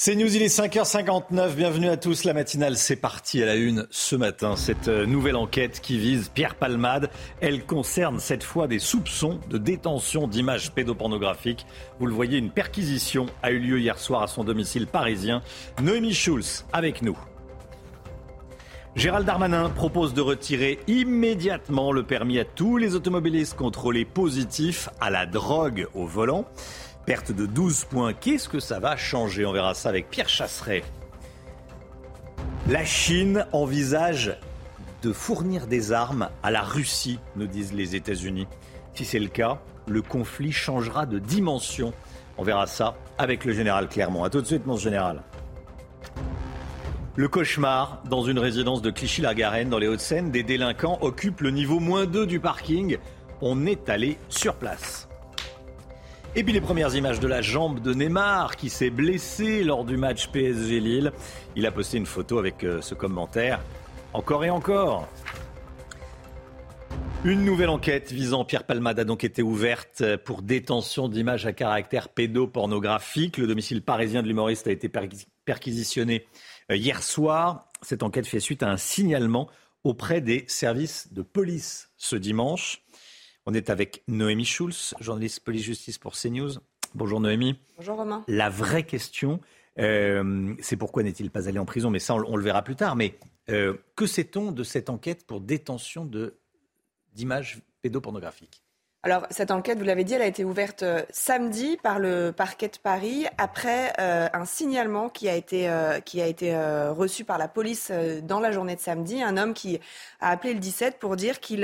C'est News, il est 5h59. Bienvenue à tous. La matinale, c'est parti à la une ce matin. Cette euh, nouvelle enquête qui vise Pierre Palmade, elle concerne cette fois des soupçons de détention d'images pédopornographiques. Vous le voyez, une perquisition a eu lieu hier soir à son domicile parisien. Noémie Schulz avec nous. Gérald Darmanin propose de retirer immédiatement le permis à tous les automobilistes contrôlés positifs à la drogue au volant. Perte de 12 points. Qu'est-ce que ça va changer? On verra ça avec Pierre Chasseret. La Chine envisage de fournir des armes à la Russie, nous disent les États-Unis. Si c'est le cas, le conflit changera de dimension. On verra ça avec le général Clermont. A tout de suite, mon général. Le cauchemar dans une résidence de Clichy-la-Garenne dans les Hauts-de-Seine, des délinquants occupent le niveau moins 2 du parking. On est allé sur place. Et puis les premières images de la jambe de Neymar qui s'est blessé lors du match PSG Lille. Il a posté une photo avec euh, ce commentaire. Encore et encore. Une nouvelle enquête visant Pierre Palmade a donc été ouverte pour détention d'images à caractère pédopornographique. Le domicile parisien de l'humoriste a été perquisitionné euh, hier soir. Cette enquête fait suite à un signalement auprès des services de police ce dimanche. On est avec Noémie Schulz, journaliste police-justice pour CNews. Bonjour Noémie. Bonjour Romain. La vraie question, euh, c'est pourquoi n'est-il pas allé en prison Mais ça, on, le verra plus tard. Mais euh, que sait-on de cette enquête pour détention d'images pédopornographiques? Alors, cette enquête, vous l'avez dit, elle a été ouverte euh, samedi par le parquet de Paris après euh, un signalement qui a été, euh, qui a été reçu par la police dans la journée de samedi. Un homme qui a appelé le 17 pour dire qu'il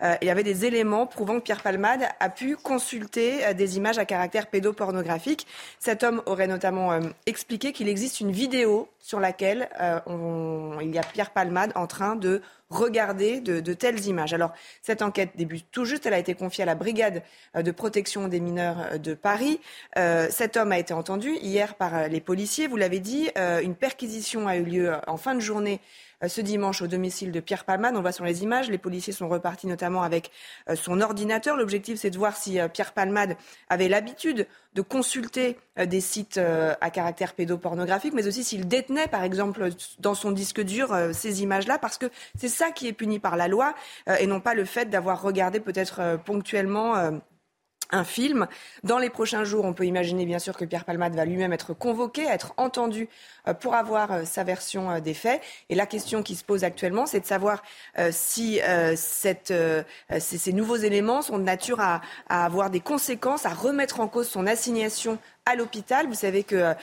y avait des éléments prouvant que Pierre Palmade a pu consulter des images à caractère pédopornographique. Cet homme aurait notamment expliqué qu'il existe une vidéo sur laquelle il y a Pierre Palmade en train de regarder de, telles images. Alors, cette enquête débute tout juste. Elle a été confiée à la brigade euh, de protection des mineurs euh, de Paris. Euh, cet homme a été entendu hier par les policiers. Vous l'avez dit, une perquisition a eu lieu en fin de journée euh, ce dimanche au domicile de Pierre Palman. On voit sur les images, les policiers sont repartis notamment avec euh, son ordinateur. L'objectif, c'est de voir si euh, Pierre Palmade avait l'habitude de consulter des sites à caractère pédopornographique, mais aussi s'il détenait, par exemple, dans son disque dur ces images-là, parce que c'est ça qui est puni par la loi, et non pas le fait d'avoir regardé peut-être ponctuellement un film. Dans les prochains jours, on peut imaginer bien sûr que Pierre Palmade va lui-même être convoqué, être entendu euh, pour avoir euh, sa version euh, des faits. Et la question qui se pose actuellement, c'est de savoir si ces, nouveaux éléments sont de nature à, avoir des conséquences, à remettre en cause son assignation à l'hôpital. Vous savez que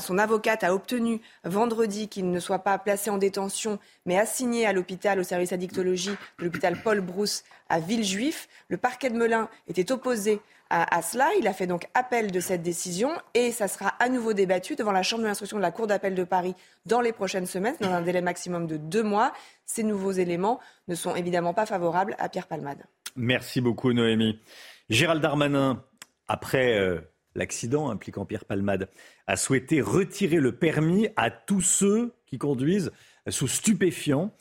son avocate a obtenu vendredi qu'il ne soit pas placé en détention, mais assigné à l'hôpital, au service addictologie de l'hôpital Paul Brousse à Villejuif. Le parquet de Melun était opposé à, cela. Il a fait donc appel de cette décision et ça sera à nouveau débattu devant la Chambre de l'instruction de la Cour d'appel de Paris dans les prochaines semaines, dans un délai maximum de deux mois. Ces nouveaux éléments ne sont évidemment pas favorables à Pierre Palmade. Merci beaucoup, Noémie. Gérald Darmanin, après euh, l'accident impliquant Pierre Palmade, a souhaité retirer le permis à tous ceux qui conduisent sous stupéfiants.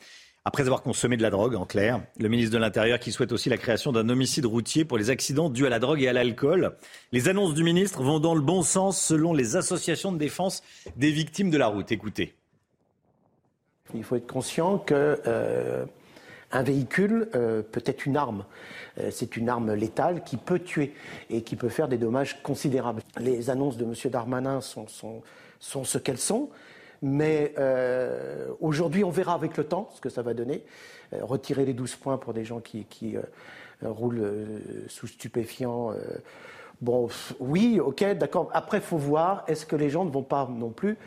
Après avoir consommé de la drogue, en clair, le ministre de l'Intérieur qui souhaite aussi la création d'un homicide routier pour les accidents dus à la drogue et à l'alcool. Les annonces du ministre vont dans le bon sens selon les associations de défense des victimes de la route. Écoutez. Il faut être conscient que euh, un véhicule euh, peut être une arme. Euh, c'est une arme létale qui peut tuer et qui peut faire des dommages considérables. Les annonces de M. Darmanin sont, ce qu'elles sont. Mais euh, aujourd'hui, on verra avec le temps ce que ça va donner. Retirer les 12 points pour des gens qui, roulent sous stupéfiants. bon, oui, ok, d'accord. Après, il faut voir, est-ce que les gens ne vont pas non plus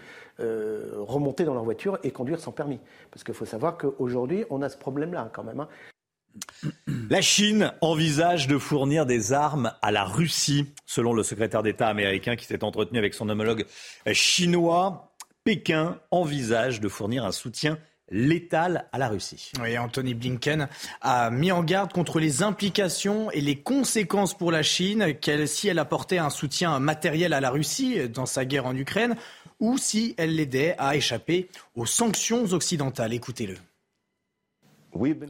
remonter dans leur voiture et conduire sans permis Parce qu'il faut savoir qu'aujourd'hui, on a ce problème-là quand même. Hein. La Chine envisage de fournir des armes à la Russie, selon le secrétaire d'État américain qui s'est entretenu avec son homologue chinois. Pékin envisage de fournir un soutien létal à la Russie. Oui, Anthony Blinken a mis en garde contre les implications et les conséquences pour la Chine, qu'elle, si elle apportait un soutien matériel à la Russie dans sa guerre en Ukraine, ou si elle l'aidait à échapper aux sanctions occidentales. Écoutez-le.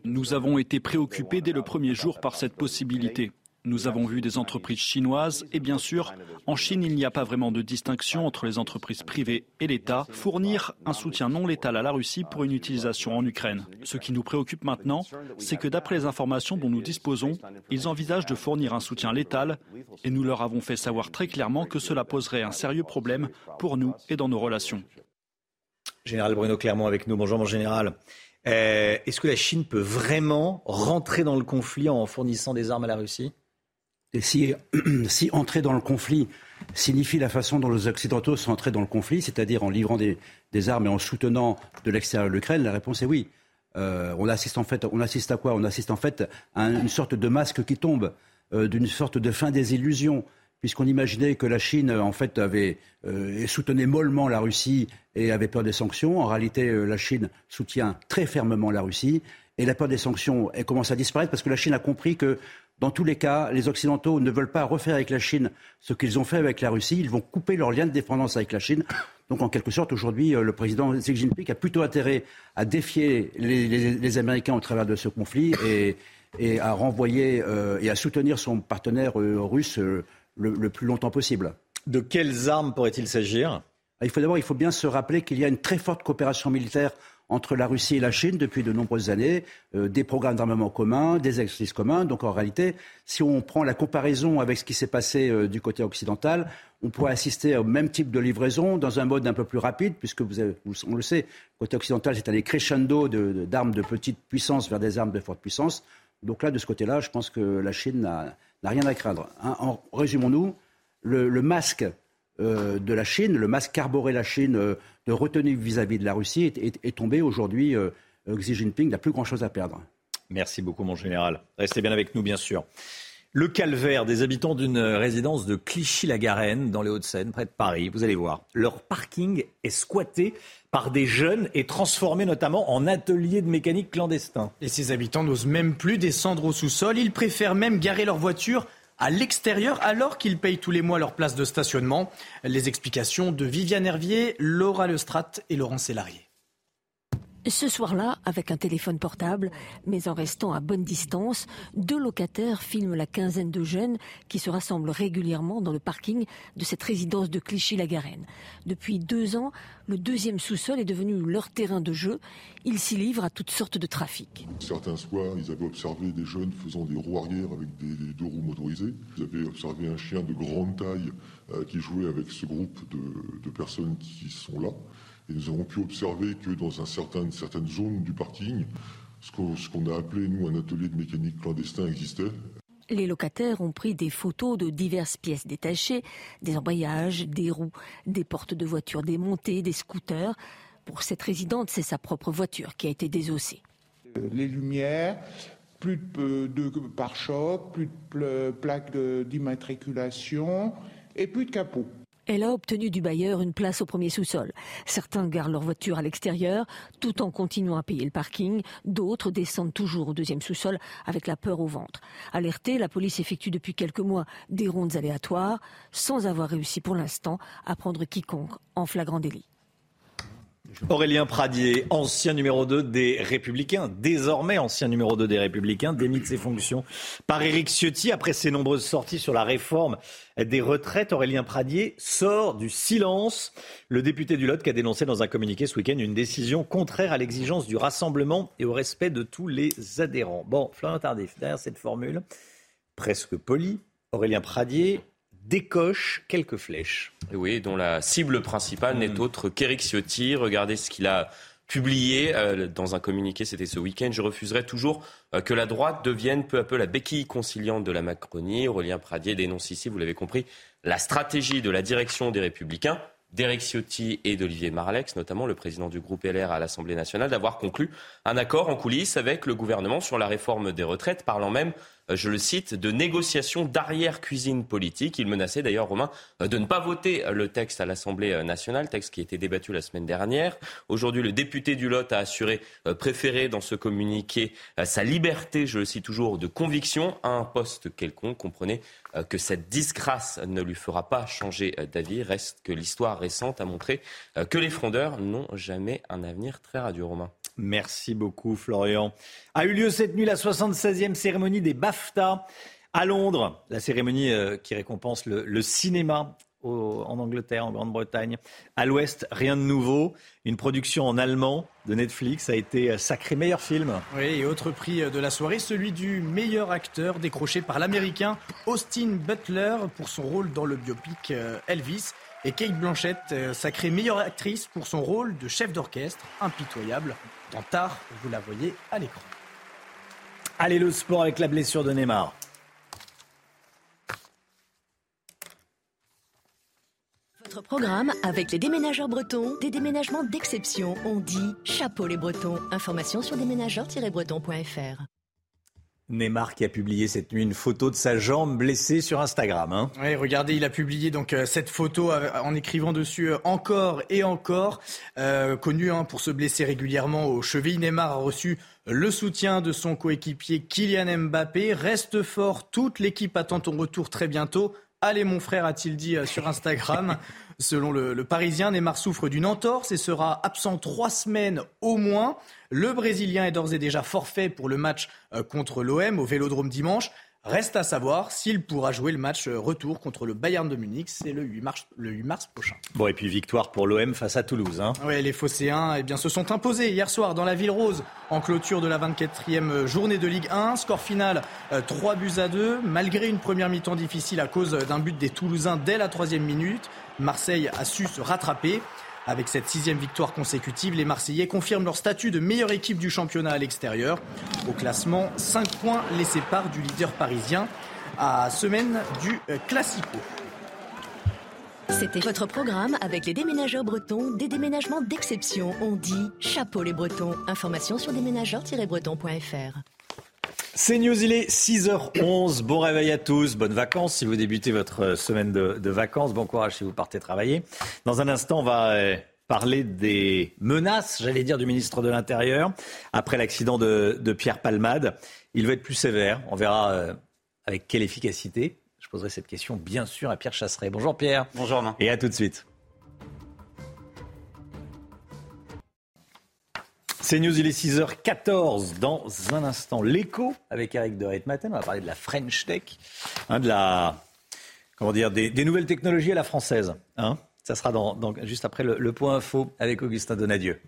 Nous avons été préoccupés dès le premier jour par cette possibilité. Nous avons vu des entreprises chinoises et bien sûr, en Chine, il n'y a pas vraiment de distinction entre les entreprises privées et l'État, fournir un soutien non létal à la Russie pour une utilisation en Ukraine. Ce qui nous préoccupe maintenant, c'est que d'après les informations dont nous disposons, ils envisagent de fournir un soutien létal et nous leur avons fait savoir très clairement que cela poserait un sérieux problème pour nous et dans nos relations. Général Bruno Clermont avec nous. Bonjour mon général. Euh, est-ce que la Chine peut vraiment rentrer dans le conflit en fournissant des armes à la Russie? Et si, si entrer dans le conflit signifie la façon dont les Occidentaux sont entrés dans le conflit, c'est-à-dire en livrant des, armes et en soutenant de l'extérieur l'Ukraine, la réponse est oui. Euh, on assiste en fait, on assiste à quoi? On assiste en fait à une sorte de masque qui tombe, euh, d'une sorte de fin des illusions, puisqu'on imaginait que la Chine en fait avait euh, soutenait mollement la Russie et avait peur des sanctions. En réalité, la Chine soutient très fermement la Russie et la peur des sanctions elle commence à disparaître parce que la Chine a compris que dans tous les cas, les Occidentaux ne veulent pas refaire avec la Chine ce qu'ils ont fait avec la Russie. Ils vont couper leur lien de dépendance avec la Chine. Donc, en quelque sorte, aujourd'hui, euh, le président Xi Jinping a plutôt intérêt à défier les, Américains au travers de ce conflit et, à renvoyer euh, et à soutenir son partenaire euh, russe le, plus longtemps possible. De quelles armes pourrait-il s'agir? Il faut d'abord, il faut bien se rappeler qu'il y a une très forte coopération militaire entre la Russie et la Chine depuis de nombreuses années, euh, des programmes d'armement communs, des exercices communs. Donc en réalité, si on prend la comparaison avec ce qui s'est passé euh, du côté occidental, on pourrait assister au même type de livraison dans un mode un peu plus rapide, puisque vous on le sait, côté occidental, c'est allé crescendo d'armes de, petite puissance vers des armes de forte puissance. Donc là, de ce côté-là, je pense que la Chine n'a rien à craindre. Hein, en, résumons-nous, le masque euh, de la Chine, le masque qu'arborait la Chine euh, de retenue vis-à-vis de la Russie est, tombé. Aujourd'hui, euh, Xi Jinping n'a plus grand-chose à perdre. Merci beaucoup, mon général. Restez bien avec nous, bien sûr. Le calvaire des habitants d'une résidence de Clichy-la-Garenne, dans les Hauts-de-Seine, près de Paris. Vous allez voir, leur parking est squatté par des jeunes et transformé notamment en atelier de mécanique clandestin. Et ces habitants n'osent même plus descendre au sous-sol. Ils préfèrent même garer leur voiture à l'extérieur alors qu'ils payent tous les mois leur place de stationnement. Les explications de Viviane Hervier, Laura Lestrat et Laurent Sélarié. Ce soir-là, avec un téléphone portable, mais en restant à bonne distance, deux locataires filment la quinzaine de jeunes qui se rassemblent régulièrement dans le parking de cette résidence de Clichy-la-Garenne. Depuis deux ans, le deuxième sous-sol est devenu leur terrain de jeu. Ils s'y livrent à toutes sortes de trafics. Certains soirs, ils avaient observé des jeunes faisant des roues arrière avec des, deux roues motorisées. Ils avaient observé un chien de grande taille euh, qui jouait avec ce groupe de personnes qui sont là. Et nous avons pu observer que dans un certain, une certaine zone du parking, ce qu'on a appelé, nous, un atelier de mécanique clandestin existait. Les locataires ont pris des photos de diverses pièces détachées, des embrayages, des roues, des portes de voitures démontées, des scooters. Pour cette résidente, c'est sa propre voiture qui a été désossée. Les lumières, plus de, de pare-chocs, plus de plaques d'immatriculation et plus de capot. Elle a obtenu du bailleur une place au premier sous-sol. Certains garent leur voiture à l'extérieur tout en continuant à payer le parking. D'autres descendent toujours au deuxième sous-sol avec la peur au ventre. Alertée, la police effectue depuis quelques mois des rondes aléatoires sans avoir réussi pour l'instant à prendre quiconque en flagrant délit. Aurélien Pradier, ancien numéro 2 des Républicains, désormais ancien numéro 2 des Républicains, démis de ses fonctions par Éric Ciotti après ses nombreuses sorties sur la réforme des retraites. Aurélien Pradier sort du silence. Le député du Lot qui a dénoncé dans un communiqué ce week-end une décision contraire à l'exigence du rassemblement et au respect de tous les adhérents. Bon, Florent Tardif, derrière cette formule presque polie, Aurélien Pradier décoche quelques flèches. Oui, dont la cible principale n'est hmm. autre qu'Éric Ciotti. Regardez ce qu'il a publié euh, dans un communiqué, c'était ce week-end. Je refuserai toujours euh, que la droite devienne peu à peu la béquille conciliante de la Macronie. Aurélien Pradier dénonce ici, vous l'avez compris, la stratégie de la direction des Républicains d'Éric Ciotti et d'Olivier Marlex, notamment le président du groupe LR à l'Assemblée nationale, d'avoir conclu un accord en coulisses avec le gouvernement sur la réforme des retraites, parlant même je le cite, de négociations d'arrière-cuisine politique. Il menaçait d'ailleurs, Romain, euh, de ne pas voter le texte à l'Assemblée euh, nationale, texte qui a été débattu la semaine dernière. Aujourd'hui, le député du Lot a assuré préférer dans ce communiqué sa liberté, je le cite toujours, de conviction à un poste quelconque. Comprenez que cette disgrâce ne lui fera pas changer d'avis. Reste que l'histoire récente a montré que les frondeurs n'ont jamais un avenir très radieux, Romain. Merci beaucoup, Florian. A eu lieu cette nuit la 76e cérémonie des BAFTA à Londres, la cérémonie euh, qui récompense le, cinéma en Angleterre, en Grande-Bretagne. À l'Ouest, rien de nouveau. Une production en allemand de Netflix a été sacré meilleur film. Oui, et autre prix de la soirée, celui du meilleur acteur décroché par l'Américain Austin Butler pour son rôle dans le biopic euh, Elvis. Et Kate Blanchett, euh, sacrée meilleure actrice pour son rôle de chef d'orchestre, impitoyable. Dans tard, vous la voyez à l'écran. Allez, le sport avec la blessure de Neymar. Votre programme avec les déménageurs bretons, des déménagements d'exception. On dit chapeau les bretons. Information sur déménageurs-bretons.fr. Neymar qui a publié cette nuit une photo de sa jambe blessée sur Instagram. Hein. Oui, regardez, il a publié donc euh, cette photo euh, en écrivant dessus euh, encore et encore. connu hein, pour se blesser régulièrement aux chevilles, Neymar a reçu le soutien de son coéquipier Kylian Mbappé. Reste fort, toute l'équipe attend ton retour très bientôt. Allez mon frère, a-t-il dit sur Instagram. Selon le, Parisien, Neymar souffre d'une entorse et sera absent trois semaines au moins. Le Brésilien est d'ores et déjà forfait pour le match euh, contre l'OM au Vélodrome dimanche. Reste à savoir s'il pourra jouer le match euh, retour contre le Bayern de Munich. C'est le 8 mars, le 8 mars prochain. Bon, et puis victoire pour l'OM face à Toulouse. Hein. Oui, les Phocéens eh bien, se sont imposés hier soir dans la Ville Rose en clôture de la 24e journée de Ligue 1. Score final 3 euh, buts à 2. Malgré une première mi-temps difficile à cause d'un but des Toulousains dès la troisième minute. Marseille a su se rattraper. Avec cette sixième victoire consécutive, les Marseillais confirment leur statut de meilleure équipe du championnat à l'extérieur. Au classement, 5 points les séparent du leader parisien à semaine du euh, Classico. C'était votre programme avec les déménageurs bretons, des déménagements d'exception. On dit chapeau les bretons. Information sur déménageurs-bretons.fr. C'est News, il est 6h11. Bon réveil à tous, bonnes vacances si vous débutez votre semaine de, vacances. Bon courage si vous partez travailler. Dans un instant, on va euh, parler des menaces, j'allais dire, du ministre de l'Intérieur après l'accident de, Pierre Palmade. Il veut être plus sévère. On verra euh, avec quelle efficacité. Je poserai cette question, bien sûr, à Pierre Chasseret. Bonjour Pierre. Bonjour Et à tout de suite. C'est News, il est 6h14. Dans un instant, l'écho avec Eric de Reitmaten. On va parler de la French Tech, hein, de la, comment dire, des, nouvelles technologies à la française. Hein. Ça sera dans, juste après le, point info avec Augustin Donadieu.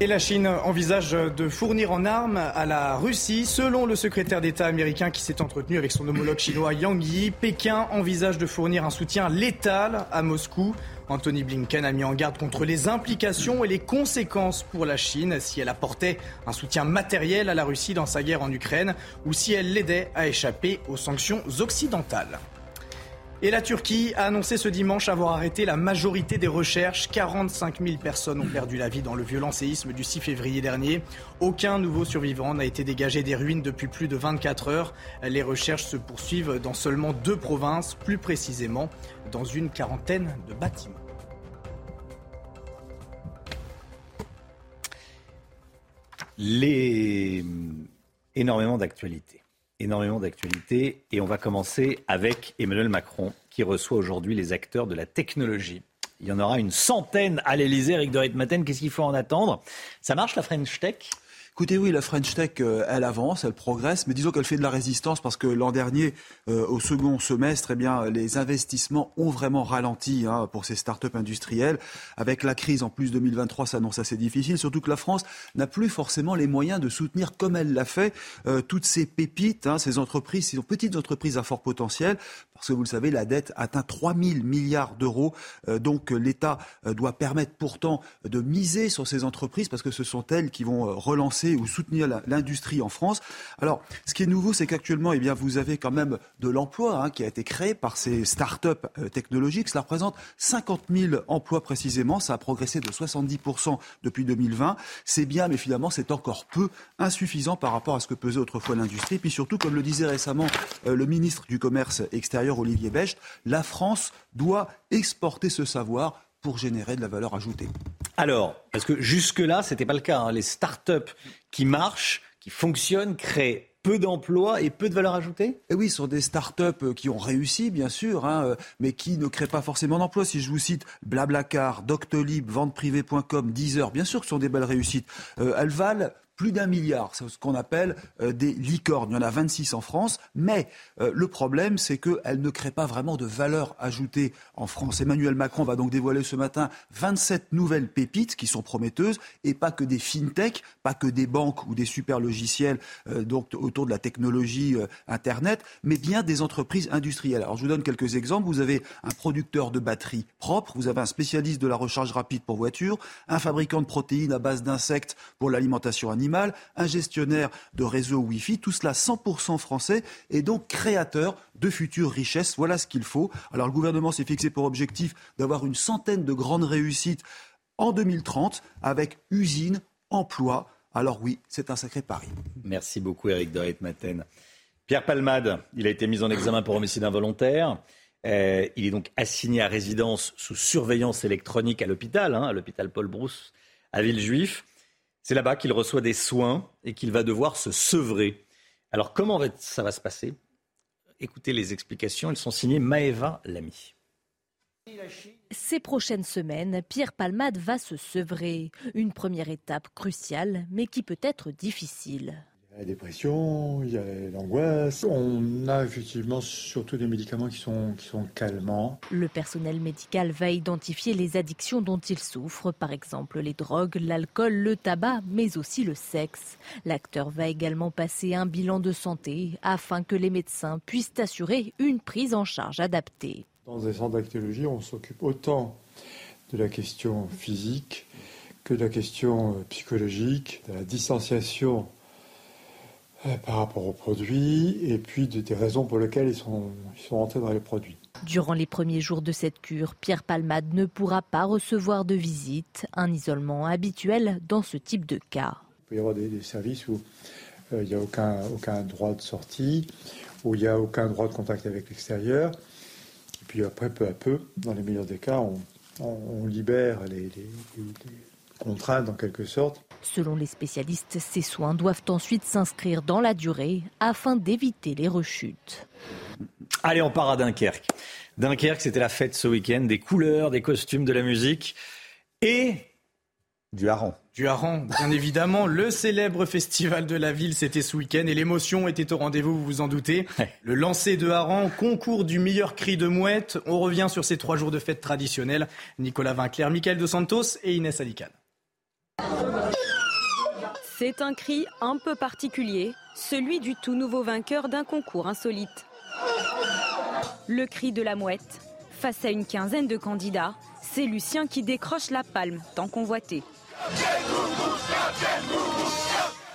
Et la Chine envisage de fournir en armes à la Russie. Selon le secrétaire d'État américain qui s'est entretenu avec son homologue chinois Yang Yi, Pékin envisage de fournir un soutien létal à Moscou. Anthony Blinken a mis en garde contre les implications et les conséquences pour la Chine si elle apportait un soutien matériel à la Russie dans sa guerre en Ukraine ou si elle l'aidait à échapper aux sanctions occidentales. Et la Turquie a annoncé ce dimanche avoir arrêté la majorité des recherches. 45 000 personnes ont perdu la vie dans le violent séisme du 6 février dernier. Aucun nouveau survivant n'a été dégagé des ruines depuis plus de 24 heures. Les recherches se poursuivent dans seulement deux provinces, plus précisément dans une quarantaine de bâtiments. Les... Énormément d'actualités énormément d'actualités et on va commencer avec Emmanuel Macron qui reçoit aujourd'hui les acteurs de la technologie. Il y en aura une centaine à l'Elysée, Eric de Ritmaten. Qu'est-ce qu'il faut en attendre? Ça marche la French Tech? Écoutez, oui, la French Tech, euh, elle avance, elle progresse, mais disons qu'elle fait de la résistance parce que l'an dernier, euh, au second semestre, eh bien, les investissements ont vraiment ralenti hein, pour ces start-up industrielles. Avec la crise en plus 2023 s'annonce assez difficile, surtout que la France n'a plus forcément les moyens de soutenir, comme elle l'a fait, euh, toutes ces pépites, hein, ces entreprises, ces petites entreprises à fort potentiel, parce que vous le savez, la dette atteint 3 000 milliards d'euros. donc l'État doit permettre pourtant de miser sur ces entreprises parce que ce sont elles qui vont relancer ou soutenir l'industrie en France. Alors, ce qui est nouveau, c'est qu'actuellement, eh bien, vous avez quand même de l'emploi hein, qui a été créé par ces start-up euh, technologiques. Cela représente 50 000 emplois précisément. Ça a progressé de 70% depuis 2020. C'est bien, mais finalement, c'est encore peu insuffisant par rapport à ce que pesait autrefois l'industrie. Puis surtout, comme le disait récemment euh, le ministre du Commerce extérieur, Olivier Becht, la France doit exporter ce savoir pour générer de la valeur ajoutée. Alors, parce que jusque-là, ce n'était pas le cas. Hein. Les start-up qui marchent, qui fonctionnent, créent peu d'emplois et peu de valeur ajoutée? Et eh oui, ce sont des start-up euh, qui ont réussi, bien sûr, hein, euh, mais qui ne créent pas forcément d'emplois. Si je vous cite Blablacar, Doctolib, venteprivée.com, Deezer, bien sûr que ce sont des belles réussites. Euh, elles valent plus d'un milliard, c'est ce qu'on appelle euh, des licornes. Il y en a 26 en France, mais euh, le problème, c'est qu'elles ne créent pas vraiment de valeur ajoutée en France. Emmanuel Macron va donc dévoiler ce matin 27 nouvelles pépites qui sont prometteuses, et pas que des fintech, pas que des banques ou des super logiciels euh, donc, autour de la technologie Internet, mais bien des entreprises industrielles. Alors je vous donne quelques exemples. Vous avez un producteur de batteries propres, vous avez un spécialiste de la recharge rapide pour voitures, un fabricant de protéines à base d'insectes pour l'alimentation animale, un gestionnaire de réseau Wi-Fi, tout cela 100% français et donc créateur de futures richesses. Voilà ce qu'il faut. Alors le gouvernement s'est fixé pour objectif d'avoir une centaine de grandes réussites en 2030 avec usines, emplois. Alors oui, c'est un sacré pari. Merci beaucoup Eric Dorit Maten. Pierre Palmade, il a été mis en examen pour homicide involontaire. Euh, il est donc assigné à résidence sous surveillance électronique à l'hôpital, hein, à l'hôpital Paul Brousse à Villejuif. C'est là-bas qu'il reçoit des soins et qu'il va devoir se sevrer. Alors comment ça va se passer? Écoutez les explications, elles sont signées Maëva Lamy. Ces prochaines semaines, Pierre Palmade va se sevrer. Une première étape cruciale, mais qui peut être difficile. Il y a la dépression, il y a l'angoisse. On a effectivement surtout des médicaments qui sont, qui sont calmants. Le personnel médical va identifier les addictions dont il souffre, par exemple les drogues, l'alcool, le tabac, mais aussi le sexe. L'acteur va également passer un bilan de santé afin que les médecins puissent assurer une prise en charge adaptée. Dans des centres d'actéologie, on s'occupe autant de la question physique que de la question psychologique, de la distanciation euh, par rapport aux produits et puis des raisons pour lesquelles ils sont, ils sont rentrés dans les produits. Durant les premiers jours de cette cure, Pierre Palmade ne pourra pas recevoir de visite, un isolement habituel dans ce type de cas. Il peut y avoir des, services où euh, il n'y a aucun, aucun droit de sortie, où il n'y a aucun droit de contact avec l'extérieur. Et puis après, peu à peu, dans les meilleurs des cas, on, on, libère les, les, les contraintes en quelque sorte Selon les spécialistes, ces soins doivent ensuite s'inscrire dans la durée afin d'éviter les rechutes. Allez, on part à Dunkerque. Dunkerque, c'était la fête ce week-end, des couleurs, des costumes, de la musique et du hareng. Du hareng, bien évidemment. Le célèbre festival de la ville, c'était ce week-end et l'émotion était au rendez-vous, vous vous en doutez. Le lancer de hareng, concours du meilleur cri de mouette. On revient sur ces trois jours de fête traditionnelle. Nicolas Vinclair, Michael De Santos et Inès Alicane. C'est un cri un peu particulier, celui du tout nouveau vainqueur d'un concours insolite. Le cri de la mouette. Face à une quinzaine de candidats, c'est Lucien qui décroche la palme, tant convoité.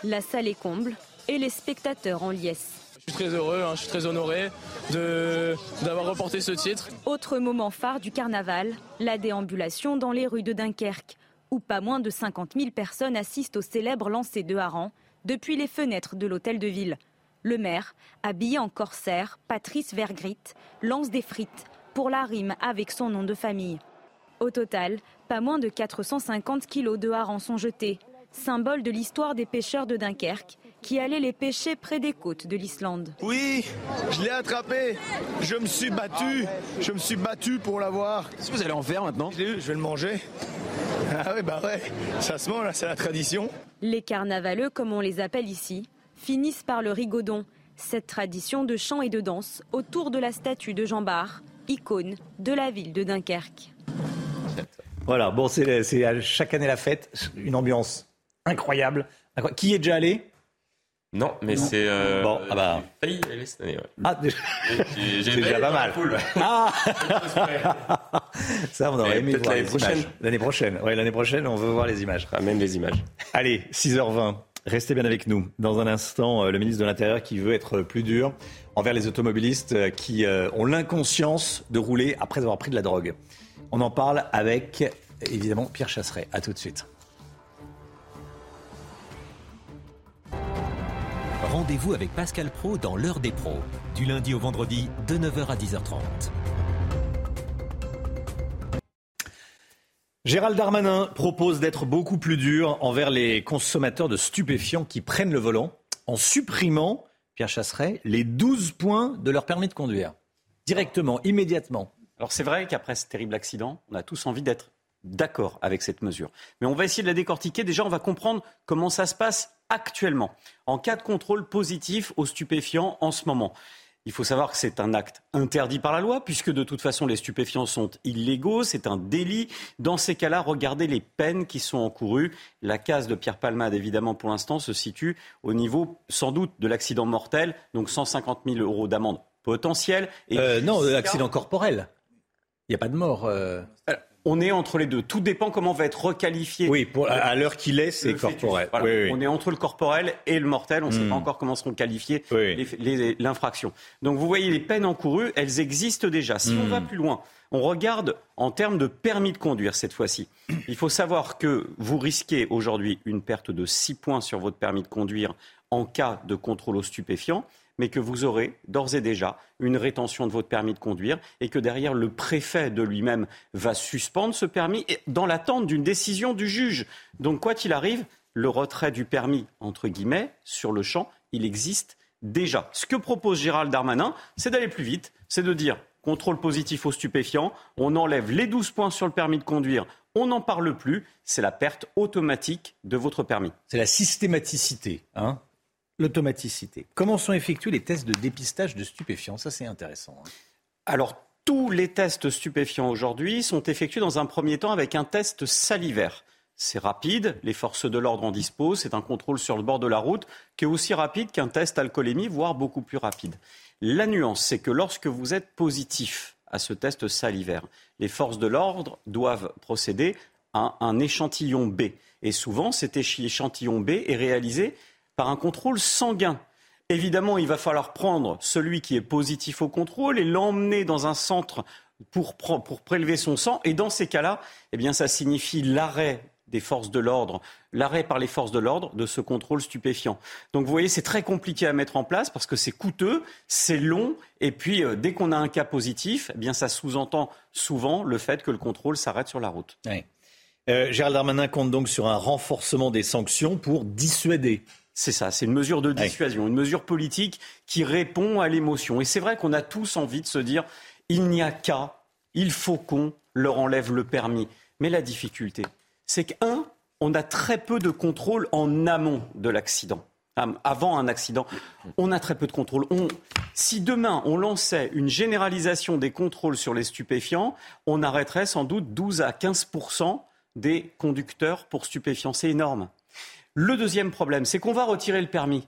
La salle est comble et les spectateurs en liesse. Je suis très heureux, hein, je suis très honoré d'avoir remporté ce titre. Autre moment phare du carnaval, la déambulation dans les rues de Dunkerque où pas moins de 50 000 personnes assistent au célèbre lancer de harengs depuis les fenêtres de l'hôtel de ville. Le maire, habillé en corsaire, Patrice Vergrit, lance des frites pour la rime avec son nom de famille. Au total, pas moins de 450 kilos de harengs sont jetés, symbole de l'histoire des pêcheurs de Dunkerque qui allaient les pêcher près des côtes de l'Islande. Oui, je l'ai attrapé. Je me suis battu. Je me suis battu pour l'avoir. Qu'est-ce que vous allez en faire maintenant Je vais le manger. Ah ouais, bah ouais, ça se mange, c'est la tradition. Les carnavaleux, comme on les appelle ici, finissent par le rigodon, cette tradition de chant et de danse autour de la statue de Jean Bart, icône de la ville de Dunkerque. Voilà, bon, c'est chaque année la fête, une ambiance incroyable. Qui est déjà allé? Non, mais c'est. Euh, bon, ah bah. failli aller cette année, ouais. Ah, déjà, j'ai déjà pas mal. Ah Ça, on aurait aimé voir l'année prochaine. L'année prochaine, ouais, l'année prochaine, on veut voir les images. Ah, même les images. Allez, 6h20. Restez bien avec nous. Dans un instant, euh, le ministre de l'Intérieur qui veut être plus dur envers les automobilistes euh, qui ont l'inconscience de rouler après avoir pris de la drogue. On en parle avec, évidemment, Pierre Chasseret. A tout de suite. Rendez-vous avec Pascal Pro dans l'heure des pros, du lundi au vendredi de 9h à 10h30. Gérald Darmanin propose d'être beaucoup plus dur envers les consommateurs de stupéfiants qui prennent le volant en supprimant, Pierre Chasseret, les 12 points de leur permis de conduire. Directement, immédiatement. Alors c'est vrai qu'après ce terrible accident, on a tous envie d'être d'accord avec cette mesure. Mais on va essayer de la décortiquer. Déjà, on va comprendre comment ça se passe actuellement en cas de contrôle positif aux stupéfiants en ce moment. Il faut savoir que c'est un acte interdit par la loi, puisque de toute façon les stupéfiants sont illégaux, c'est un délit. Dans ces cas-là, regardez les peines qui sont encourues. La case de Pierre Palmade, évidemment, pour l'instant, se situe au niveau sans doute de l'accident mortel, donc 150 000 euros d'amende potentielle. Et euh, non, l'accident corporel. Il n'y a pas de mort. Euh on est entre les deux. Tout dépend comment va être requalifié. Oui, à l'heure qu'il est, c'est corporel. On est entre le corporel et le mortel. On ne sait hmm. pas encore comment seront qualifiées l'infraction. Donc vous voyez, les peines encourues, elles existent déjà. Si on hmm. va plus loin, on regarde en termes de permis de conduire cette fois-ci. Il faut savoir que vous risquez aujourd'hui une perte de 6 points sur votre permis de conduire en cas de contrôle aux stupéfiants mais que vous aurez d'ores et déjà une rétention de votre permis de conduire et que derrière le préfet de lui-même va suspendre ce permis dans l'attente d'une décision du juge. Donc quoi qu'il arrive, le retrait du permis, entre guillemets, sur le champ, il existe déjà. Ce que propose Gérald Darmanin, c'est d'aller plus vite, c'est de dire contrôle positif aux stupéfiants, on enlève les 12 points sur le permis de conduire, on n'en parle plus, c'est la perte automatique de votre permis. C'est la systématicité. Hein l'automaticité. Comment sont effectués les tests de dépistage de stupéfiants? Ça, c'est intéressant. Hein. Alors, tous les tests stupéfiants aujourd'hui sont effectués dans un premier temps avec un test salivaire. C'est rapide, les forces de l'ordre en disposent, c'est un contrôle sur le bord de la route qui est aussi rapide qu'un test alcoolémie, voire beaucoup plus rapide. La nuance, c'est que lorsque vous êtes positif à ce test salivaire, les forces de l'ordre doivent procéder à un échantillon B. Et souvent, cet échantillon B est réalisé par un contrôle sanguin. Évidemment, il va falloir prendre celui qui est positif au contrôle et l'emmener dans un centre pour, prélever son sang. Et dans ces cas-là, eh bien, ça signifie l'arrêt des forces de l'ordre, l'arrêt par les forces de l'ordre de ce contrôle stupéfiant. Donc vous voyez, c'est très compliqué à mettre en place parce que c'est coûteux, c'est long, et puis euh, dès qu'on a un cas positif, eh bien ça sous-entend souvent le fait que le contrôle s'arrête sur la route. Euh, Gérald Darmanin compte donc sur un renforcement des sanctions pour dissuader c'est ça, c'est une mesure de dissuasion, une mesure politique qui répond à l'émotion. Et c'est vrai qu'on a tous envie de se dire, il n'y a qu'à, il faut qu'on leur enlève le permis. Mais la difficulté, c'est qu'un, on a très peu de contrôle en amont de l'accident. Avant un accident, on a très peu de contrôle. si demain on lançait une généralisation des contrôles sur les stupéfiants, on arrêterait sans doute 12 à 15 des conducteurs pour stupéfiants. C'est énorme. Le deuxième problème, c'est qu'on va retirer le permis.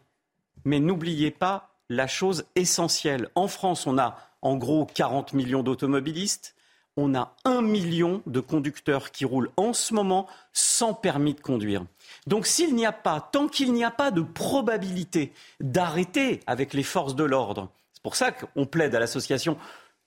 Mais n'oubliez pas la chose essentielle. En France, on a en gros 40 millions d'automobilistes. On a un million de conducteurs qui roulent en ce moment sans permis de conduire. Donc s'il n'y a pas, tant qu'il n'y a pas de probabilité d'arrêter avec les forces de l'ordre, c'est pour ça qu'on plaide à l'association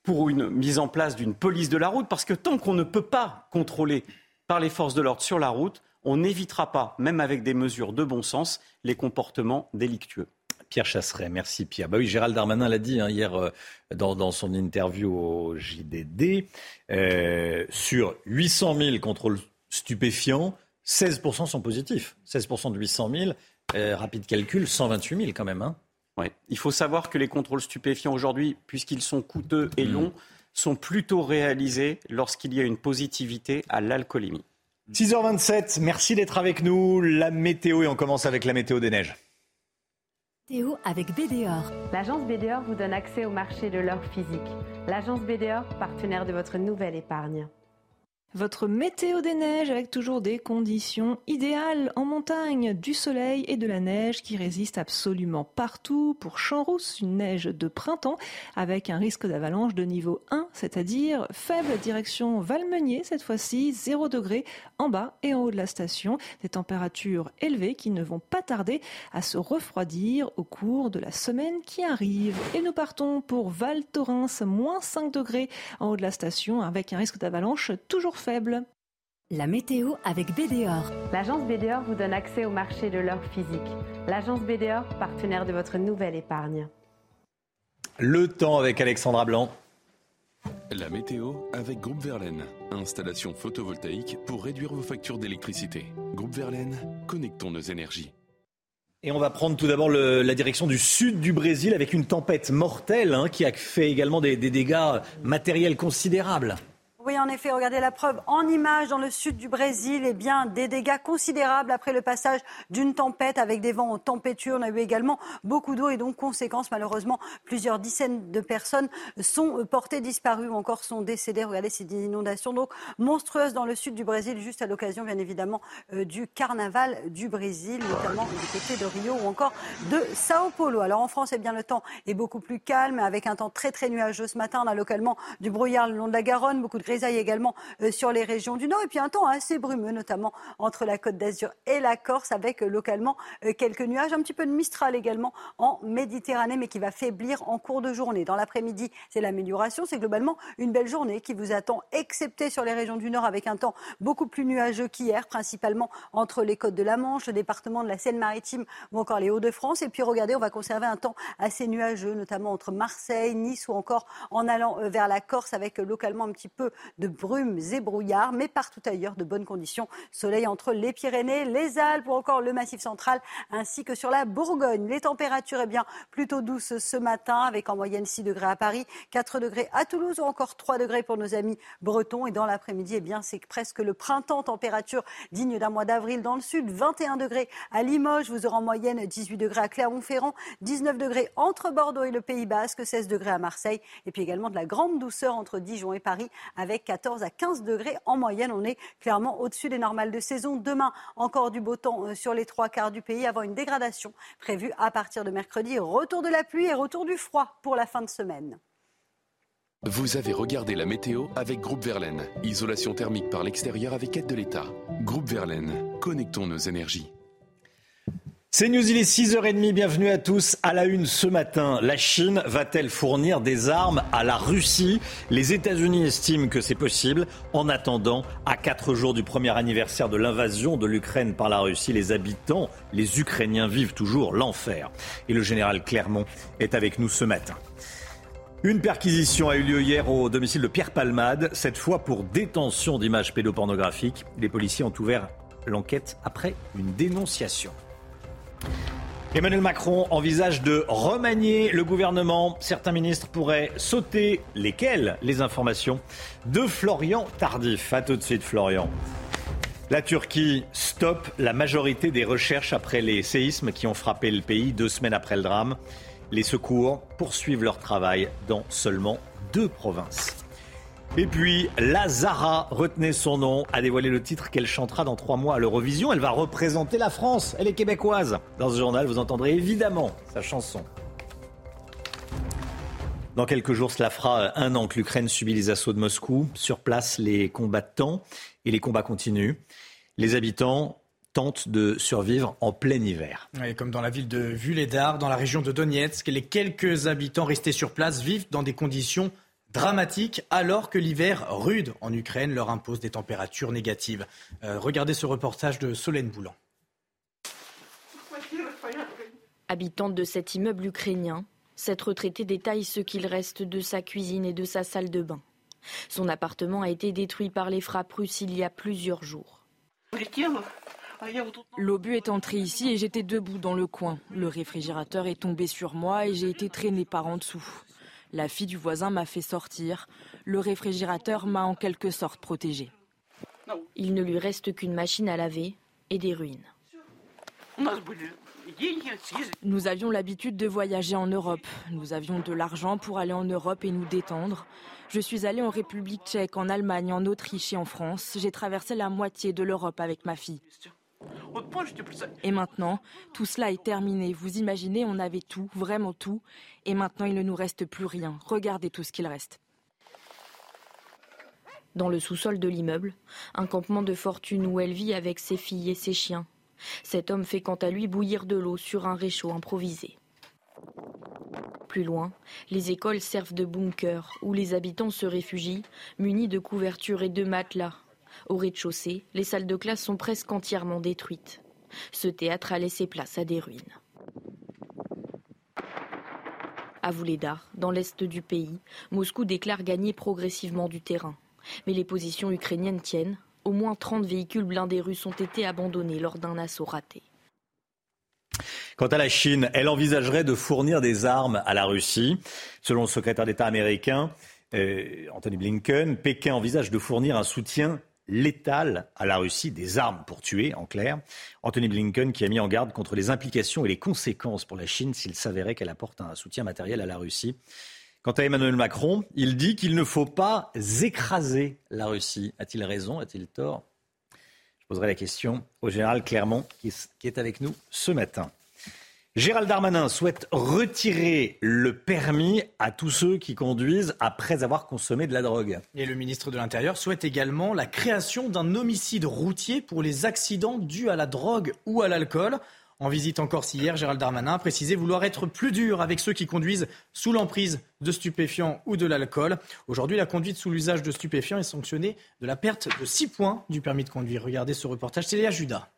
pour une mise en place d'une police de la route, parce que tant qu'on ne peut pas contrôler par les forces de l'ordre sur la route, on n'évitera pas, même avec des mesures de bon sens, les comportements délictueux. Pierre Chasseret, merci Pierre. Bah oui, Gérald Darmanin l'a dit hein, hier euh, dans, son interview au JDD. Euh, sur 800 000 contrôles stupéfiants, 16% sont positifs. 16% de 800 000, euh, rapide calcul, 128 000 quand même. Hein. Il faut savoir que les contrôles stupéfiants aujourd'hui, puisqu'ils sont coûteux et mmh. longs, sont plutôt réalisés lorsqu'il y a une positivité à l'alcoolémie. 6h27, merci d'être avec nous. La météo et on commence avec la météo des neiges. Météo avec BDOR. L'agence BDOR vous donne accès au marché de l'or physique. L'agence BDOR, partenaire de votre nouvelle épargne. Votre météo des neiges avec toujours des conditions idéales en montagne, du soleil et de la neige qui résistent absolument partout. Pour Champs-Rousse, une neige de printemps avec un risque d'avalanche de niveau 1, c'est-à-dire faible direction Valmenier cette fois-ci, 0 degré en bas et en haut de la station. Des températures élevées qui ne vont pas tarder à se refroidir au cours de la semaine qui arrive. Et nous partons pour Val Thorens, moins 5 degrés en haut de la station avec un risque d'avalanche toujours faible. La météo avec BDOR. L'agence BDOR vous donne accès au marché de l'or physique. L'agence BDOR, partenaire de votre nouvelle épargne. Le temps avec Alexandra Blanc. La météo avec Groupe Verlaine. Installation photovoltaïque pour réduire vos factures d'électricité. Groupe Verlaine, connectons nos énergies. Et on va prendre tout d'abord la direction du sud du Brésil avec une tempête mortelle hein, qui a fait également des dégâts matériels considérables. Oui, en effet, regardez la preuve en image dans le sud du Brésil. Eh bien, des dégâts considérables après le passage d'une tempête avec des vents en tempétueux. On a eu également beaucoup d'eau et donc, conséquence, malheureusement, plusieurs dizaines de personnes sont portées disparues ou encore sont décédées. Regardez ces inondations donc monstrueuses dans le sud du Brésil, juste à l'occasion, bien évidemment, euh, du carnaval du Brésil, notamment du côté de Rio ou encore de Sao Paulo. Alors, en France, eh bien, le temps est beaucoup plus calme avec un temps très, très nuageux ce matin. On a localement du brouillard le long de la Garonne, beaucoup de grisailles également euh, sur les régions du Nord. Et puis un temps assez brumeux, notamment entre la Côte d'Azur et la Corse, avec euh, localement euh, quelques nuages. Un petit peu de Mistral également en Méditerranée, mais qui va faiblir en cours de journée. Dans l'après-midi, c'est l'amélioration. C'est globalement une belle journée qui vous attend, excepté sur les régions du Nord, avec un temps beaucoup plus nuageux qu'hier, principalement entre les côtes de la Manche, le département de la Seine-Maritime ou encore les Hauts-de-France. Et puis regardez, on va conserver un temps assez nuageux, notamment entre Marseille, Nice ou encore en allant vers la Corse, avec localement un petit peu de brumes et brouillards, mais partout ailleurs de bonnes conditions. Soleil entre les Pyrénées, les Alpes ou encore le Massif central, ainsi que sur la Bourgogne. Les températures, eh bien, plutôt douces ce matin, avec en moyenne 6 degrés à Paris, 4 degrés à Toulouse ou encore 3 degrés pour nos amis bretons. Et dans l'après-midi, eh bien, c'est presque le printemps, température digne d'un mois d'avril dans le sud, 21 degrés à Limoges, vous aurez en moyenne 18 degrés à Clermont-Ferrand, 19 degrés entre Bordeaux et le Pays Basque, 16 degrés à Marseille, et puis également de la grande douceur entre Dijon et Paris, avec 14 14 à 15 degrés en moyenne. On est clairement au-dessus des normales de saison. Demain, encore du beau temps euh, sur les trois quarts du pays avant une dégradation prévue à partir de mercredi. Retour de la pluie et retour du froid pour la fin de semaine. Vous avez regardé la météo avec Groupe Verlaine. Isolation thermique par l'extérieur avec aide de l'État. Groupe Verlaine, connectons nos énergies. C'est News, il est 6h30, bienvenue à tous. À la une ce matin, la Chine va-t-elle fournir des armes à la Russie? Les États-Unis estiment que c'est possible. En attendant, à quatre jours du premier anniversaire de l'invasion de l'Ukraine par la Russie, les habitants, les Ukrainiens vivent toujours l'enfer. Et le général Clermont est avec nous ce matin. Une perquisition a eu lieu hier au domicile de Pierre Palmade, cette fois pour détention d'images pédopornographiques. Les policiers ont ouvert l'enquête après une dénonciation. Emmanuel Macron envisage de remanier le gouvernement. Certains ministres pourraient sauter lesquels Les informations de Florian Tardif. A tout de suite, Florian. La Turquie stoppe la majorité des recherches après les séismes qui ont frappé le pays deux semaines après le drame. Les secours poursuivent leur travail dans seulement deux provinces. Et puis, Lazara, retenez son nom, a dévoilé le titre qu'elle chantera dans trois mois à l'Eurovision. Elle va représenter la France. Elle est québécoise. Dans ce journal, vous entendrez évidemment sa chanson. Dans quelques jours, cela fera un an que l'Ukraine subit les assauts de Moscou. Sur place, les combattants et les combats continuent. Les habitants tentent de survivre en plein hiver. comme dans la ville de Vuledar, dans la région de Donetsk, les quelques habitants restés sur place vivent dans des conditions dramatique alors que l'hiver rude en Ukraine leur impose des températures négatives. Euh, regardez ce reportage de Solène Boulan. Habitante de cet immeuble ukrainien, cette retraitée détaille ce qu'il reste de sa cuisine et de sa salle de bain. Son appartement a été détruit par les frappes russes il y a plusieurs jours. L'obus est entré ici et j'étais debout dans le coin. Le réfrigérateur est tombé sur moi et j'ai été traîné par en dessous. La fille du voisin m'a fait sortir. Le réfrigérateur m'a en quelque sorte protégée. Il ne lui reste qu'une machine à laver et des ruines. Nous avions l'habitude de voyager en Europe. Nous avions de l'argent pour aller en Europe et nous détendre. Je suis allée en République tchèque, en Allemagne, en Autriche et en France. J'ai traversé la moitié de l'Europe avec ma fille. Et maintenant, tout cela est terminé. Vous imaginez, on avait tout, vraiment tout. Et maintenant, il ne nous reste plus rien. Regardez tout ce qu'il reste. Dans le sous-sol de l'immeuble, un campement de fortune où elle vit avec ses filles et ses chiens. Cet homme fait quant à lui bouillir de l'eau sur un réchaud improvisé. Plus loin, les écoles servent de bunker où les habitants se réfugient, munis de couvertures et de matelas. Au rez-de-chaussée, les salles de classe sont presque entièrement détruites. Ce théâtre a laissé place à des ruines. À Vuledar, dans l'est du pays, Moscou déclare gagner progressivement du terrain. Mais les positions ukrainiennes tiennent. Au moins 30 véhicules blindés russes ont été abandonnés lors d'un assaut raté. Quant à la Chine, elle envisagerait de fournir des armes à la Russie. Selon le secrétaire d'État américain, euh, Anthony Blinken, Pékin envisage de fournir un soutien létal à la Russie, des armes pour tuer, en clair. Anthony Blinken qui a mis en garde contre les implications et les conséquences pour la Chine s'il s'avérait qu'elle apporte un soutien matériel à la Russie. Quant à Emmanuel Macron, il dit qu'il ne faut pas écraser la Russie. A-t-il raison? A-t-il tort? Je poserai la question au général Clermont qui est avec nous ce matin. Gérald Darmanin souhaite retirer le permis à tous ceux qui conduisent après avoir consommé de la drogue. Et le ministre de l'Intérieur souhaite également la création d'un homicide routier pour les accidents dus à la drogue ou à l'alcool. En visite en Corse hier, Gérald Darmanin a précisé vouloir être plus dur avec ceux qui conduisent sous l'emprise de stupéfiants ou de l'alcool. Aujourd'hui, la conduite sous l'usage de stupéfiants est sanctionnée de la perte de 6 points du permis de conduire. Regardez ce reportage, c'est Léa Judas.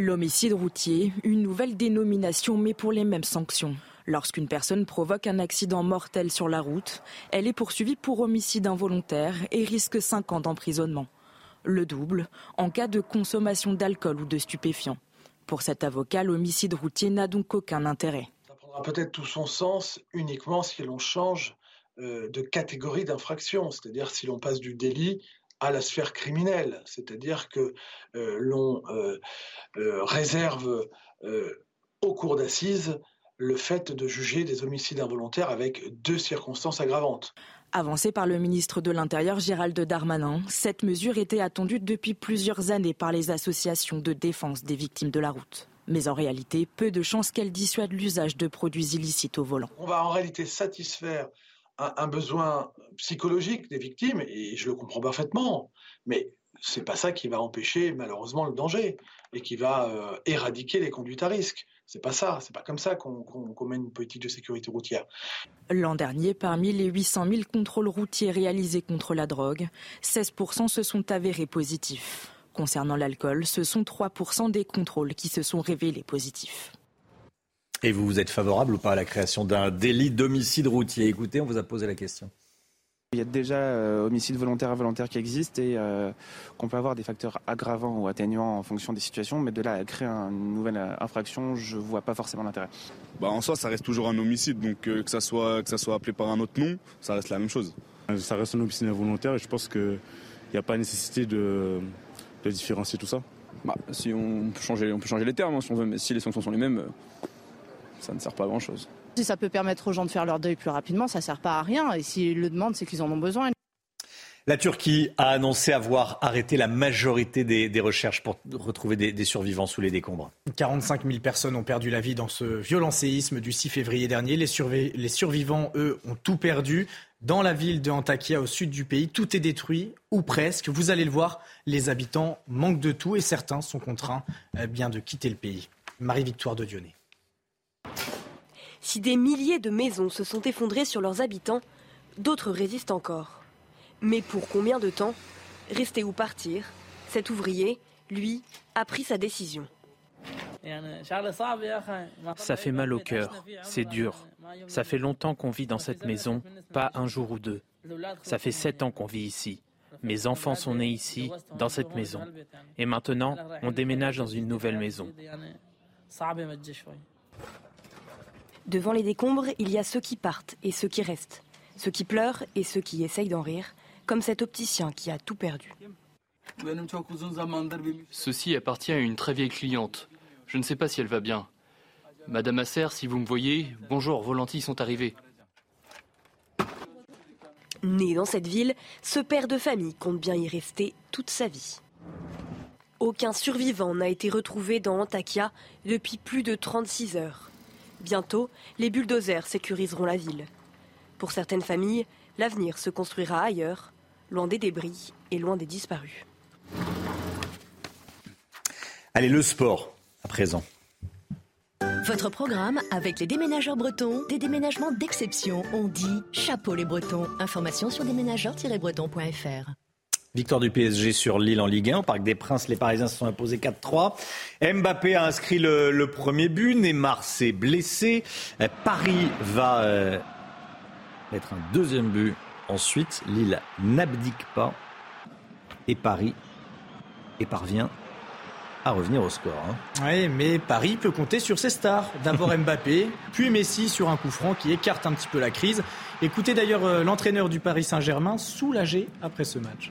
L'homicide routier, une nouvelle dénomination mais pour les mêmes sanctions. Lorsqu'une personne provoque un accident mortel sur la route, elle est poursuivie pour homicide involontaire et risque 5 ans d'emprisonnement. Le double en cas de consommation d'alcool ou de stupéfiants. Pour cet avocat, l'homicide routier n'a donc aucun intérêt. Ça prendra peut-être tout son sens uniquement si l'on change euh, de catégorie d'infraction, c'est-à-dire si l'on passe du délit à la sphère criminelle, c'est-à-dire que euh, l'on euh, réserve au cours d'assises le fait de juger des homicides involontaires avec deux circonstances aggravantes. Avancée par le ministre de l'Intérieur Gérald Darmanin, cette mesure était attendue depuis plusieurs années par les associations de défense des victimes de la route. Mais en réalité, peu de chances qu'elle dissuade l'usage de produits illicites au volant. On va en réalité satisfaire un, besoin psychologique des victimes, et je le comprends parfaitement, mais c'est pas ça qui va empêcher malheureusement le danger et qui va euh, éradiquer les conduites à risque. C'est pas ça, c'est pas comme ça qu'on mène une politique de sécurité routière. L'an dernier, parmi les 800 000 contrôles routiers réalisés contre la drogue, 16% se sont avérés positifs. Concernant l'alcool, ce sont 3% des contrôles qui se sont révélés positifs. Et vous, vous êtes favorable ou pas à la création d'un délit d'homicide routier? Écoutez, on vous a posé la question. Il y a déjà euh, homicide volontaire involontaire qui existe et euh, qu'on peut avoir des facteurs aggravants ou atténuants en fonction des situations, mais de là à créer une nouvelle euh, infraction, je vois pas forcément l'intérêt. Bah en soi, ça reste toujours un homicide, donc que ça soit que ça soit appelé par un autre nom, ça reste la même chose. Ça reste un homicide involontaire et je pense qu'il n'y a pas nécessité de, de, différencier tout ça. Bah, si on peut changer, on peut changer les termes hein, si on veut, mais si les sanctions sont les mêmes, ça ne sert pas à grand chose. Si ça peut permettre aux gens de faire leur deuil plus rapidement, ça ne sert pas à rien. Et s'ils le demandent, c'est qu'ils en ont besoin. La Turquie a annoncé avoir arrêté la majorité des, recherches pour retrouver des, survivants sous les décombres. 45 000 personnes ont perdu la vie dans ce violent séisme du 6 février dernier. Les, les survivants, eux, ont tout perdu. Dans la ville de Antakya, au sud du pays, tout est détruit, ou presque. Vous allez le voir, les habitants manquent de tout et certains sont contraints eh bien, de quitter le pays. Marie-Victoire de Dionnet. Si des milliers de maisons se sont effondrées sur leurs habitants, d'autres résistent encore. Mais pour combien de temps Rester ou partir Cet ouvrier, lui, a pris sa décision. Ça fait mal au cœur, c'est dur. Ça fait longtemps qu'on vit dans cette maison, pas un jour ou deux. Ça fait sept ans qu'on vit ici. Mes enfants sont nés ici, dans cette maison. Et maintenant, on déménage dans une nouvelle maison. Devant les décombres, il y a ceux qui partent et ceux qui restent, ceux qui pleurent et ceux qui essayent d'en rire, comme cet opticien qui a tout perdu. Ceci appartient à une très vieille cliente. Je ne sais pas si elle va bien. Madame Asser, si vous me voyez, bonjour, vos lentilles sont arrivées. Né dans cette ville, ce père de famille compte bien y rester toute sa vie. Aucun survivant n'a été retrouvé dans Antakya depuis plus de 36 heures. Bientôt, les bulldozers sécuriseront la ville. Pour certaines familles, l'avenir se construira ailleurs, loin des débris et loin des disparus. Allez, le sport, à présent. Votre programme avec les déménageurs bretons, des déménagements d'exception. On dit chapeau les bretons. Information sur déménageurs-bretons.fr. Victoire du PSG sur Lille en Ligue 1. Au Parc des Princes, les Parisiens se sont imposés 4-3. Mbappé a inscrit le, premier but. Neymar s'est blessé. Euh, Paris va euh, mettre un deuxième but. Ensuite, Lille n'abdique pas. Et Paris et parvient à revenir au score. Hein. Oui, mais Paris peut compter sur ses stars. D'abord Mbappé, puis Messi sur un coup franc qui écarte un petit peu la crise. Écoutez d'ailleurs euh, l'entraîneur du Paris Saint-Germain soulagé après ce match.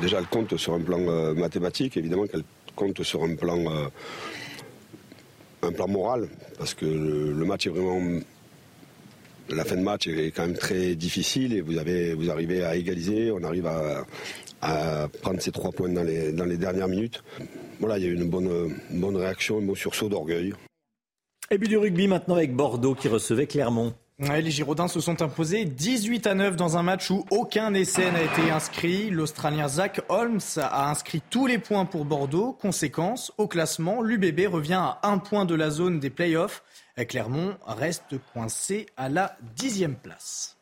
Déjà, elle compte sur un plan euh, mathématique, évidemment qu'elle compte sur un plan, euh, un plan moral, parce que le, match est vraiment la fin de match est quand même très difficile et vous, avez, vous arrivez à égaliser, on arrive à, prendre ces trois points dans les, dans les dernières minutes. Voilà, il y a eu une bonne, bonne réaction, un beau sursaut d'orgueil. Et puis du rugby maintenant avec Bordeaux qui recevait Clermont. Les Girondins se sont imposés 18 à 9 dans un match où aucun essai n'a été inscrit. L'Australien Zach Holmes a inscrit tous les points pour Bordeaux. Conséquence, au classement, l'UBB revient à un point de la zone des playoffs. Clermont reste coincé à la dixième place.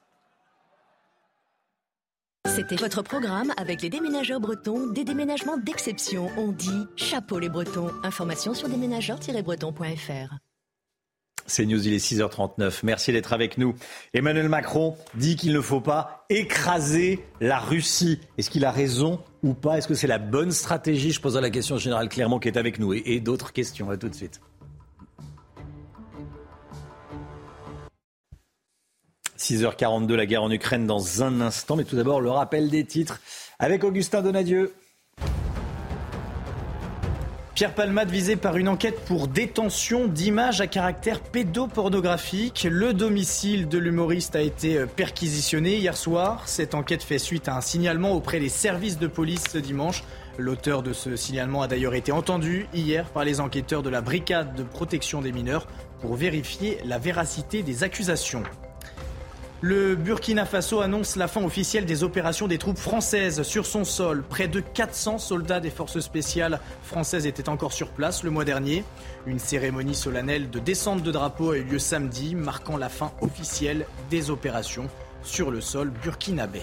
C'était votre programme avec les déménageurs bretons, des déménagements d'exception. On dit chapeau les bretons. Information sur déménageurs-bretons.fr. C'est News, il est 6h39. Merci d'être avec nous. Emmanuel Macron dit qu'il ne faut pas écraser la Russie. Est-ce qu'il a raison ou pas? Est-ce que c'est la bonne stratégie? Je pose la question au général Clermont qui est avec nous et, et d'autres questions. À tout de suite. 6h42, la guerre en Ukraine dans un instant. Mais tout d'abord, le rappel des titres avec Augustin Donadieu. Pierre Palmade visé par une enquête pour détention d'images à caractère pédopornographique. Le domicile de l'humoriste a été perquisitionné hier soir. Cette enquête fait suite à un signalement auprès des services de police ce dimanche. L'auteur de ce signalement a d'ailleurs été entendu hier par les enquêteurs de la brigade de protection des mineurs pour vérifier la véracité des accusations. Le Burkina Faso annonce la fin officielle des opérations des troupes françaises sur son sol. Près de 400 soldats des forces spéciales françaises étaient encore sur place le mois dernier. Une cérémonie solennelle de descente de drapeau a eu lieu samedi, marquant la fin officielle des opérations sur le sol burkinabé.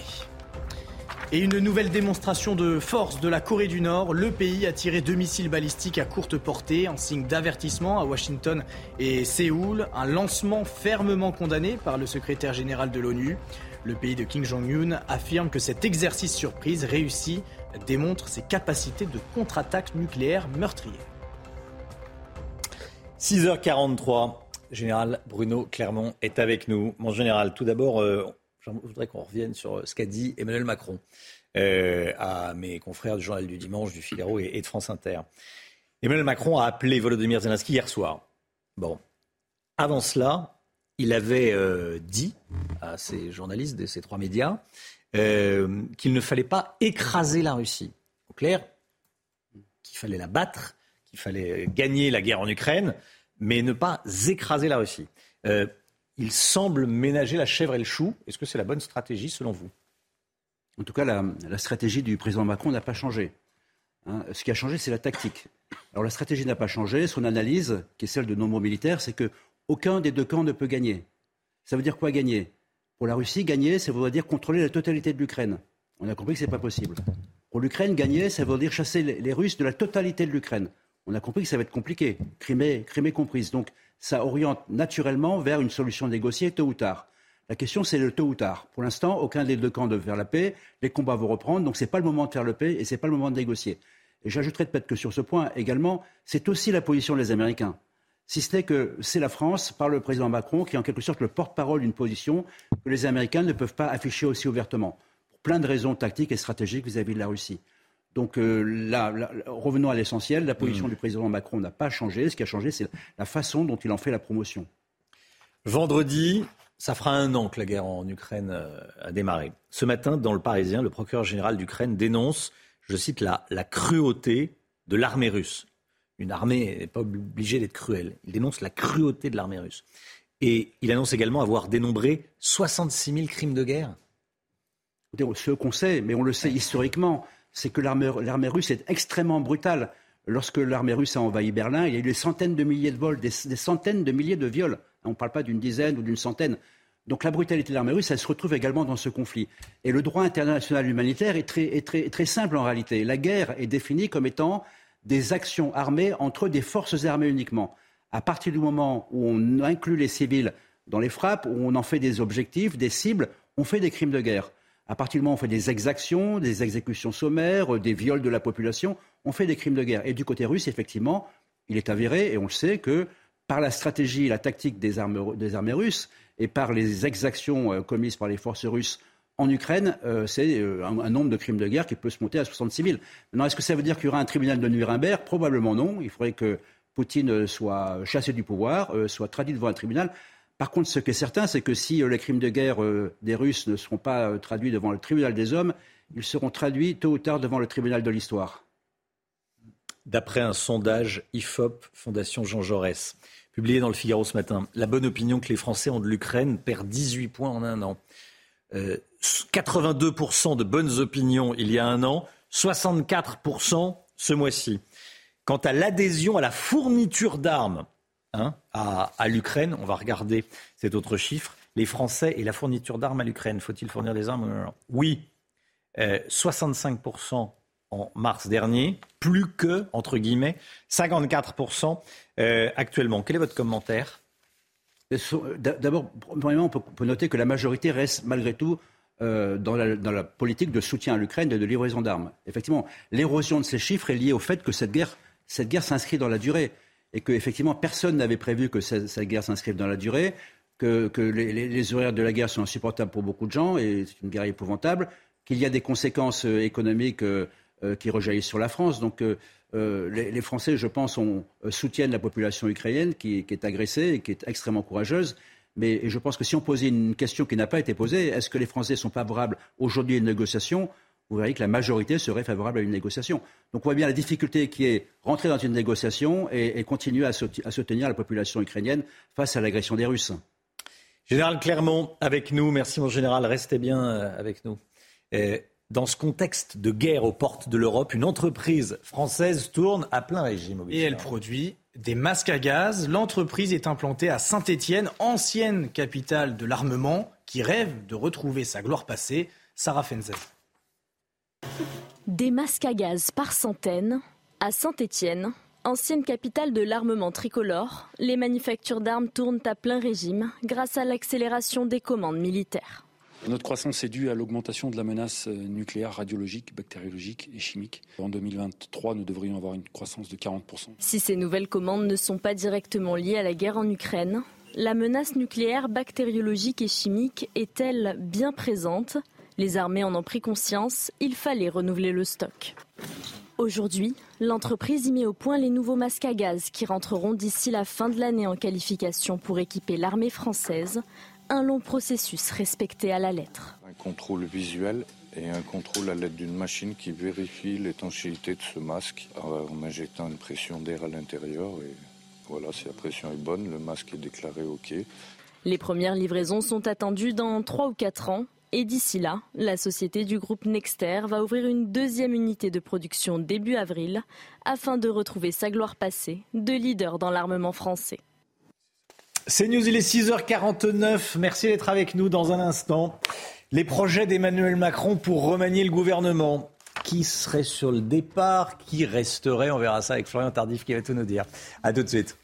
Et une nouvelle démonstration de force de la Corée du Nord. Le pays a tiré deux missiles balistiques à courte portée en signe d'avertissement à Washington et Séoul. Un lancement fermement condamné par le secrétaire général de l'ONU. Le pays de Kim Jong-un affirme que cet exercice surprise réussi démontre ses capacités de contre-attaque nucléaire meurtrière. 6h43, Général Bruno Clermont est avec nous. Mon général, tout d'abord, euh, je voudrais qu'on revienne sur ce qu'a dit Emmanuel Macron euh, à mes confrères du Journal du Dimanche, du Figaro et, de France Inter. Emmanuel Macron a appelé Volodymyr Zelensky hier soir. Bon. Avant cela, il avait euh, dit à ces journalistes de ces trois médias euh, qu'il ne fallait pas écraser la Russie. Au clair, qu'il fallait la battre, qu'il fallait gagner la guerre en Ukraine, mais ne pas écraser la Russie il semble ménager la chèvre et le chou. Est-ce que c'est la bonne stratégie selon vous? En tout cas, la, stratégie du président Macron n'a pas changé. Hein. ce qui a changé, c'est la tactique. Alors la stratégie n'a pas changé. Son analyse, qui est celle de nombreux militaires, c'est que aucun des deux camps ne peut gagner. Ça veut dire quoi gagner? Pour la Russie, gagner, ça veut dire contrôler la totalité de l'Ukraine. On a compris que ce n'est pas possible. Pour l'Ukraine, gagner, ça veut dire chasser les, Russes de la totalité de l'Ukraine. On a compris que ça va être compliqué, Crimée, Crimée comprise. Donc ça oriente naturellement vers une solution négociée tôt ou tard. La question, c'est le tôt ou tard. Pour l'instant, aucun des deux camps ne veut faire la paix. Les combats vont reprendre, donc ce n'est pas le moment de faire la paix et ce n'est pas le moment de négocier. Et j'ajouterai peut-être que sur ce point également, c'est aussi la position des Américains. Si ce n'est que c'est la France, par le président Macron, qui est en quelque sorte le porte-parole d'une position que les Américains ne peuvent pas afficher aussi ouvertement, pour plein de raisons tactiques et stratégiques vis-à-vis de la Russie. Donc là, revenons à l'essentiel. La position Mmh. du président Macron n'a pas changé. Ce qui a changé, c'est la façon dont il en fait la promotion. Vendredi, ça fera un an que la guerre en Ukraine euh, a démarré. Ce matin, dans le Parisien, le procureur général d'Ukraine dénonce, je cite, la, la cruauté de l'armée russe. Une armée n'est pas obligée d'être cruelle. Il dénonce la cruauté de l'armée russe. Et il annonce également avoir dénombré 66 000 crimes de guerre. Ce qu'on sait, mais on le sait historiquement, c'est que l'armée russe est extrêmement brutale. Lorsque l'armée russe a envahi Berlin, il y a eu des centaines de milliers de vols, des, centaines de milliers de viols. On ne parle pas d'une dizaine ou d'une centaine. Donc la brutalité de l'armée russe, elle se retrouve également dans ce conflit. Et le droit international humanitaire est très, très simple en réalité. La guerre est définie comme étant des actions armées entre des forces armées uniquement. À partir du moment où on inclut les civils dans les frappes, où on en fait des objectifs, des cibles, on fait des crimes de guerre. À partir du moment où on fait des exactions, des exécutions sommaires, des viols de la population, on fait des crimes de guerre. Et du côté russe, effectivement, il est avéré, et on le sait, que par la stratégie et la tactique des, armées russes et par les exactions euh, commises par les forces russes en Ukraine, euh, c'est euh, un, un, nombre de crimes de guerre qui peut se monter à 66 000. Maintenant, est-ce que ça veut dire qu'il y aura un tribunal de Nuremberg? Probablement non. Il faudrait que Poutine soit chassé du pouvoir, soit traduit devant un tribunal. Par contre, ce qui est certain, c'est que si les crimes de guerre des Russes ne seront pas traduits devant le tribunal des hommes, ils seront traduits tôt ou tard devant le tribunal de l'histoire. D'après un sondage IFOP, Fondation Jean Jaurès, publié dans le Figaro ce matin, la bonne opinion que les Français ont de l'Ukraine perd 18 points en un an. Euh, 82% de bonnes opinions il y a un an, 64% ce mois-ci. Quant à l'adhésion à la fourniture d'armes hein, à, l'Ukraine, on va regarder cet autre chiffre. Les Français et la fourniture d'armes à l'Ukraine, faut-il fournir des armes Oui, euh, 65% en mars dernier, plus que, entre guillemets, 54% euh, actuellement. Quel est votre commentaire? D'abord, premièrement, on peut, noter que la majorité reste malgré tout euh, dans, la, politique de soutien à l'Ukraine et de livraison d'armes. Effectivement, l'érosion de ces chiffres est liée au fait que cette guerre s'inscrit dans la durée et que effectivement personne n'avait prévu que cette, guerre s'inscrive dans la durée, que, les, horaires de la guerre sont insupportables pour beaucoup de gens et c'est une guerre épouvantable, qu'il y a des conséquences euh, économiques euh, qui rejaillissent sur la France. Donc euh, les, Français, je pense, soutiennent la population ukrainienne qui, qui, est agressée et qui est extrêmement courageuse. Mais je pense que si on posait une question qui n'a pas été posée, est-ce que les Français sont favorables aujourd'hui à une négociation? Vous verrez que la majorité serait favorable à une négociation. Donc on voit bien la difficulté qui est rentrer dans une négociation et, et continuer à, à, soutenir la population ukrainienne face à l'agression des Russes. Général Clermont, avec nous. Merci mon général, restez bien avec nous. Et dans ce contexte de guerre aux portes de l'Europe, une entreprise française tourne à plein régime. Et elle produit des masques à gaz. L'entreprise est implantée à Saint-Étienne, ancienne capitale de l'armement, qui rêve de retrouver sa gloire passée. Sarah Fenzel. Des masques à gaz par centaines à Saint-Étienne, ancienne capitale de l'armement tricolore. Les manufactures d'armes tournent à plein régime grâce à l'accélération des commandes militaires. Notre croissance est due à l'augmentation de la menace nucléaire, radiologique, bactériologique et chimique. En 2023, nous devrions avoir une croissance de 40%. Si ces nouvelles commandes ne sont pas directement liées à la guerre en Ukraine, la menace nucléaire, bactériologique et chimique est-elle bien présente? Les armées en ont pris conscience, il fallait renouveler le stock. Aujourd'hui, l'entreprise y met au point les nouveaux masques à gaz qui rentreront d'ici la fin de l'année en qualification pour équiper l'armée française un long processus respecté à la lettre. Un contrôle visuel et un contrôle à l'aide d'une machine qui vérifie l'étanchéité de ce masque en injectant une pression d'air à l'intérieur. Et voilà, si la pression est bonne, le masque est déclaré OK. Les premières livraisons sont attendues dans 3 ou 4 ans. Et d'ici là, la société du groupe Nexter va ouvrir une deuxième unité de production début avril afin de retrouver sa gloire passée de leader dans l'armement français. C'est News, il est 6h49. Merci d'être avec nous dans un instant. Les projets d'Emmanuel Macron pour remanier le gouvernement. Qui serait sur le départ? Qui resterait? On verra ça avec Florian Tardif qui va tout nous dire. A tout de suite. «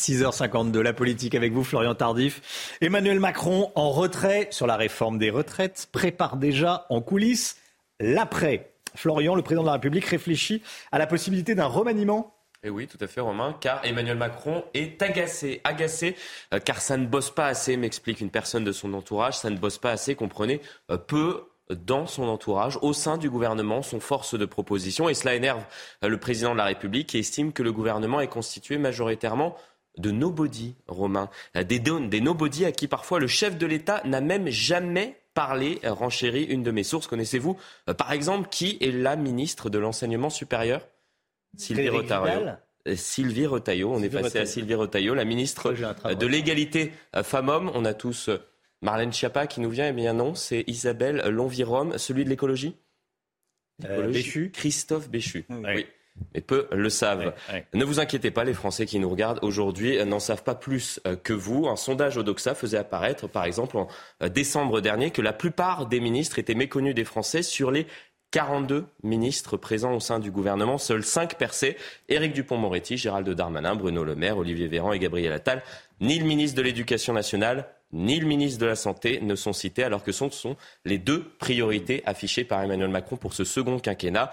6h52, la politique avec vous, Florian Tardif. Emmanuel Macron, en retrait sur la réforme des retraites, prépare déjà en coulisses l'après. Florian, le président de la République, réfléchit à la possibilité d'un remaniement Et oui, tout à fait, Romain, car Emmanuel Macron est agacé, agacé, euh, car ça ne bosse pas assez, m'explique une personne de son entourage, ça ne bosse pas assez, comprenez, euh, peu dans son entourage, au sein du gouvernement, son force de proposition. Et cela énerve euh, le président de la République qui estime que le gouvernement est constitué majoritairement de nobody, Romain. Des, des nobody à qui parfois le chef de l'État n'a même jamais parlé, renchérit une de mes sources. Connaissez-vous, par exemple, qui est la ministre de l'Enseignement supérieur? Sylvie Retailleau. Euh, Sylvie Retailleau, on est passé à Sylvie Retailleau, la ministre de l'égalité euh, femmes-hommes. On a tous euh, Marlène Schiappa qui nous vient, eh bien non, c'est Isabelle Lonvirom, celui de l'écologie? Béchu. Christophe Béchu, oui. Mais peu le savent. Ne vous inquiétez pas, les Français qui nous regardent aujourd'hui n'en savent pas plus que vous. Un sondage Odoxa faisait apparaître, par exemple, en décembre dernier, que la plupart des ministres étaient méconnus des Français sur les 42 ministres présents au sein du gouvernement, seuls 5 percés. Éric Dupont-Moretti, Gérald Darmanin, Bruno Le Maire, Olivier Véran et Gabriel Attal. Ni le ministre de l'Éducation nationale, ni le ministre de la Santé ne sont cités, alors que ce sont les deux priorités affichées par Emmanuel Macron pour ce second quinquennat.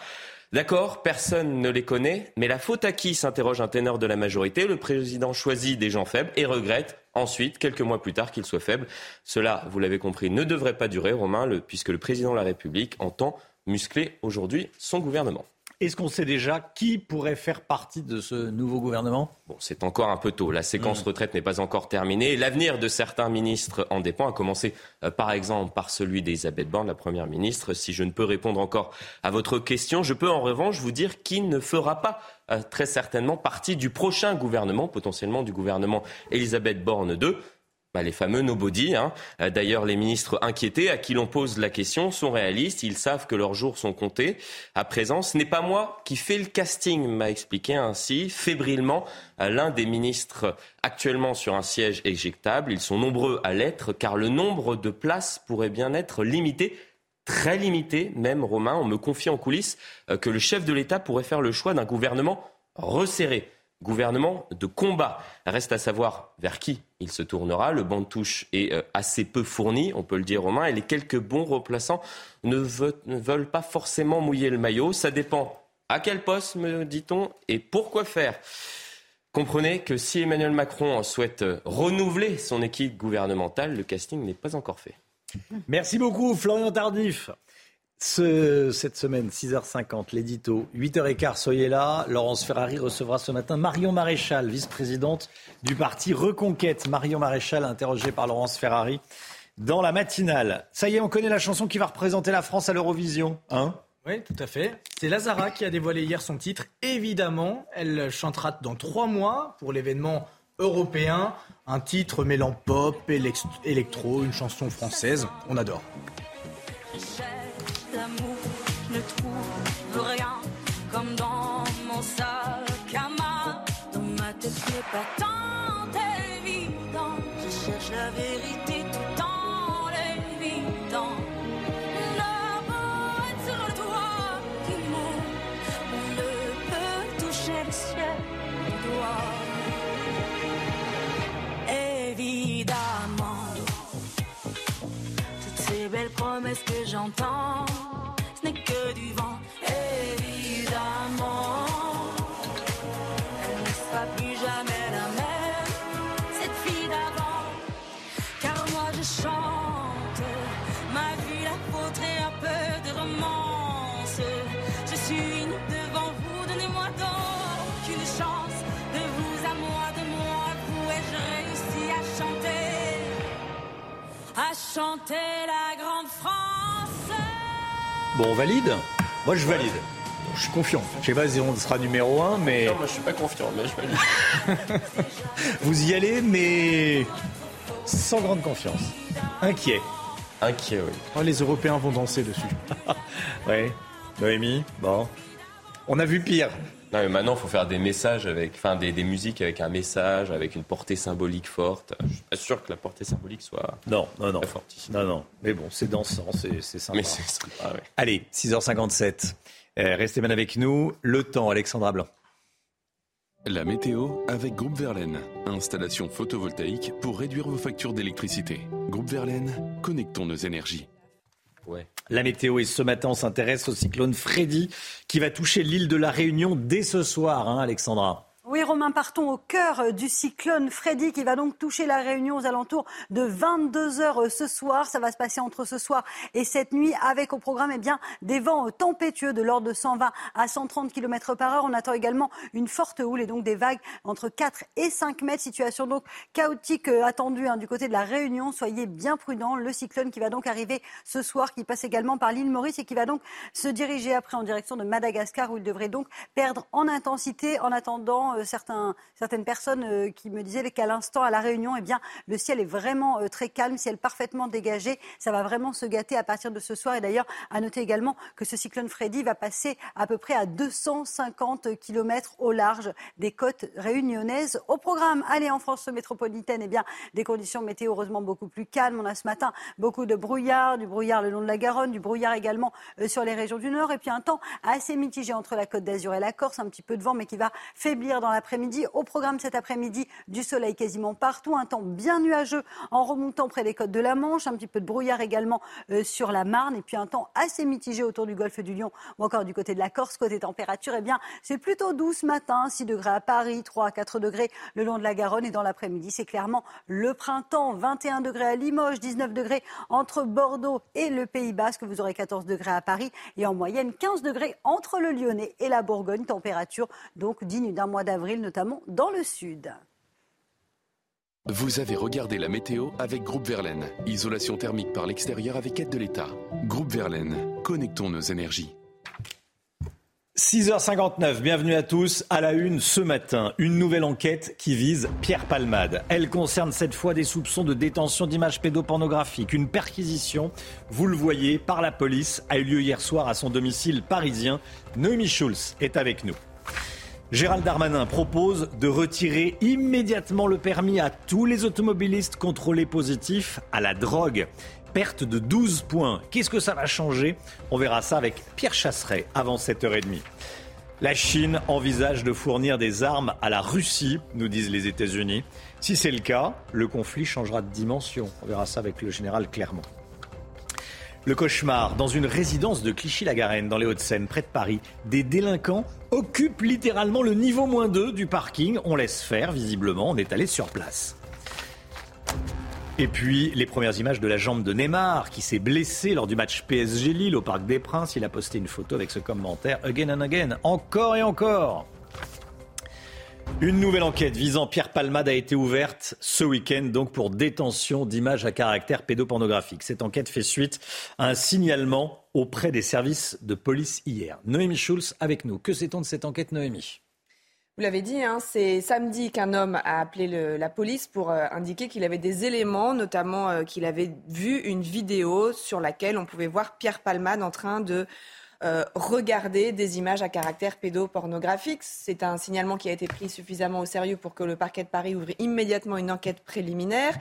D'accord, personne ne les connaît, mais la faute à qui s'interroge un ténor de la majorité Le président choisit des gens faibles et regrette ensuite, quelques mois plus tard, qu'ils soient faibles. Cela, vous l'avez compris, ne devrait pas durer, Romain, puisque le président de la République entend muscler aujourd'hui son gouvernement. Est-ce qu'on sait déjà qui pourrait faire partie de ce nouveau gouvernement? Bon, c'est encore un peu tôt. La séquence mmh. retraite n'est pas encore terminée. L'avenir de certains ministres en dépend, à commencer euh, par exemple par celui d'Elisabeth Borne, la Première ministre. Si je ne peux répondre encore à votre question, je peux en revanche vous dire qui ne fera pas euh, très certainement partie du prochain gouvernement, potentiellement du gouvernement Elisabeth Borne 2. Bah, les fameux nobody. Hein. Euh, d'ailleurs, les ministres inquiétés à qui l'on pose la question sont réalistes. Ils savent que leurs jours sont comptés. À présent, ce n'est pas moi qui fais le casting, m'a expliqué ainsi fébrilement euh, l'un des ministres actuellement sur un siège éjectable. Ils sont nombreux à l'être car le nombre de places pourrait bien être limité très limité, même Romain. On me confie en coulisses euh, que le chef de l'État pourrait faire le choix d'un gouvernement resserré gouvernement de combat. Reste à savoir vers qui il se tournera. Le banc de touche est euh, assez peu fourni, on peut le dire Romain, et les quelques bons remplaçants ne, veulent pas forcément mouiller le maillot. Ça dépend à quel poste, me dit-on, et pourquoi faire. Comprenez que si Emmanuel Macron souhaite euh, renouveler son équipe gouvernementale, le casting n'est pas encore fait. Merci beaucoup, Florian Tardif. Ce, cette semaine, 6h50, l'édito, 8h15, soyez là. Laurence Ferrari recevra ce matin Marion Maréchal, vice-présidente du parti Reconquête. Marion Maréchal, interrogée par Laurence Ferrari dans la matinale. Ça y est, on connaît la chanson qui va représenter la France à l'Eurovision, hein? Oui, tout à fait. C'est Lazara qui a dévoilé hier son titre. Évidemment, elle chantera dans trois mois pour l'événement européen. Un titre mêlant pop, électro, une chanson française. On adore ne trouve rien comme dans mon sac à main. Dans ma tête, n'est pas tant évident. Je cherche la vérité tout en l'évitant. La boîte sur le toit on ne peut toucher le ciel. Évidemment, toutes ces belles promesses que j'entends chanter la grande France. Bon, on valide Moi, je valide. Je suis confiant. Je sais pas si on sera numéro 1, mais. Non, moi, je suis pas confiant, mais je valide. Vous y allez, mais sans grande confiance. Inquiet. Inquiet, oui. Oh, les Européens vont danser dessus. oui. Noémie, bon. On a vu pire. Non, mais maintenant, il faut faire des messages avec, enfin, des, des, musiques avec un message, avec une portée symbolique forte. Je suis pas sûr que la portée symbolique soit. Non, non, non. Non, non. Mais bon, c'est dansant, c'est sympa. Mais c'est sympa. Allez, 6h57. Euh, restez bien avec nous. Le temps, Alexandra Blanc. La météo avec Groupe Verlaine. Installation photovoltaïque pour réduire vos factures d'électricité. Groupe Verlaine, connectons nos énergies. La météo et ce matin, on s'intéresse au cyclone Freddy qui va toucher l'île de la Réunion dès ce soir, hein, Alexandra. Oui, Romain, partons au cœur euh, du cyclone Freddy qui va donc toucher la Réunion aux alentours de 22 heures euh, ce soir. Ça va se passer entre ce soir et cette nuit avec au programme eh bien, des vents euh, tempétueux de l'ordre de 120 à 130 km par heure. On attend également une forte houle et donc des vagues entre 4 et 5 mètres. Situation donc chaotique attendue hein, du côté de la Réunion. Soyez bien prudents. Le cyclone qui va donc arriver ce soir, qui passe également par l'île Maurice et qui va donc se diriger après en direction de Madagascar où il devrait donc perdre en intensité en attendant euh, certaines personnes euh, qui me disaient qu'à l'instant, à La Réunion, eh bien, le ciel est vraiment euh, très calme, ciel parfaitement dégagé. Ça va vraiment se gâter à partir de ce soir. Et d'ailleurs, à noter également que ce cyclone Freddy va passer à peu près à 250 km au large des côtes réunionnaises. Au programme, allez en France métropolitaine, eh bien, des conditions météo heureusement beaucoup plus calmes. On a ce matin beaucoup de brouillard, du brouillard le long de la Garonne, du brouillard également sur les régions du Nord. Et puis un temps assez mitigé entre la côte d'Azur et la Corse, un petit peu de vent, mais qui va faiblir dans l'après-midi. Au programme cet après-midi, du soleil quasiment partout, un temps bien nuageux en remontant près des côtes de la Manche, un petit peu de brouillard également euh, sur la Marne, et puis un temps assez mitigé autour du golfe du Lion ou encore du côté de la Corse. Côté température, eh bien, c'est plutôt doux ce matin, 6 degrés à Paris, 3 à 4 degrés le long de la Garonne, et dans l'après-midi, c'est clairement le printemps, 21 degrés à Limoges, 19 degrés entre Bordeaux et le Pays Basque, vous aurez 14 degrés à Paris, et en moyenne 15 degrés entre le Lyonnais et la Bourgogne, température donc digne d'un mois d'avril, notamment dans le sud. Vous avez regardé la météo avec Groupe Verlaine. Isolation thermique par l'extérieur avec aide de l'État. Groupe Verlaine, connectons nos énergies. 6h59, bienvenue à tous. À la une ce matin, une nouvelle enquête qui vise Pierre Palmade. Elle concerne cette fois des soupçons de détention d'images pédopornographiques. Une perquisition, vous le voyez, par la police a eu lieu hier soir à son domicile parisien. Noémie Schulz est avec nous. Gérald Darmanin propose de retirer immédiatement le permis à tous les automobilistes contrôlés positifs à la drogue. Perte de 12 points. Qu'est-ce que ça va changer? On verra ça avec Pierre Chasseret avant 7h30. La Chine envisage de fournir des armes à la Russie, nous disent les États-Unis. Si c'est le cas, le conflit changera de dimension. On verra ça avec le général Clermont. Le cauchemar dans une résidence de Clichy-la-Garenne, dans les Hauts-de-Seine, près de Paris. Des délinquants occupent littéralement le niveau moins 2 du parking. On laisse faire, visiblement, on est allé sur place. Et puis, les premières images de la jambe de Neymar, qui s'est blessé lors du match PSG Lille au Parc des Princes. Il a posté une photo avec ce commentaire Again and again, encore et encore. Une nouvelle enquête visant Pierre Palmade a été ouverte ce week-end donc pour détention d'images à caractère pédopornographique. Cette enquête fait suite à un signalement auprès des services de police hier. Noémie Schulz avec nous. Que sait-on de cette enquête, Noémie? Vous l'avez dit, hein, c'est samedi qu'un homme a appelé la police pour euh, indiquer qu'il avait des éléments, notamment euh, qu'il avait vu une vidéo sur laquelle on pouvait voir Pierre Palmade en train de euh, regarder des images à caractère pédopornographique. C'est un signalement qui a été pris suffisamment au sérieux pour que le parquet de Paris ouvre immédiatement une enquête préliminaire.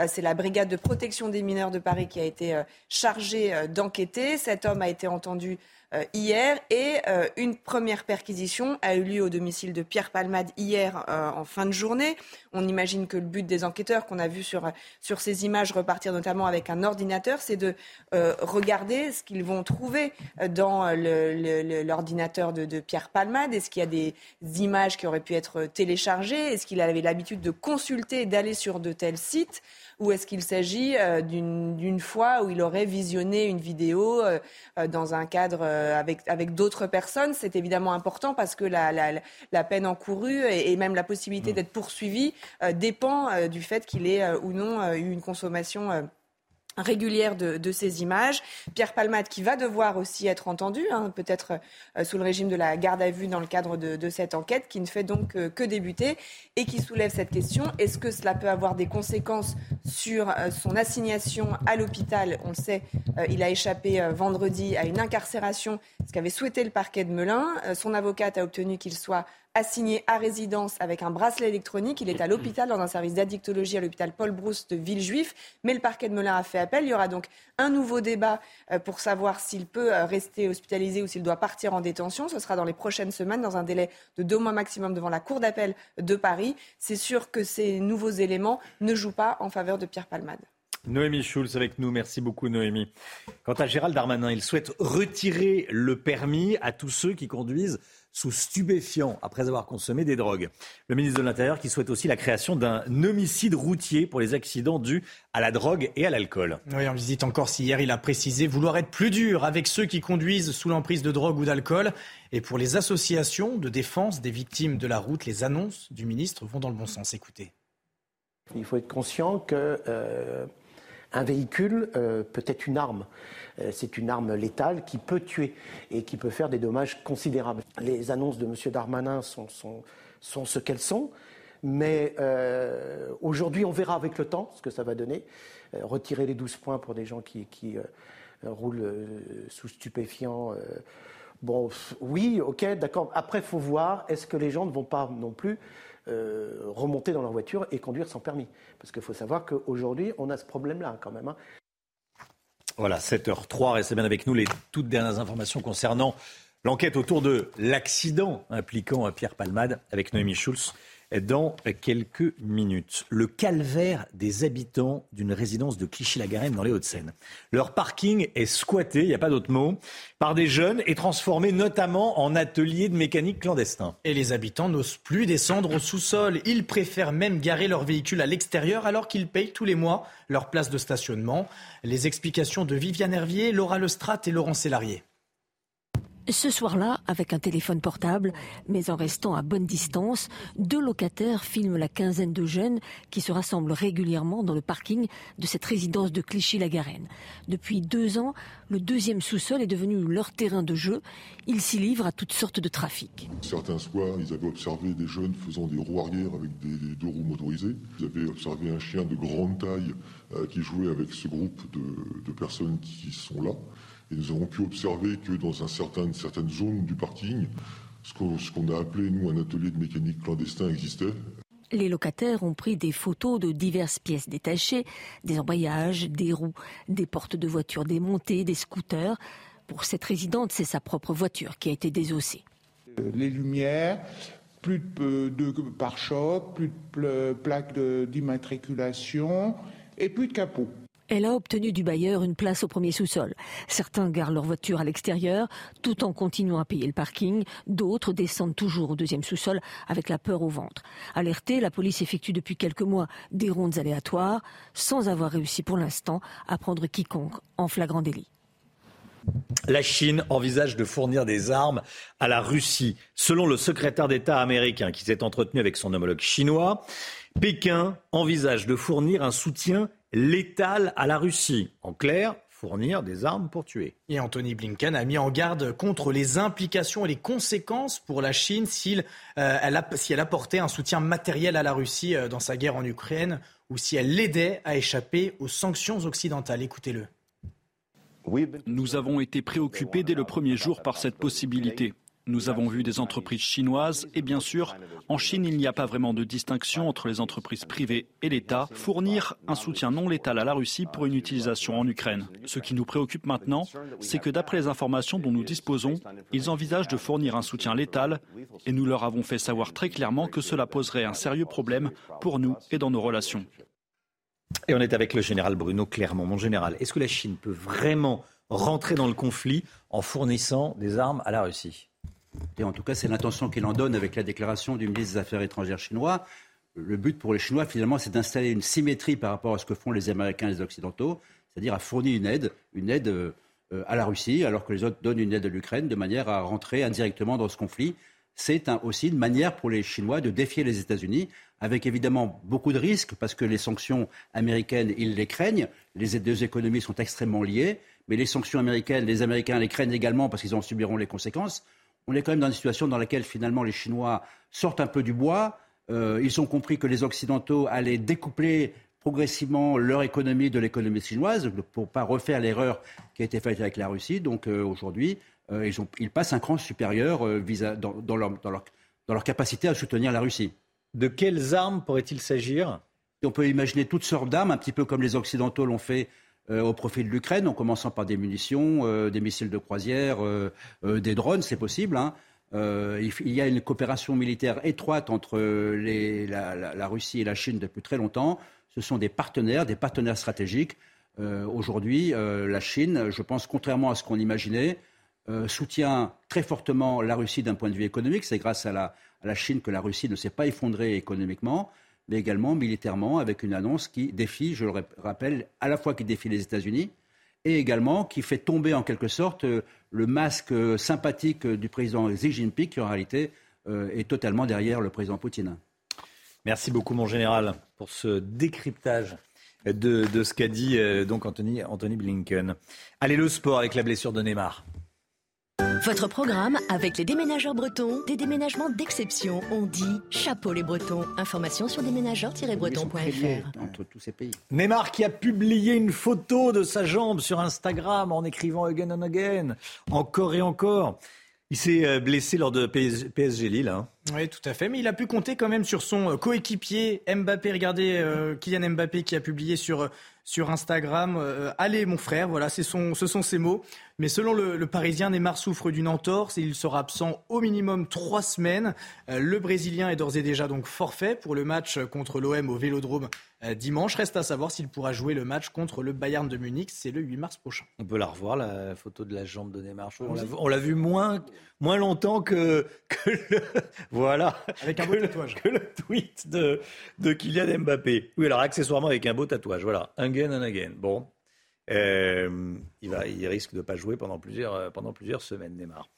Euh, c'est la brigade de protection des mineurs de Paris qui a été euh, chargée d'enquêter. Cet homme a été entendu euh, hier et euh, une première perquisition a eu lieu au domicile de Pierre Palmade hier euh, en fin de journée. On imagine que le but des enquêteurs qu'on a vu sur, sur ces images repartir notamment avec un ordinateur, c'est de regarder ce qu'ils vont trouver dans l'ordinateur de, de, Pierre Palmade. Est-ce qu'il y a des images qui auraient pu être téléchargées? Est-ce qu'il avait l'habitude de consulter, d'aller sur de tels sites? Ou est-ce qu'il s'agit euh, d'une fois où il aurait visionné une vidéo euh, euh, dans un cadre avec, avec d'autres personnes? C'est évidemment important parce que la, la, la peine encourue et, et, même la possibilité d'être poursuivi dépend du fait qu'il ait ou non eu une consommation régulière de, ces images. Pierre Palmade qui va devoir aussi être entendu, hein, peut-être euh, sous le régime de la garde à vue dans le cadre de, de cette enquête, qui ne fait donc euh, que débuter et qui soulève cette question. Est-ce que cela peut avoir des conséquences sur euh, son assignation à l'hôpital? On le sait, il a échappé vendredi à une incarcération, ce qu'avait souhaité le parquet de Melun. son avocate a obtenu qu'il soit assigné à résidence avec un bracelet électronique. Il est à l'hôpital, dans un service d'addictologie à l'hôpital Paul Brousse de Villejuif. Mais le parquet de Melun a fait appel. Il y aura donc un nouveau débat euh, pour savoir s'il peut euh, rester hospitalisé ou s'il doit partir en détention. Ce sera dans les prochaines semaines, dans un délai de deux mois maximum devant la Cour d'appel de Paris. C'est sûr que ces nouveaux éléments ne jouent pas en faveur de Pierre Palmade. Noémie Schulz avec nous. Merci beaucoup, Noémie. Quant à Gérald Darmanin, il souhaite retirer le permis à tous ceux qui conduisent sous stupéfiants après avoir consommé des drogues. Le ministre de l'Intérieur qui souhaite aussi la création d'un homicide routier pour les accidents dus à la drogue et à l'alcool. Oui, en visite encore si hier, il a précisé vouloir être plus dur avec ceux qui conduisent sous l'emprise de drogue ou d'alcool. Et pour les associations de défense des victimes de la route, les annonces du ministre vont dans le bon sens. Écoutez. Il faut être conscient que euh, un véhicule euh, peut être une arme. Euh, c'est une arme létale qui peut tuer et qui peut faire des dommages considérables. Les annonces de M. Darmanin sont, ce qu'elles sont. Mais euh, aujourd'hui, on verra avec le temps ce que ça va donner. retirer les 12 points pour des gens qui, roulent sous stupéfiants. bon, oui, ok, d'accord. Après, faut voir, est-ce que les gens ne vont pas non plus remonter dans leur voiture et conduire sans permis Parce qu'il faut savoir qu'aujourd'hui, on a ce problème-là quand même. Hein. Voilà, 7h03, restez bien avec nous les toutes dernières informations concernant l'enquête autour de l'accident impliquant Pierre Palmade avec Noémie Schulz dans quelques minutes. Le calvaire des habitants d'une résidence de Clichy-la-Garenne dans les Hauts-de-Seine. Leur parking est squatté, il n'y a pas d'autre mot, par des jeunes et transformé notamment en atelier de mécanique clandestin. Et les habitants n'osent plus descendre au sous-sol. Ils préfèrent même garer leur véhicule à l'extérieur alors qu'ils payent tous les mois leur place de stationnement. Les explications de Viviane Hervier, Laura Lestrade et Laurent Sélarié. Ce soir-là, avec un téléphone portable, mais en restant à bonne distance, deux locataires filment la quinzaine de jeunes qui se rassemblent régulièrement dans le parking de cette résidence de Clichy-la-Garenne. Depuis deux ans, le deuxième sous-sol est devenu leur terrain de jeu. Ils s'y livrent à toutes sortes de trafics. Certains soirs, ils avaient observé des jeunes faisant des roues arrière avec des, deux roues motorisées. Ils avaient observé un chien de grande taille euh, qui jouait avec ce groupe de personnes qui sont là. Et nous avons pu observer que dans un certain, une certaine zone du parking, ce qu'on a appelé, nous, un atelier de mécanique clandestin existait. Les locataires ont pris des photos de diverses pièces détachées, des embrayages, des roues, des portes de voitures démontées, des scooters. Pour cette résidente, c'est sa propre voiture qui a été désossée. Les lumières, plus de, de pare-chocs, plus de plaques d'immatriculation et plus de capot. Elle a obtenu du bailleur une place au premier sous-sol. Certains garent leur voiture à l'extérieur tout en continuant à payer le parking. D'autres descendent toujours au deuxième sous-sol avec la peur au ventre. Alertée, la police effectue depuis quelques mois des rondes aléatoires sans avoir réussi pour l'instant à prendre quiconque en flagrant délit. La Chine envisage de fournir des armes à la Russie. Selon le secrétaire d'État américain qui s'est entretenu avec son homologue chinois, Pékin envisage de fournir un soutien létale à la Russie. En clair, fournir des armes pour tuer. Et Anthony Blinken a mis en garde contre les implications et les conséquences pour la Chine s'il, euh, elle, si elle apportait un soutien matériel à la Russie euh, dans sa guerre en Ukraine ou si elle l'aidait à échapper aux sanctions occidentales. Écoutez-le. Nous avons été préoccupés dès le premier jour par cette possibilité. Nous avons vu des entreprises chinoises et bien sûr, en Chine, il n'y a pas vraiment de distinction entre les entreprises privées et l'État, fournir un soutien non létal à la Russie pour une utilisation en Ukraine. Ce qui nous préoccupe maintenant, c'est que d'après les informations dont nous disposons, ils envisagent de fournir un soutien létal et nous leur avons fait savoir très clairement que cela poserait un sérieux problème pour nous et dans nos relations. Et on est avec le général Bruno Clermont. Mon général, est-ce que la Chine peut vraiment rentrer dans le conflit en fournissant des armes à la Russie? En tout cas, c'est l'intention qu'il en donne avec la déclaration du ministre des Affaires étrangères chinois. Le but pour les Chinois, finalement, c'est d'installer une symétrie par rapport à ce que font les Américains et les Occidentaux, c'est-à-dire à fournir une aide, une aide euh, à la Russie, alors que les autres donnent une aide à l'Ukraine, de manière à rentrer indirectement dans ce conflit. C'est aussi une manière pour les Chinois de défier les États-Unis, avec évidemment beaucoup de risques, parce que les sanctions américaines, ils les craignent. Les deux économies sont extrêmement liées, mais les sanctions américaines, les Américains les craignent également parce qu'ils en subiront les conséquences on est quand même dans une situation dans laquelle finalement les Chinois sortent un peu du bois. Euh, ils ont compris que les Occidentaux allaient découpler progressivement leur économie de l'économie chinoise pour ne pas refaire l'erreur qui a été faite avec la Russie. Donc euh, aujourd'hui, euh, ils, passent un cran supérieur dans, leur, dans, leur, capacité à soutenir la Russie. De quelles armes pourrait-il s'agir? On peut imaginer toutes sortes d'armes, un petit peu comme les Occidentaux l'ont fait au profit de l'Ukraine, en commençant par des munitions, euh, des missiles de croisière, euh, des drones, c'est possible. Hein. il y a une coopération militaire étroite entre la, Russie et la Chine depuis très longtemps Ce sont des partenaires, des partenaires stratégiques. Euh, aujourd'hui, euh, la Chine, je pense, contrairement à ce qu'on imaginait, euh, soutient très fortement la Russie d'un point de vue économique. C'est grâce à la, Chine que la Russie ne s'est pas effondrée économiquement, mais également militairement, avec une annonce qui défie, je le rappelle, à la fois qui défie les États-Unis et également qui fait tomber en quelque sorte le masque sympathique du président Xi Jinping, qui en réalité est totalement derrière le président Poutine. Merci beaucoup, mon général, pour ce décryptage de, de ce qu'a dit euh, donc Anthony, Anthony Blinken. Allez, le sport avec la blessure de Neymar. Votre programme avec les déménageurs bretons, des déménagements d'exception. On dit chapeau les bretons. Information sur déménageurs-bretons.fr. Entre tous ces pays. Neymar qui a publié une photo de sa jambe sur Instagram en écrivant again and again, encore et encore. Il s'est euh, blessé lors de PSG Lille. Hein. Oui, tout à fait. Mais il a pu compter quand même sur son euh, coéquipier Mbappé. Regardez euh, Kylian Mbappé qui a publié sur, sur Instagram Allez, mon frère. Voilà, son, ce sont ses mots. Mais selon le, le, Parisien, Neymar souffre d'une entorse et il sera absent au minimum trois semaines. le Brésilien est d'ores et déjà donc forfait pour le match contre l'OM au Vélodrome euh, dimanche. Reste à savoir s'il pourra jouer le match contre le Bayern de Munich. C'est le 8 mars prochain. On peut la revoir, la photo de la jambe de Neymar. On l'a vu moins, moins longtemps que, que le, voilà, avec un beau tatouage. Que le tweet de, de Kylian Mbappé. Oui, alors accessoirement avec un beau tatouage. Voilà, again and again. Bon. Euh, il, risque de ne pas jouer pendant plusieurs, pendant plusieurs semaines, Neymar.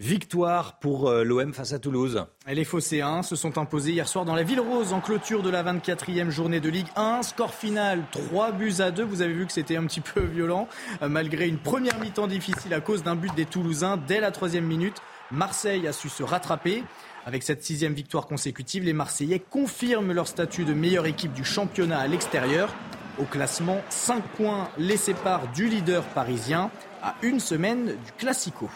Victoire pour euh, l'OM face à Toulouse. les Phocéens se sont imposés hier soir dans la Ville Rose en clôture de la 24e journée de Ligue 1. Score final 3 buts à 2. Vous avez vu que c'était un petit peu violent euh, malgré une première mi-temps difficile à cause d'un but des Toulousains dès la troisième minute. Marseille a su se rattraper. Avec cette sixième victoire consécutive, les Marseillais confirment leur statut de meilleure équipe du championnat à l'extérieur. Au classement, 5 points les séparent du leader parisien à une semaine du Classico.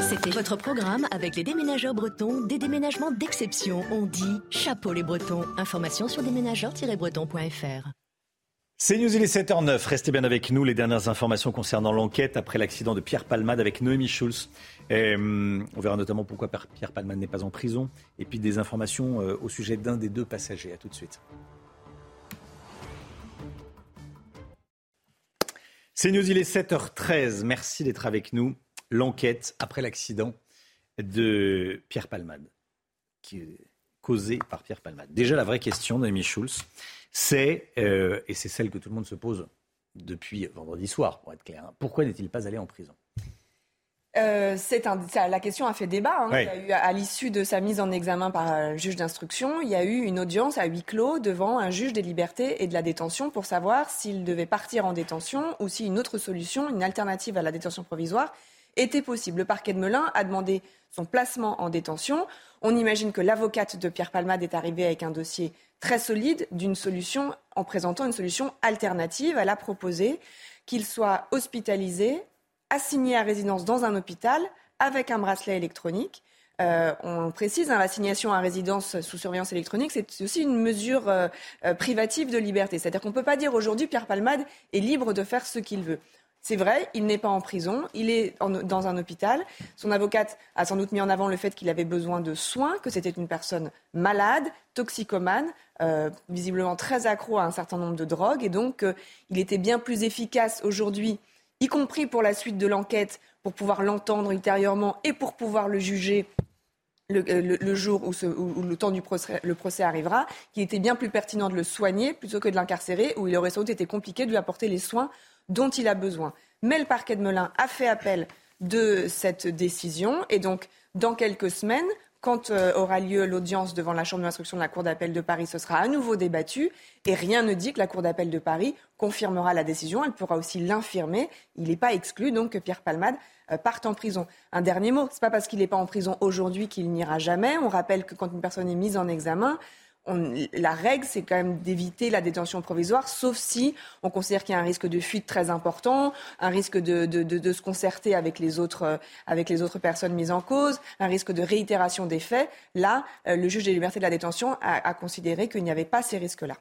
C'était votre programme avec les déménageurs bretons, des déménagements d'exception. On dit chapeau les bretons. Information sur déménageurs-bretons.fr. C'est News, il est 7h09. Restez bien avec nous. Les dernières informations concernant l'enquête après l'accident de Pierre Palmade avec Noémie Schulz. Hum, on verra notamment pourquoi Pierre Palmade n'est pas en prison. Et puis des informations euh, au sujet d'un des deux passagers. A tout de suite. C'est News, il est 7h13. Merci d'être avec nous l'enquête après l'accident de Pierre Palmade, qui est causé par Pierre Palmade. Déjà, la vraie question d'Amy Schulz, c'est, euh, et c'est celle que tout le monde se pose depuis vendredi soir, pour être clair, hein, pourquoi n'est-il pas allé en prison? Euh, la question a fait débat. Hein. Il y a eu, à l'issue de sa mise en examen par un juge d'instruction, il y a eu une audience à huis clos devant un juge des libertés et de la détention pour savoir s'il devait partir en détention ou si une autre solution, une alternative à la détention provisoire, était possible. Le parquet de Melun a demandé son placement en détention. On imagine que l'avocate de Pierre Palmade est arrivée avec un dossier très solide d'une solution, en présentant une solution alternative. Elle a proposé qu'il soit hospitalisé, assigné à résidence dans un hôpital avec un bracelet électronique. Euh, on précise, hein, l'assignation à résidence sous surveillance électronique, c'est aussi une mesure euh, euh, privative de liberté. C'est-à-dire qu'on ne peut pas dire aujourd'hui Pierre Palmade est libre de faire ce qu'il veut. C'est vrai, il n'est pas en prison, il est dans un hôpital. Son avocate a sans doute mis en avant le fait qu'il avait besoin de soins, que c'était une personne malade, toxicomane, euh, visiblement très accro à un certain nombre de drogues, et donc euh, il était bien plus efficace aujourd'hui, y compris pour la suite de l'enquête, pour pouvoir l'entendre ultérieurement et pour pouvoir le juger le, euh, jour où, le temps du procès, procès arrivera, qu'il était bien plus pertinent de le soigner plutôt que de l'incarcérer, où il aurait sans doute été compliqué de lui apporter les soins dont il a besoin. Mais le parquet de Melun a fait appel de cette décision et donc dans quelques semaines, quand euh, aura lieu l'audience devant la Chambre d'instruction de la Cour d'appel de Paris, ce sera à nouveau débattu et rien ne dit que la Cour d'appel de Paris confirmera la décision. Elle pourra aussi l'infirmer. Il n'est pas exclu donc que Pierre Palmade euh, parte en prison. Un dernier mot, ce n'est pas parce qu'il n'est pas en prison aujourd'hui qu'il n'ira jamais. On rappelle que quand une personne est mise en examen, la règle, c'est quand même d'éviter la détention provisoire, sauf si on considère qu'il y a un risque de fuite très important, un risque de, se concerter avec les, autres, euh, avec les autres personnes mises en cause, un risque de réitération des faits. Là, euh, le juge des libertés de la détention a, considéré qu'il n'y avait pas ces risques-là.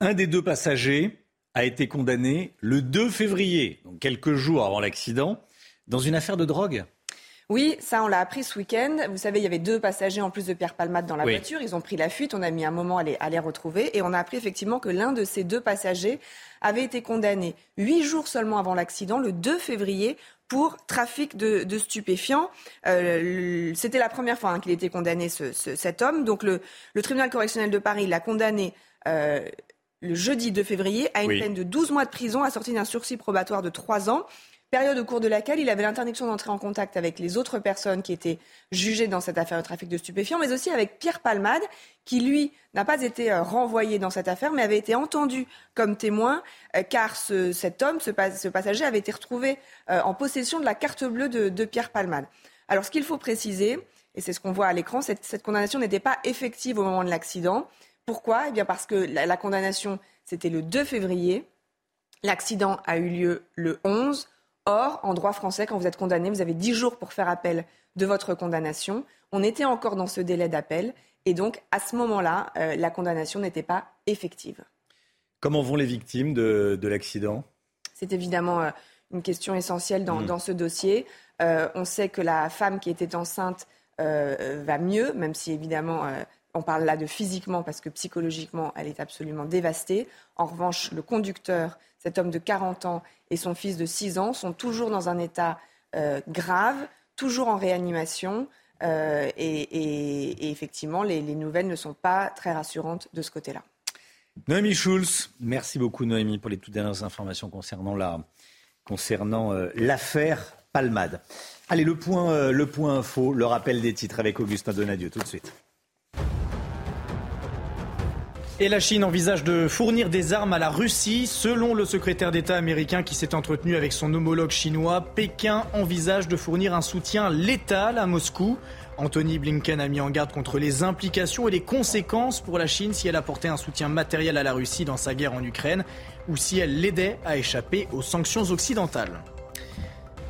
Un des deux passagers a été condamné le 2 février, donc quelques jours avant l'accident, dans une affaire de drogue. Oui, ça on l'a appris ce week-end. Vous savez, il y avait deux passagers en plus de Pierre Palmade dans la Oui. voiture. Ils ont pris la fuite. On a mis un moment à les, à les retrouver. Et on a appris effectivement que l'un de ces deux passagers avait été condamné huit jours seulement avant l'accident, le 2 février, pour trafic de, de stupéfiants. Euh, C'était la première fois hein, qu'il était condamné, ce- ce- cet homme. Donc le, le tribunal correctionnel de Paris l'a condamné euh, le jeudi 2 février à une Oui. peine de 12 mois de prison assortie d'un sursis probatoire de 3 ans. Période au cours de laquelle il avait l'interdiction d'entrer en contact avec les autres personnes qui étaient jugées dans cette affaire de trafic de stupéfiants, mais aussi avec Pierre Palmade, qui lui n'a pas été euh, renvoyé dans cette affaire, mais avait été entendu comme témoin, euh, car ce- cet homme, ce, pas- ce passager, avait été retrouvé euh, en possession de la carte bleue de, de Pierre Palmade. Alors ce qu'il faut préciser, et c'est ce qu'on voit à l'écran, cette, cette condamnation n'était pas effective au moment de l'accident. Pourquoi? Eh bien parce que la, la condamnation, c'était le 2 février. L'accident a eu lieu le 11. Or, en droit français, quand vous êtes condamné, vous avez 10 jours pour faire appel de votre condamnation. On était encore dans ce délai d'appel. Et donc, à ce moment-là, euh, la condamnation n'était pas effective. Comment vont les victimes de, de l'accident? C'est évidemment euh, une question essentielle dans, Mm. dans ce dossier. Euh, on sait que la femme qui était enceinte va mieux, même si évidemment on parle là de physiquement parce que psychologiquement elle est absolument dévastée. En revanche, le conducteur, cet homme de 40 ans et son fils de 6 ans sont toujours dans un état euh, grave, toujours en réanimation. euh, et, effectivement, les- les nouvelles ne sont pas très rassurantes de ce côté-là. Noémie Schulz, merci beaucoup Noémie pour les toutes dernières informations concernant la concernant euh, l'affaire Palmade. Allez, le point, le point info, le rappel des titres avec Augustin Donadieu tout de suite. Et la Chine envisage de fournir des armes à la Russie. Selon le secrétaire d'État américain qui s'est entretenu avec son homologue chinois, Pékin envisage de fournir un soutien létal à Moscou. Anthony Blinken a mis en garde contre les implications et les conséquences pour la Chine si elle apportait un soutien matériel à la Russie dans sa guerre en Ukraine ou si elle l'aidait à échapper aux sanctions occidentales.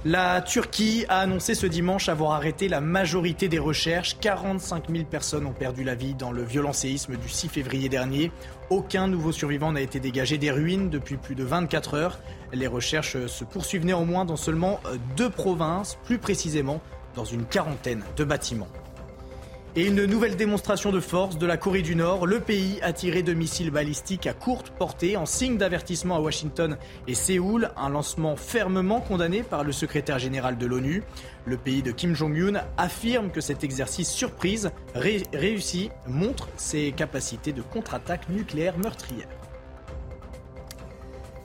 La Turquie a annoncé ce dimanche avoir arrêté la majorité des recherches. 45 000 personnes ont perdu la vie dans le violent séisme du 6 février dernier. Aucun nouveau survivant n'a été dégagé des ruines depuis plus de 24 heures. Les recherches se poursuivent néanmoins dans seulement deux provinces, plus précisément dans une quarantaine de bâtiments. Et une nouvelle démonstration de force de la Corée du Nord. Le pays a tiré de missiles balistiques à courte portée en signe d'avertissement à Washington et Séoul. Un lancement fermement condamné par le secrétaire général de l'ONU. Le pays de Kim Jong-un affirme que cet exercice surprise ré- réussi montre ses capacités de contre-attaque nucléaire meurtrière.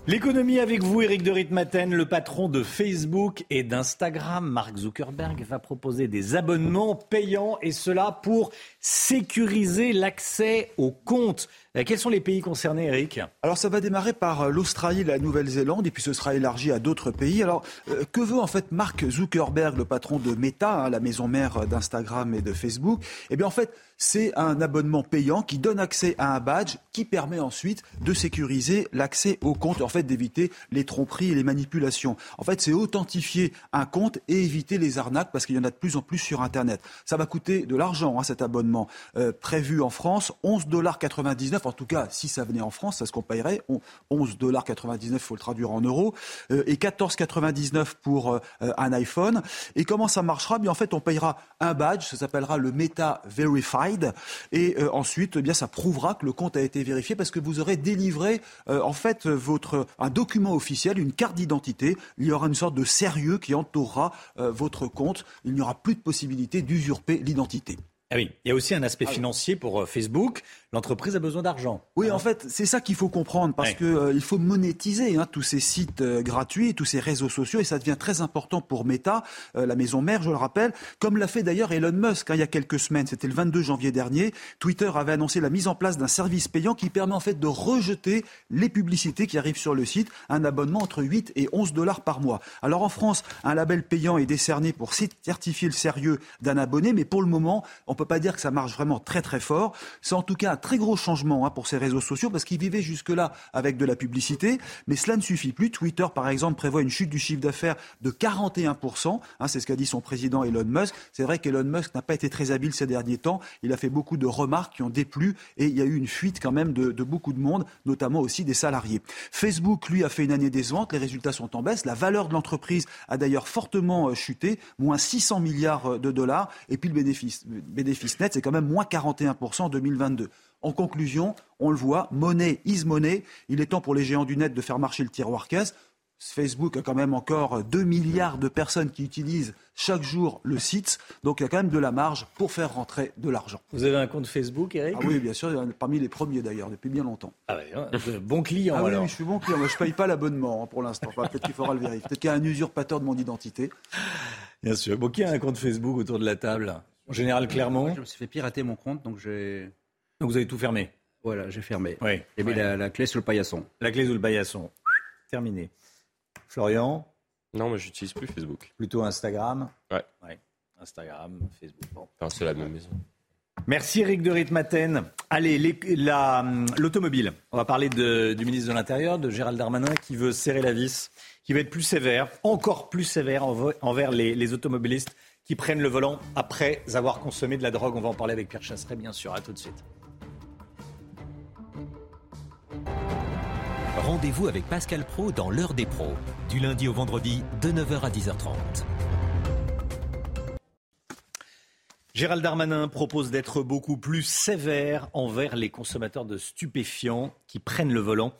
L'économie avec vous, Eric de Ritmaten, le patron de Facebook et d'Instagram. Mark Zuckerberg va proposer des abonnements payants et cela pour sécuriser l'accès aux comptes. Euh, Quels sont les pays concernés, Eric Alors ça va démarrer par euh, l'Australie, la Nouvelle-Zélande, et puis ce sera élargi à d'autres pays. Alors euh, que veut en fait Mark Zuckerberg, le patron de Meta, hein, la maison mère d'Instagram et de Facebook? Eh bien en fait c'est un abonnement payant qui donne accès à un badge qui permet ensuite de sécuriser l'accès au compte, en fait d'éviter les tromperies et les manipulations. En fait c'est authentifier un compte et éviter les arnaques parce qu'il y en a de plus en plus sur Internet. Ça va coûter de l'argent hein, cet abonnement euh, prévu en France, 11,99 dollars en tout cas, si ça venait en France, ça se comparerait. 11,99 dollars, il faut le traduire en euros, euh, et 14,99 pour euh, un iPhone. Et comment ça marchera? Bien, en fait, on payera un badge, ça s'appellera le Meta Verified, et ensuite, eh bien, ça prouvera que le compte a été vérifié parce que vous aurez délivré, en fait, votre un document officiel, une carte d'identité. Il y aura une sorte de sérieux qui entourera votre compte. Il n'y aura plus de possibilité d'usurper l'identité. Ah oui, il y a aussi un aspect financier pour euh, Facebook. L'entreprise a besoin d'argent. Oui, en fait, c'est ça qu'il faut comprendre parce Ouais. que euh, il faut monétiser hein, tous ces sites euh, gratuits, tous ces réseaux sociaux, et ça devient très important pour Meta, euh, la maison mère, je le rappelle, comme l'a fait d'ailleurs Elon Musk hein, il y a quelques semaines. C'était le 22 janvier dernier. Twitter avait annoncé la mise en place d'un service payant qui permet en fait de rejeter les publicités qui arrivent sur le site, un abonnement entre 8 et 11 dollars par mois. Alors en France, un label payant est décerné pour certifier le sérieux d'un abonné, mais pour le moment, on peut peut pas dire que ça marche vraiment très très fort. C'est en tout cas un très gros changement hein, pour ces réseaux sociaux parce qu'ils vivaient jusque-là avec de la publicité, mais cela ne suffit plus. Twitter, par exemple, prévoit une chute du chiffre d'affaires de 41%. Hein, c'est ce qu'a dit son président Elon Musk. C'est vrai qu'Elon Musk n'a pas été très habile ces derniers temps. Il a fait beaucoup de remarques qui ont déplu et il y a eu une fuite quand même de, beaucoup de monde, notamment aussi des salariés. Facebook, lui, a fait une année décevante. Les résultats sont en baisse. La valeur de l'entreprise a d'ailleurs fortement euh, chuté, moins 600 milliards de dollars. Et puis le bénéfice net, c'est quand même moins 41% en 2022. En conclusion, on le voit, monnaie is money. Il est temps pour les géants du net de faire marcher le tiroir caisse. Facebook a quand même encore 2 milliards de personnes qui utilisent chaque jour le site. Donc il y a quand même de la marge pour faire rentrer de l'argent. Vous avez un compte Facebook, Eric? Ah oui, bien sûr, parmi les premiers d'ailleurs, depuis bien longtemps. Ah oui, hein, bon client ah oui, alors. oui, je suis bon client. Je ne paye pas l'abonnement hein, pour l'instant. Enfin, Peut-être qu'il faudra le vérifier. Peut-être qu'il y a un usurpateur de mon identité. Bien sûr. Bon, qui a un compte Facebook autour de la table? En général, Clermont? Moi, je me suis fait pirater mon compte, donc j'ai. Donc vous avez tout fermé Voilà, j'ai fermé. Oui. J'ai mis Ouais. la, la clé sur le paillasson. La clé sous le paillasson. Terminé. Florian Non, moi, j'utilise plus Facebook. Plutôt Instagram Ouais. Ouais. Instagram, Facebook. Bon. Enfin, c'est la même maison. Merci Eric de Ritmaten. Allez, la, l'automobile. On va parler de- du ministre de l'Intérieur, de Gérald Darmanin, qui veut serrer la vis, qui va être plus sévère, encore plus sévère env- envers les, les automobilistes qui prennent le volant après avoir consommé de la drogue. On va en parler avec Pierre Chasseret, bien sûr. À tout de suite. Rendez-vous avec Pascal Pro dans l'heure des pros, du lundi au vendredi de 9h à 10h30. Gérald Darmanin propose d'être beaucoup plus sévère envers les consommateurs de stupéfiants qui prennent le volant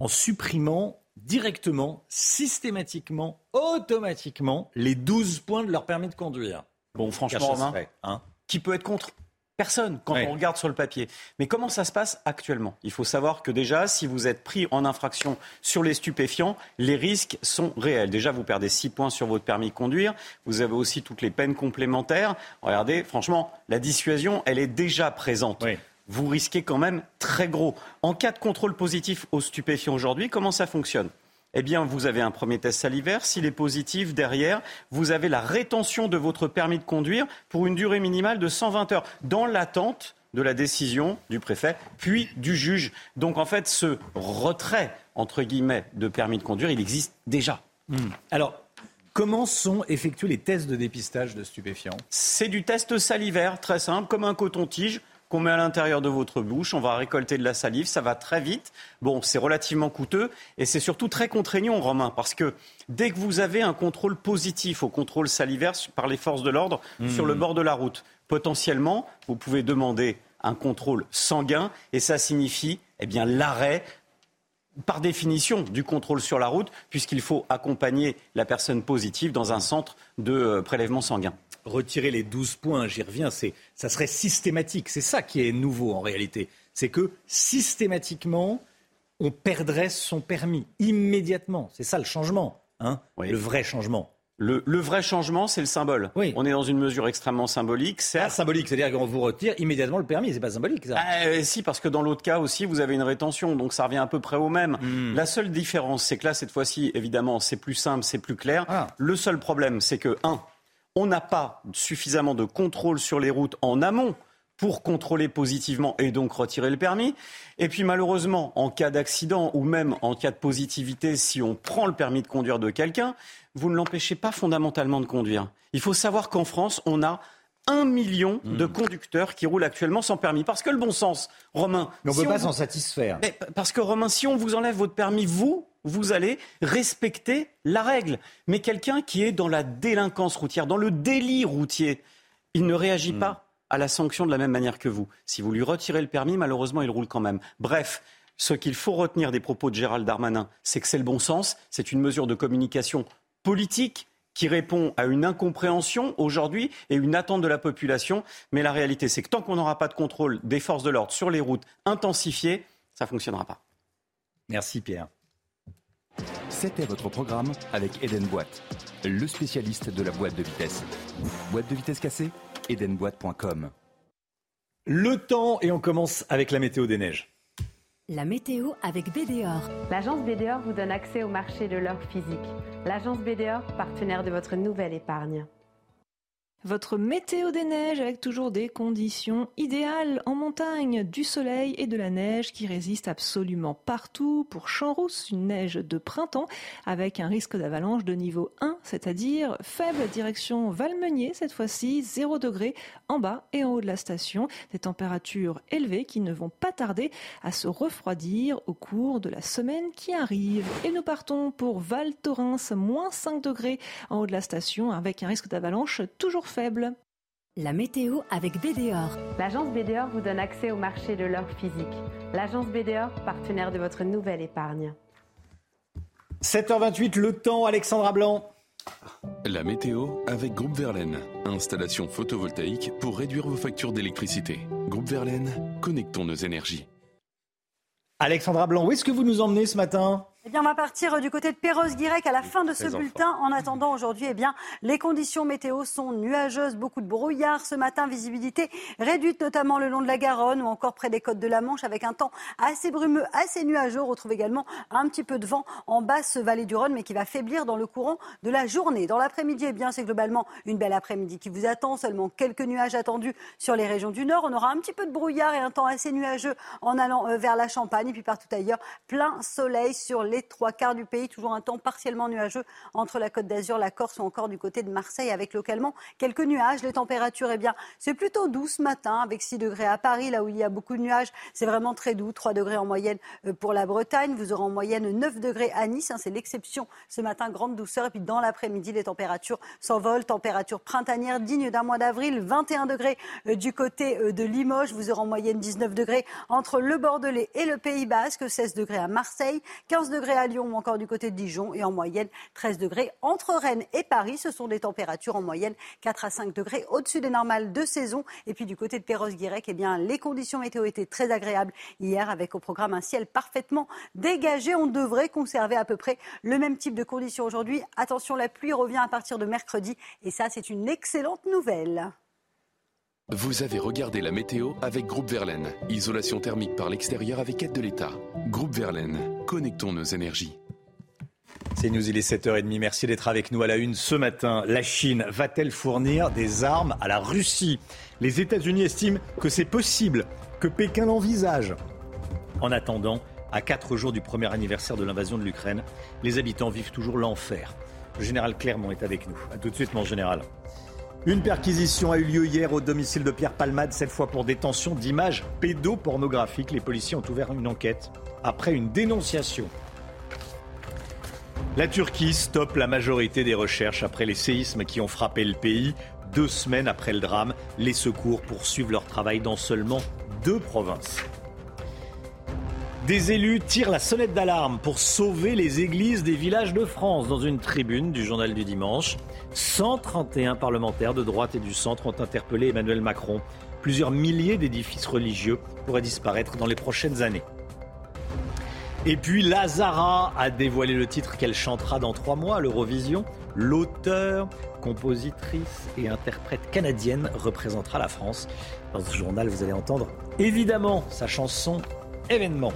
en supprimant directement, systématiquement, automatiquement les 12 points de leur permis de conduire. Bon, franchement, Romain, hein qui peut être contre? Personne, quand Ouais. on regarde sur le papier. Mais comment ça se passe actuellement? Il faut savoir que déjà, si vous êtes pris en infraction sur les stupéfiants, les risques sont réels. Déjà, vous perdez 6 points sur votre permis de conduire. Vous avez aussi toutes les peines complémentaires. Regardez, franchement, la dissuasion, elle est déjà présente. Vous risquez quand même très gros. En cas de contrôle positif aux stupéfiants aujourd'hui, comment ça fonctionne? Eh bien, vous avez un premier test salivaire. S'il est positif, derrière, vous avez la rétention de votre permis de conduire pour une durée minimale de 120 heures, dans l'attente de la décision du préfet, puis du juge. Donc, en fait, ce retrait, entre guillemets, de permis de conduire, il existe déjà. Hmm. Alors, comment sont effectués les tests de dépistage de stupéfiants? C'est du test salivaire, très simple, comme un coton-tige qu'on met à l'intérieur de votre bouche. On va récolter de la salive, ça va très vite. Bon, c'est relativement coûteux et c'est surtout très contraignant, Romain, parce que dès que vous avez un contrôle positif au contrôle salivaire par les forces de l'ordre Mmh. sur le bord de la route, potentiellement, vous pouvez demander un contrôle sanguin et ça signifie eh bien l'arrêt par définition du contrôle sur la route, puisqu'il faut accompagner la personne positive dans un centre de euh, prélèvement sanguin. Retirer les 12 points, j'y reviens, c'est, ça serait systématique. C'est ça qui est nouveau en réalité. C'est que systématiquement, on perdrait son permis immédiatement. C'est ça le changement, hein le vrai changement. Le, le vrai changement, c'est le symbole. On est dans une mesure extrêmement symbolique. C'est Ah, symbolique, c'est-à-dire qu'on vous retire immédiatement le permis. C'est pas symbolique, ça. Ah, euh, si, parce que dans l'autre cas aussi, vous avez une rétention, donc ça revient à peu près au même. Hmm. La seule différence, c'est que là, cette fois-ci, évidemment, c'est plus simple, c'est plus clair. Ah. Le seul problème, c'est que, un, on n'a pas suffisamment de contrôle sur les routes en amont pour contrôler positivement et donc retirer le permis. Et puis malheureusement, en cas d'accident ou même en cas de positivité, si on prend le permis de conduire de quelqu'un, vous ne l'empêchez pas fondamentalement de conduire. Il faut savoir qu'en France, on a un million de conducteurs qui roulent actuellement sans permis. Parce que le bon sens, Romain... Mais on si peut pas vous- s'en satisfaire. mais parce que Romain, si on vous enlève votre permis, vous, vous allez respecter la règle. Mais quelqu'un qui est dans la délinquance routière, dans le délit routier, il ne réagit pas à la sanction de la même manière que vous. Si vous lui retirez le permis, malheureusement, il roule quand même. Bref. Ce qu'il faut retenir des propos de Gérald Darmanin, c'est que c'est le bon sens, c'est une mesure de communication politique qui répond à une incompréhension aujourd'hui et une attente de la population. Mais la réalité, c'est que tant qu'on n'aura pas de contrôle des forces de l'ordre sur les routes intensifié, ça ne fonctionnera pas. Merci Pierre. C'était votre programme avec Eden Boîte, le spécialiste de la boîte de vitesse. Boîte de vitesse cassée Edenboîte.com. Le temps, et on commence avec la météo des neiges. La météo avec BDOR. L'agence BDOR vous donne accès au marché de l'or physique. L'agence BDOR, partenaire de votre nouvelle épargne. Votre météo des neiges avec toujours des conditions idéales en montagne, du soleil et de la neige qui résistent absolument partout. Pour Champs-Rousse, une neige de printemps avec un risque d'avalanche de niveau 1, c'est-à-dire faible direction Valmenier cette fois-ci, 0 degré en bas et en haut de la station. Des températures élevées qui ne vont pas tarder à se refroidir au cours de la semaine qui arrive. Et nous partons pour Val Thorens, moins 5 degrés en haut de la station avec un risque d'avalanche toujours faible. La météo avec BDOR. L'agence BDOR vous donne accès au marché de l'or physique. L'agence BDOR, partenaire de votre nouvelle épargne. 7h28, le temps, Alexandra Blanc. La météo avec Groupe Verlaine. Installation photovoltaïque pour réduire vos factures d'électricité. Groupe Verlaine, connectons nos énergies. Alexandra Blanc, où est-ce que vous nous emmenez ce matin? Eh bien, on va partir du côté de Perros-Guirec à la fin de ce bulletin. En attendant, aujourd'hui, eh bien, les conditions météo sont nuageuses, beaucoup de brouillard ce matin, visibilité réduite notamment le long de la Garonne ou encore près des côtes de la Manche avec un temps assez brumeux, assez nuageux. On retrouve également un petit peu de vent en basse vallée du Rhône, mais qui va faiblir dans le courant de la journée. Dans l'après-midi, eh bien, c'est globalement une belle après-midi qui vous attend. Seulement quelques nuages attendus sur les régions du Nord. On aura un petit peu de brouillard et un temps assez nuageux en allant euh, vers la Champagne et puis partout ailleurs, plein soleil sur les trois quarts du pays. Toujours un temps partiellement nuageux entre la Côte d'Azur, la Corse ou encore du côté de Marseille avec localement quelques nuages. Les températures, eh bien, c'est plutôt doux ce matin avec 6 degrés à Paris, là où il y a beaucoup de nuages. C'est vraiment très doux. 3 degrés en moyenne euh, pour la Bretagne. Vous aurez en moyenne 9 degrés à Nice. Hein, c'est l'exception ce matin, grande douceur. Et puis dans l'après-midi, les températures s'envolent. Température printanière digne d'un mois d'avril. 21 degrés euh, du côté euh, de Limoges. Vous aurez en moyenne 19 degrés entre le Bordelais et le Pays Basque. 16 degrés à Marseille. 15 degrés à Lyon ou encore du côté de Dijon et en moyenne 13 degrés entre Rennes et Paris. Ce sont des températures en moyenne 4 à 5 degrés au-dessus des normales de saison. Et puis du côté de Perros-Guirec, eh bien, les conditions météo étaient très agréables hier avec au programme un ciel parfaitement dégagé. On devrait conserver à peu près le même type de conditions aujourd'hui. Attention, la pluie revient à partir de mercredi et ça, c'est une excellente nouvelle. Vous avez regardé la météo avec Groupe Verlaine. Isolation thermique par l'extérieur avec aide de l'État. Groupe Verlaine, connectons nos énergies. C'est News, il est 7h30. Merci d'être avec nous à la une ce matin. La Chine va-t-elle fournir des armes à la Russie? Les États-Unis estiment que c'est possible, que Pékin l'envisage. En attendant, à quatre jours du premier anniversaire de l'invasion de l'Ukraine, les habitants vivent toujours l'enfer. Le général Clermont est avec nous. A tout de suite, mon général. Une perquisition a eu lieu hier au domicile de Pierre Palmade, cette fois pour détention d'images pédopornographiques. Les policiers ont ouvert une enquête après une dénonciation. La Turquie stoppe la majorité des recherches après les séismes qui ont frappé le pays. Deux semaines après le drame, les secours poursuivent leur travail dans seulement deux provinces. Des élus tirent la sonnette d'alarme pour sauver les églises des villages de France. Dans une tribune du journal du dimanche, 131 parlementaires de droite et du centre ont interpellé Emmanuel Macron. Plusieurs milliers d'édifices religieux pourraient disparaître dans les prochaines années. Et puis Lazara a dévoilé le titre qu'elle chantera dans trois mois à l'Eurovision. L'auteur, compositrice et interprète canadienne représentera la France. Dans ce journal, vous allez entendre évidemment sa chanson Événement.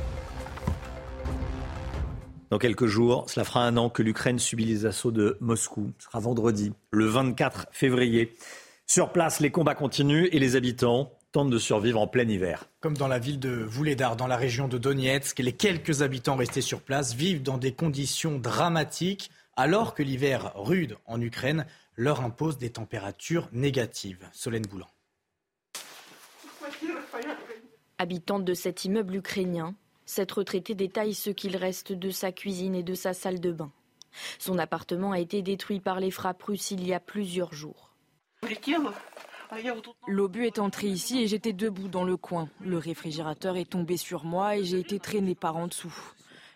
Dans quelques jours, cela fera un an que l'Ukraine subit les assauts de Moscou. Ce sera vendredi, le 24 février. Sur place, les combats continuent et les habitants tentent de survivre en plein hiver. Comme dans la ville de Vouledar, dans la région de Donetsk, les quelques habitants restés sur place vivent dans des conditions dramatiques alors que l'hiver rude en Ukraine leur impose des températures négatives. Solène Boulan. Habitante de cet immeuble ukrainien, cette retraitée détaille ce qu'il reste de sa cuisine et de sa salle de bain. Son appartement a été détruit par les frappes russes il y a plusieurs jours. L'obus est entré ici et j'étais debout dans le coin. Le réfrigérateur est tombé sur moi et j'ai été traîné par en dessous.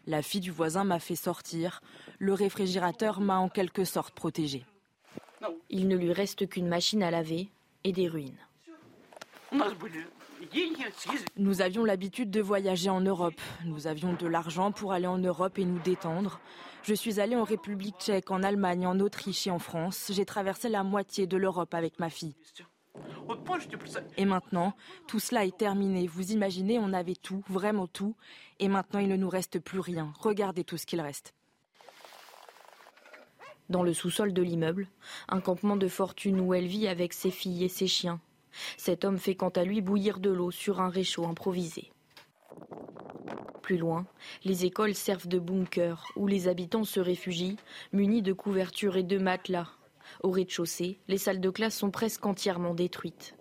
La fille du voisin m'a fait sortir. Le réfrigérateur m'a en quelque sorte protégé. Il ne lui reste qu'une machine à laver et des ruines. Nous avions l'habitude de voyager en Europe. Nous avions de l'argent pour aller en Europe et nous détendre. Je suis allée en République tchèque, en Allemagne, en Autriche et en France. J'ai traversé la moitié de l'Europe avec ma fille. Et maintenant, tout cela est terminé. Vous imaginez, on avait tout, vraiment tout. Et maintenant, il ne nous reste plus rien. Regardez tout ce qu'il reste. Dans le sous-sol de l'immeuble, un campement de fortune où elle vit avec ses filles et ses chiens. Cet homme fait quant à lui bouillir de l'eau sur un réchaud improvisé. Plus loin, les écoles servent de bunker où les habitants se réfugient, munis de couvertures et de matelas. Au rez-de-chaussée, les salles de classe sont presque entièrement détruites.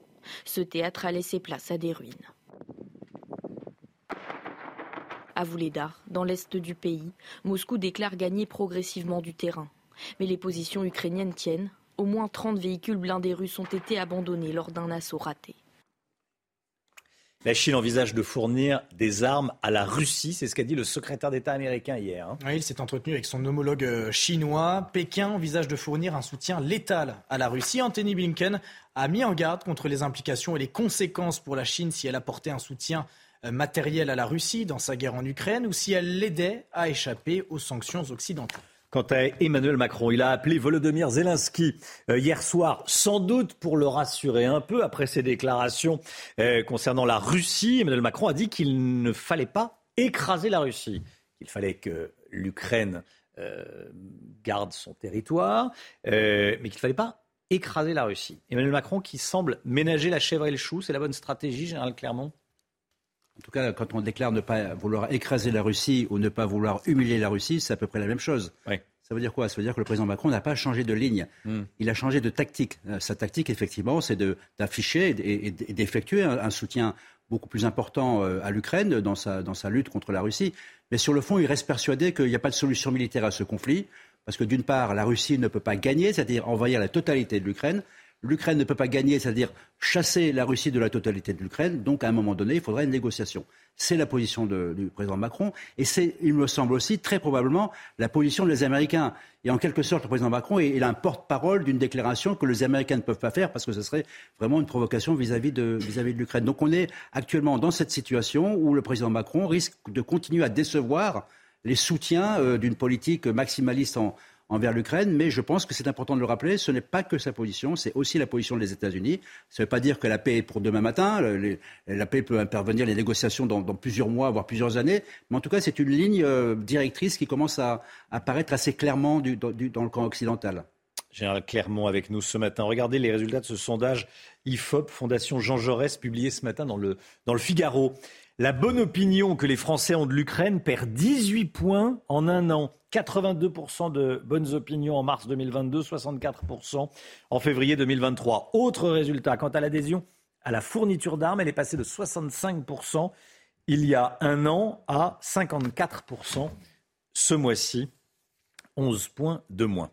Ce théâtre a laissé place à des ruines. À Vouledar, dans l'est du pays, Moscou déclare gagner progressivement du terrain. Mais les positions ukrainiennes tiennent. Au moins 30 véhicules blindés russes ont été abandonnés lors d'un assaut raté. La Chine envisage de fournir des armes à la Russie, c'est ce qu'a dit le secrétaire d'État américain hier. Hein. Oui, il s'est entretenu avec son homologue euh, chinois. Pékin envisage de fournir un soutien létal à la Russie. Anthony Blinken a mis en garde contre les implications et les conséquences pour la Chine si elle apportait un soutien euh, matériel à la Russie dans sa guerre en Ukraine ou si elle l'aidait à échapper aux sanctions occidentales. Quant à Emmanuel Macron, il a appelé Volodymyr Zelensky euh, hier soir, sans doute pour le rassurer un peu après ses déclarations euh, concernant la Russie. Emmanuel Macron a dit qu'il ne fallait pas écraser la Russie, qu'il fallait que l'Ukraine euh, garde son territoire, mais qu'il ne fallait pas écraser la Russie. Emmanuel Macron qui semble ménager la chèvre et le chou, c'est la bonne stratégie, Général Clermont? En tout cas, quand on déclare ne pas vouloir écraser la Russie ou ne pas vouloir humilier la Russie, c'est à peu près la même chose. Ça veut dire quoi? Ça veut dire que le président Macron n'a pas changé de ligne. Hmm. Il a changé de tactique. Euh, sa tactique, effectivement, c'est d'afficher et, d'effectuer un, soutien beaucoup plus important euh, à l'Ukraine dans sa, dans sa lutte contre la Russie. Mais sur le fond, il reste persuadé qu'il n'y a pas de solution militaire à ce conflit. Parce que d'une part, la Russie ne peut pas gagner, c'est-à-dire envahir la totalité de l'Ukraine. L'Ukraine ne peut pas gagner, c'est-à-dire chasser la Russie de la totalité de l'Ukraine. Donc, à un moment donné, il faudra une négociation. C'est la position du président Macron. Et c'est, il me semble aussi, très probablement, la position des Américains. Et en quelque sorte, le président Macron est, un porte-parole d'une déclaration que les Américains ne peuvent pas faire parce que ce serait vraiment une provocation vis-à-vis de, vis-à-vis de l'Ukraine. Donc, on est actuellement dans cette situation où le président Macron risque de continuer à décevoir les soutiens euh, d'une politique maximaliste en, envers l'Ukraine, mais je pense que c'est important de le rappeler, ce n'est pas que sa position, c'est aussi la position des États-Unis. Ça ne veut pas dire que la paix est pour demain matin, la paix peut intervenir, les négociations dans, plusieurs mois, voire plusieurs années, mais en tout cas c'est une ligne euh, directrice qui commence à apparaître assez clairement dans, le camp occidental. Général Clermont avec nous ce matin. Regardez les résultats de ce sondage IFOP, Fondation Jean Jaurès, publié ce matin dans le, dans le Figaro. La bonne opinion que les Français ont de l'Ukraine perd 18 points en un an. 82% de bonnes opinions en mars 2022, 64% en février 2023. Autre résultat, quant à l'adhésion à la fourniture d'armes, elle est passée de 65% il y a un an à 54% ce mois-ci. 11 points de moins.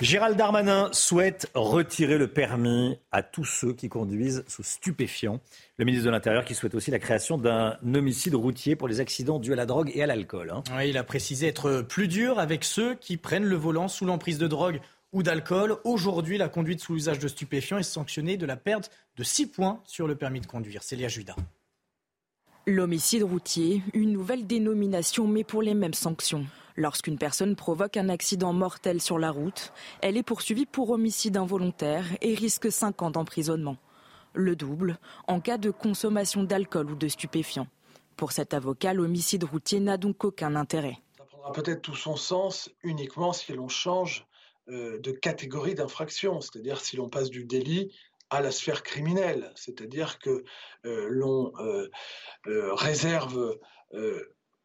Gérald Darmanin souhaite retirer le permis à tous ceux qui conduisent sous stupéfiants. Le ministre de l'Intérieur qui souhaite aussi la création d'un homicide routier pour les accidents dus à la drogue et à l'alcool. Hein. il a précisé être plus dur avec ceux qui prennent le volant sous l'emprise de drogue ou d'alcool. Aujourd'hui, la conduite sous l'usage de stupéfiants est sanctionnée de la perte de 6 points sur le permis de conduire. Célia Judas. L'homicide routier, une nouvelle dénomination mais pour les mêmes sanctions. Lorsqu'une personne provoque un accident mortel sur la route, elle est poursuivie pour homicide involontaire et risque 5 ans d'emprisonnement. Le double en cas de consommation d'alcool ou de stupéfiants. Pour cet avocat, l'homicide routier n'a donc aucun intérêt. Ça prendra peut-être tout son sens uniquement si l'on change euh, de catégorie d'infraction, c'est-à-dire si l'on passe du délit à la sphère criminelle, c'est-à-dire que euh, l'on euh, réserve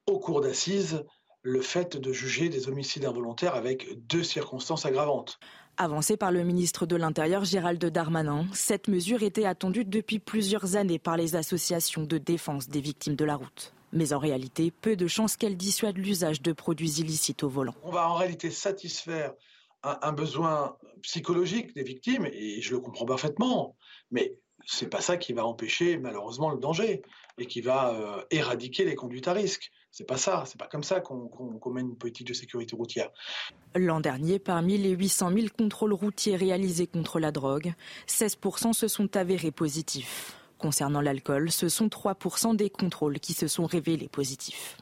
au cours d'assises le fait de juger des homicides involontaires avec deux circonstances aggravantes. Avancée par le ministre de l'Intérieur Gérald Darmanin, cette mesure était attendue depuis plusieurs années par les associations de défense des victimes de la route. Mais en réalité, peu de chances qu'elle dissuade l'usage de produits illicites au volant. On va en réalité satisfaire un, besoin psychologique des victimes, et je le comprends parfaitement, mais c'est pas ça qui va empêcher malheureusement le danger et qui va euh, éradiquer les conduites à risque. C'est pas ça, c'est pas comme ça qu'on mène une politique de sécurité routière. L'an dernier, parmi les 800 000 contrôles routiers réalisés contre la drogue, 16% se sont avérés positifs. Concernant l'alcool, ce sont 3% des contrôles qui se sont révélés positifs.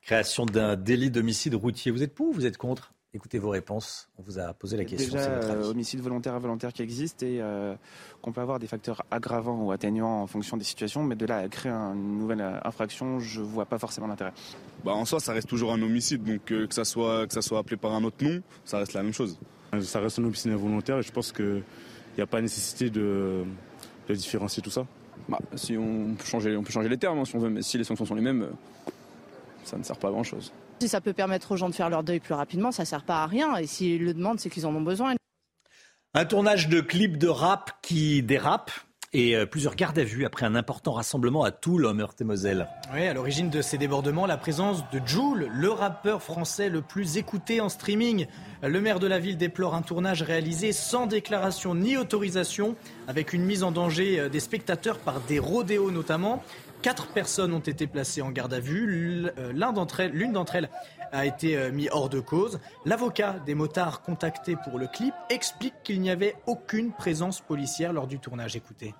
Création d'un délit d'homicide routier. Vous êtes pour ou vous êtes contre? Écoutez vos réponses. On vous a posé la question. Déjà, euh, homicide volontaire involontaire qui existe et euh, qu'on peut avoir des facteurs aggravants ou atténuants en fonction des situations, mais de là à créer une nouvelle euh, infraction, je vois pas forcément l'intérêt. Bah, en soi, ça reste toujours un homicide, donc que, ça soit, que ça soit appelé par un autre nom, ça reste la même chose. Ça reste un homicide involontaire et je pense qu'il n'y a pas nécessité de, de différencier tout ça. Bah, si on peut, changer, on peut changer les termes hein, si on veut, mais si les sanctions sont les mêmes, ça ne sert pas à grand chose. Si ça peut permettre aux gens de faire leur deuil plus rapidement, ça ne sert pas à rien. Et s'ils le demandent, c'est qu'ils en ont besoin. Un tournage de clip de rap qui dérape et euh, plusieurs gardes à vue après un important rassemblement à Toul, en Meurthe-et-Moselle. Oui, à l'origine de ces débordements, la présence de Joule, le rappeur français le plus écouté en streaming. Le maire de la ville déplore un tournage réalisé sans déclaration ni autorisation, avec une mise en danger euh, des spectateurs par des rodéos notamment. Quatre personnes ont été placées en garde à vue. Euh, l'une d'entre elles, a été euh, mise hors de cause. L'avocat des motards contactés pour le clip explique qu'il n'y avait aucune présence policière lors du tournage. Écoutez.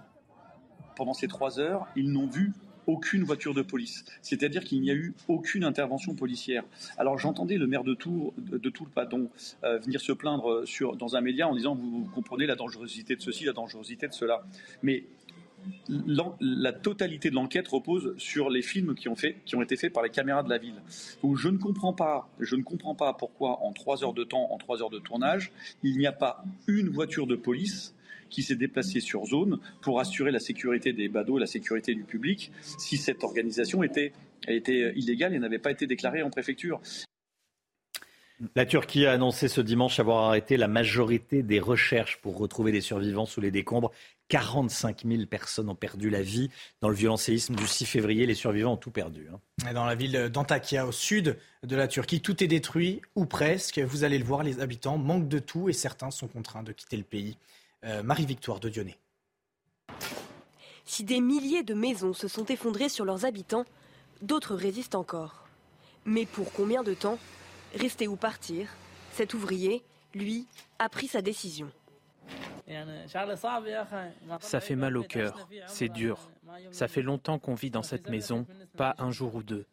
Pendant ces trois heures, ils n'ont vu aucune voiture de police. C'est-à-dire qu'il n'y a eu aucune intervention policière. Alors j'entendais le maire de Tours, de, Tours euh, venir se plaindre dans un média en disant vous comprenez la dangerosité de ceci, la dangerosité de cela. Mais la totalité de l'enquête repose sur les films qui ont, été faits par les caméras de la ville. Je ne comprends pas, pourquoi en trois heures de temps, en trois heures de tournage, il n'y a pas une voiture de police qui s'est déplacée sur zone pour assurer la sécurité des badauds, la sécurité du public, si cette organisation était illégale et n'avait pas été déclarée en préfecture. La Turquie a annoncé ce dimanche avoir arrêté la majorité des recherches pour retrouver des survivants sous les décombres 45 000 personnes ont perdu la vie dans le violent séisme du 6 février. Les survivants ont tout perdu. Hein. Dans la ville d'Antakya, au sud de la Turquie, tout est détruit, ou presque. Vous allez le voir, les habitants manquent de tout et certains sont contraints de quitter le pays. Euh, Marie-Victoire de Dionnet. Si des milliers de maisons se sont effondrées sur leurs habitants, d'autres résistent encore. Mais pour combien de temps Rester ou partir Cet ouvrier, lui, a pris sa décision. Ça fait mal au cœur, c'est dur. Ça fait longtemps qu'on vit dans cette maison, pas un jour ou deux.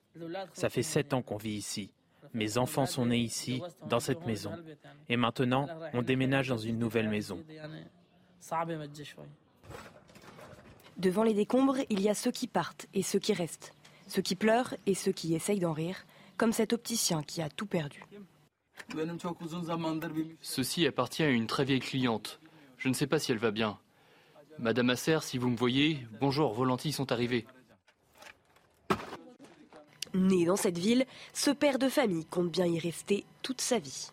Ça fait sept ans qu'on vit ici. Mes enfants sont nés ici, dans cette maison. Et maintenant, on déménage dans une nouvelle maison. Devant les décombres, il y a ceux qui partent et ceux qui restent. Ceux qui pleurent et ceux qui essayent d'en rire, comme cet opticien qui a tout perdu. Ceci appartient à une très vieille cliente. Je ne sais pas si elle va bien. Madame Asser, si vous me voyez, bonjour, vos lentilles sont arrivées. Né dans cette ville, ce père de famille compte bien y rester toute sa vie.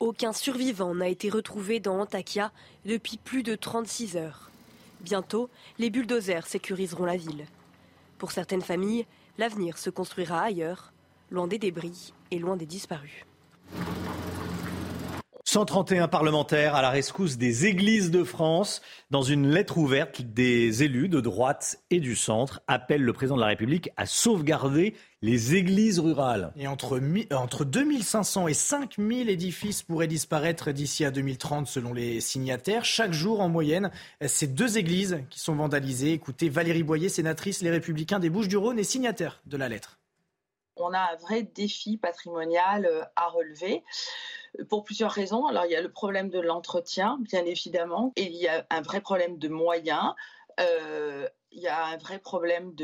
Aucun survivant n'a été retrouvé dans Antakya depuis plus de 36 heures. Bientôt, les bulldozers sécuriseront la ville. Pour certaines familles, l'avenir se construira ailleurs, loin des débris et loin des disparus. 131 parlementaires à la rescousse des églises de France. Dans une lettre ouverte, des élus de droite et du centre appellent le président de la République à sauvegarder les églises rurales. Et entre, entre 2500 et 5000 édifices pourraient disparaître d'ici à 2030 selon les signataires. Chaque jour en moyenne, c'est deux églises qui sont vandalisées. Écoutez, Valérie Boyer, sénatrice Les Républicains des Bouches-du-Rhône et signataire de la lettre. On a un vrai défi patrimonial euh, à relever pour plusieurs raisons. Alors, il y a le problème de l'entretien, bien évidemment, et il y a un vrai problème de moyens. Euh, il y a un vrai problème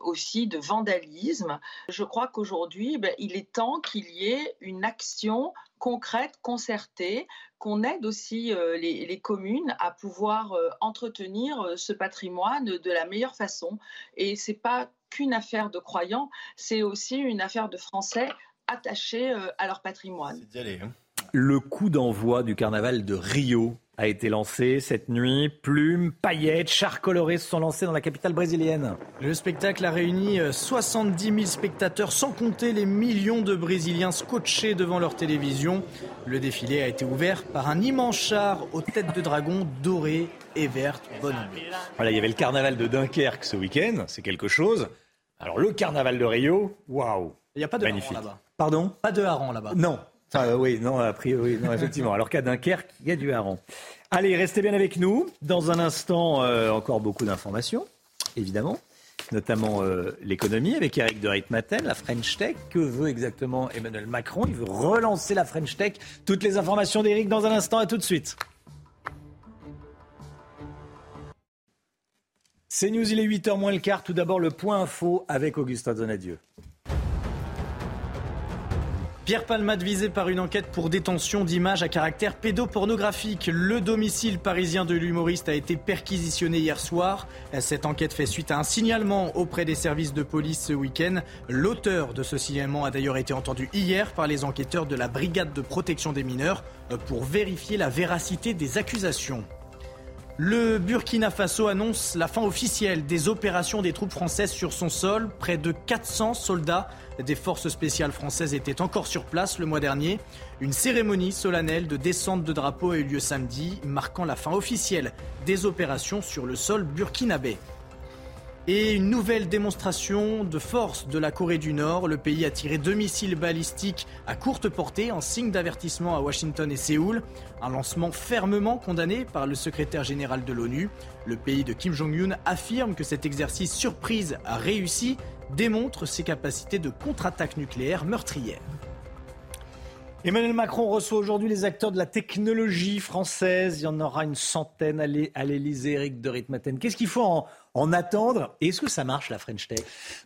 aussi de vandalisme. Je crois qu'aujourd'hui, ben, il est temps qu'il y ait une action concrète, concertée, qu'on aide aussi euh, les, communes à pouvoir entretenir ce patrimoine de la meilleure façon. Et c'est pas qu'une affaire de croyants, c'est aussi une affaire de Français attachés euh, à leur patrimoine. Hein. Le coup d'envoi du carnaval de Rio a été lancé cette nuit. Plumes, paillettes, chars colorés se sont lancés dans la capitale brésilienne. Le spectacle a réuni 70 euh, 000 spectateurs, sans compter les millions de Brésiliens scotchés devant leur télévision. Le défilé a été ouvert par un immense char aux têtes de dragon dorées et vertes. Bonne Voilà, il y avait le carnaval de Dunkerque ce week-end, c'est quelque chose. Alors le carnaval de Rio, waouh Il n'y a pas de là-bas. Pardon? Pas de hareng là-bas. Non. Enfin, oui, non, a priori, non, effectivement. Alors qu'à Dunkerque, il y a du hareng. Allez, restez bien avec nous. Dans un instant, euh, encore beaucoup d'informations, évidemment. notamment euh, l'économie, avec Eric de Ritmaten, la French Tech. Que veut exactement Emmanuel Macron? Il veut relancer la French Tech. Toutes les informations d'Eric dans un instant, à tout de suite. C'est News, il est 8h moins le quart. Tout d'abord, le point info avec Augustin Donadieu. Pierre Palmade visé par une enquête pour détention d'images à caractère pédopornographique. Le domicile parisien de l'humoriste a été perquisitionné hier soir. Cette enquête fait suite à un signalement auprès des services de police ce week-end. L'auteur de ce signalement a d'ailleurs été entendu hier par les enquêteurs de la brigade de protection des mineurs pour vérifier la véracité des accusations. Le Burkina Faso annonce la fin officielle des opérations des troupes françaises sur son sol. Près de 400 soldats des forces spéciales françaises étaient encore sur place le mois dernier. Une cérémonie solennelle de descente de drapeau a eu lieu samedi, marquant la fin officielle des opérations sur le sol burkinabé. Et une nouvelle démonstration de force de la Corée du Nord. Le pays a tiré deux missiles balistiques à courte portée en signe d'avertissement à Washington et Séoul. Un lancement fermement condamné par le secrétaire général de l'ONU. Le pays de Kim Jong-un affirme que cet exercice surprise a réussi, démontre ses capacités de contre-attaque nucléaire meurtrière. Emmanuel Macron reçoit aujourd'hui les acteurs de la technologie française. Il y en aura une centaine à l'Elysée, Eric de Ritmaten. Qu'est-ce qu'il faut en, en attendre. Est-ce que ça marche la French Tech?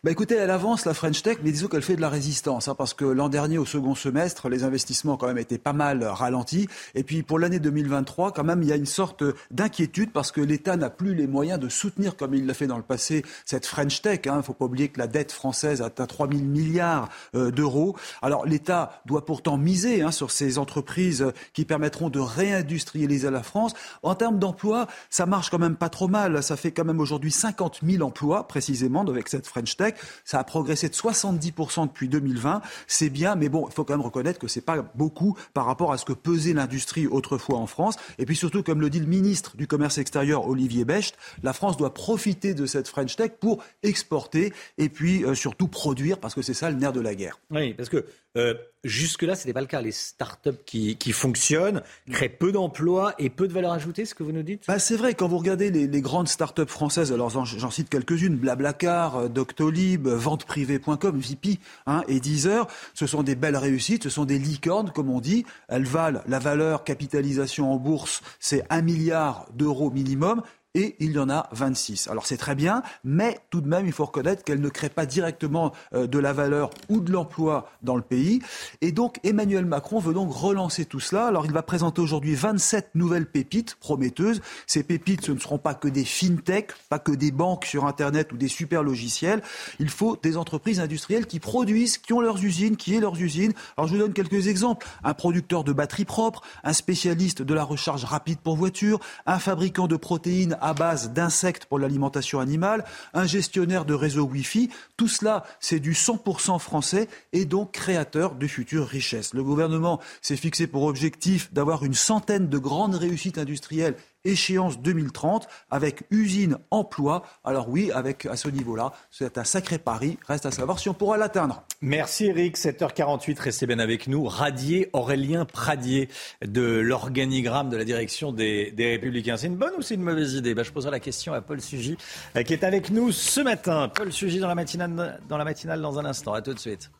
Bah Écoutez, elle avance la French Tech, mais disons qu'elle fait de la résistance, hein, parce que l'an dernier, au second semestre, les investissements quand même étaient pas mal ralentis. Et puis pour l'année 2023, quand même, il y a une sorte d'inquiétude parce que l'État n'a plus les moyens de soutenir, comme il l'a fait dans le passé, cette French Tech. Il hein. ne faut pas oublier que la dette française atteint 3 000 milliards euh, d'euros. Alors l'État doit pourtant miser hein, sur ces entreprises qui permettront de réindustrialiser la France. En termes d'emploi, ça marche quand même pas trop mal. Ça fait quand même aujourd'hui 50 000 emplois précisément avec cette French Tech. Ça a progressé de 70% depuis 2020. C'est bien, mais bon, il faut quand même reconnaître que c'est pas beaucoup par rapport à ce que pesait l'industrie autrefois en France. Et puis surtout, comme le dit le ministre du Commerce extérieur, Olivier Becht, la France doit profiter de cette French Tech pour exporter et puis euh, surtout produire parce que c'est ça le nerf de la guerre. Oui, parce que euh, jusque-là, ce n'était pas le cas. Les start-up qui, qui fonctionnent créent peu d'emplois et peu de valeur ajoutée, ce que vous nous dites? Bah, C'est vrai, quand vous regardez les, grandes start-up françaises, alors j'en cite quelques-unes, Blablacar, euh, Doctolib, venteprivée.com, VP hein, et Deezer, ce sont des belles réussites, ce sont des licornes, comme on dit. Elles valent la valeur capitalisation en bourse, c'est un milliard d'euros minimum et il y en a 26. Alors c'est très bien, mais tout de même, il faut reconnaître qu'elle ne crée pas directement euh, de la valeur ou de l'emploi dans le pays. Et donc Emmanuel Macron veut donc relancer tout cela. Alors il va présenter aujourd'hui 27 nouvelles pépites prometteuses. Ces pépites, ce ne seront pas que des fintech, pas que des banques sur Internet ou des super logiciels. Il faut des entreprises industrielles qui produisent, qui ont leurs usines, qui aient leurs usines. Alors je vous donne quelques exemples. Un producteur de batteries propres, un spécialiste de la recharge rapide pour voitures, un fabricant de protéines à base d'insectes pour l'alimentation animale, un gestionnaire de réseau Wi-Fi. Tout cela, c'est du 100% français et donc créateur de futures richesses. Le gouvernement s'est fixé pour objectif d'avoir une centaine de grandes réussites industrielles échéance 2030 avec usine emploi. Alors oui, avec à ce niveau-là, c'est un sacré pari. Reste à savoir si on pourra l'atteindre. Merci Eric, 7h48, restez bien avec nous. Radier Aurélien Pradier de l'organigramme de la direction des, Républicains. C'est une bonne ou c'est une mauvaise idée? Bah, Je poserai la question à Paul Sugy euh, qui est avec nous ce matin. Paul Sugy dans la matinale dans, la matinale dans un instant. À tout de suite.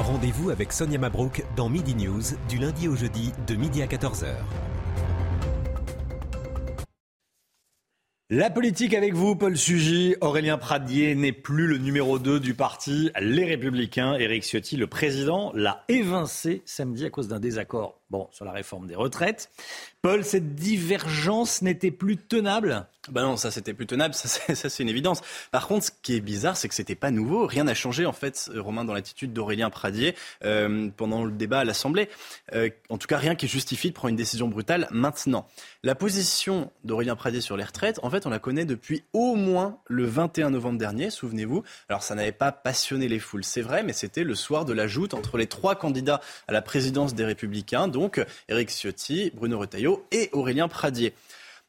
Rendez-vous avec Sonia Mabrouk dans Midi News du lundi au jeudi de midi à 14h. La politique avec vous, Paul Sugy. Aurélien Pradier n'est plus le numéro 2 du parti Les Républicains. Éric Ciotti, le président, l'a évincé samedi à cause d'un désaccord bon, sur la réforme des retraites. Paul, cette divergence n'était plus tenable? Bah non, ça c'était plus tenable, ça c'est une évidence. Par contre, ce qui est bizarre, c'est que c'était pas nouveau, rien n'a changé en fait, Romain, dans l'attitude d'Aurélien Pradier euh, pendant le débat à l'Assemblée. Euh, en tout cas, rien qui justifie de prendre une décision brutale maintenant. La position d'Aurélien Pradier sur les retraites, en fait, on la connaît depuis au moins le 21 novembre dernier, souvenez-vous. Alors ça n'avait pas passionné les foules, c'est vrai, mais c'était le soir de la joute entre les trois candidats à la présidence des Républicains, donc Éric Ciotti, Bruno Retailleau et Aurélien Pradier.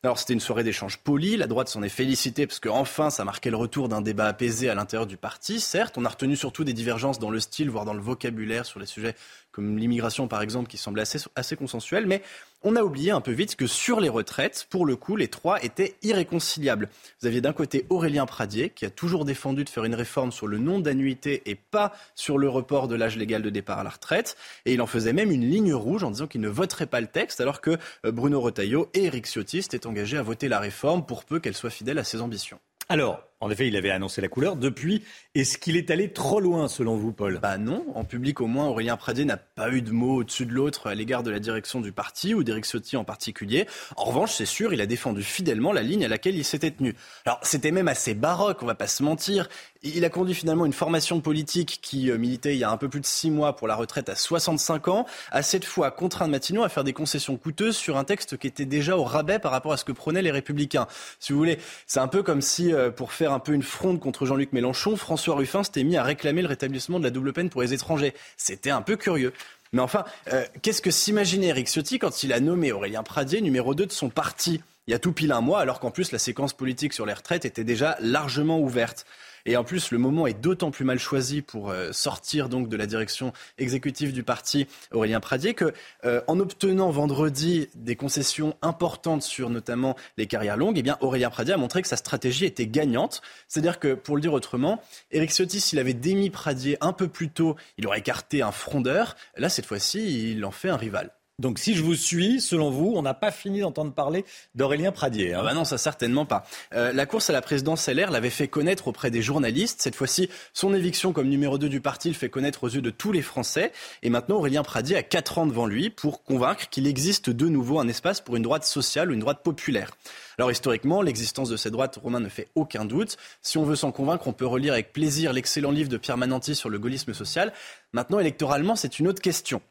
Alors c'était une soirée d'échange poli, la droite s'en est félicitée parce qu'enfin ça marquait le retour d'un débat apaisé à l'intérieur du parti. Certes, on a retenu surtout des divergences dans le style, voire dans le vocabulaire sur les sujets comme l'immigration par exemple, qui semble assez, consensuelle, mais on a oublié un peu vite que sur les retraites, pour le coup, les trois étaient irréconciliables. Vous aviez d'un côté Aurélien Pradier, qui a toujours défendu de faire une réforme sur le nombre d'annuités et pas sur le report de l'âge légal de départ à la retraite. Et il en faisait même une ligne rouge en disant qu'il ne voterait pas le texte, alors que euh, Bruno Retailleau et Eric Ciotti étaient engagés à voter la réforme pour peu qu'elle soit fidèle à ses ambitions. Alors, en effet, il avait annoncé la couleur. Depuis, est-ce qu'il est allé trop loin, selon vous, Paul? Bah non. En public, au moins, Aurélien Pradier n'a pas eu de mots au-dessus de l'autre à l'égard de la direction du parti ou d'Éric Ciotti en particulier. En revanche, c'est sûr, il a défendu fidèlement la ligne à laquelle il s'était tenu. Alors, c'était même assez baroque, on va pas se mentir. Il a conduit finalement une formation politique qui euh, militait il y a un peu plus de six mois pour la retraite à 65 ans, a cette fois contraint Matignon à faire des concessions coûteuses sur un texte qui était déjà au rabais par rapport à ce que prônaient les Républicains. Si vous voulez, c'est un peu comme si, euh, pour faire un peu une fronde contre Jean-Luc Mélenchon, François Ruffin s'était mis à réclamer le rétablissement de la double peine pour les étrangers. C'était un peu curieux. Mais enfin, euh, qu'est-ce que s'imaginait Eric Ciotti quand il a nommé Aurélien Pradier numéro 2 de son parti il y a tout pile un mois, alors qu'en plus la séquence politique sur les retraites était déjà largement ouverte? Et en plus, le moment est d'autant plus mal choisi pour euh, sortir donc de la direction exécutive du parti Aurélien Pradier que, euh, en obtenant vendredi des concessions importantes sur notamment les carrières longues, eh bien Aurélien Pradier a montré que sa stratégie était gagnante. C'est-à-dire que, pour le dire autrement, Éric Ciotti, s'il avait démis Pradier un peu plus tôt, il aurait écarté un frondeur. Là, cette fois-ci, il en fait un rival. Donc si je vous suis, selon vous, on n'a pas fini d'entendre parler d'Aurélien Pradier. Hein. Ah bah non, ça certainement pas. Euh, la course à la présidence LR l'avait fait connaître auprès des journalistes. Cette fois-ci, son éviction comme numéro 2 du parti le fait connaître aux yeux de tous les Français. Et maintenant, Aurélien Pradier a 4 ans devant lui pour convaincre qu'il existe de nouveau un espace pour une droite sociale ou une droite populaire. Alors historiquement, l'existence de cette droite, Romain ne fait aucun doute. Si on veut s'en convaincre, on peut relire avec plaisir l'excellent livre de Pierre Mananti sur le gaullisme social. Maintenant, électoralement, c'est une autre question.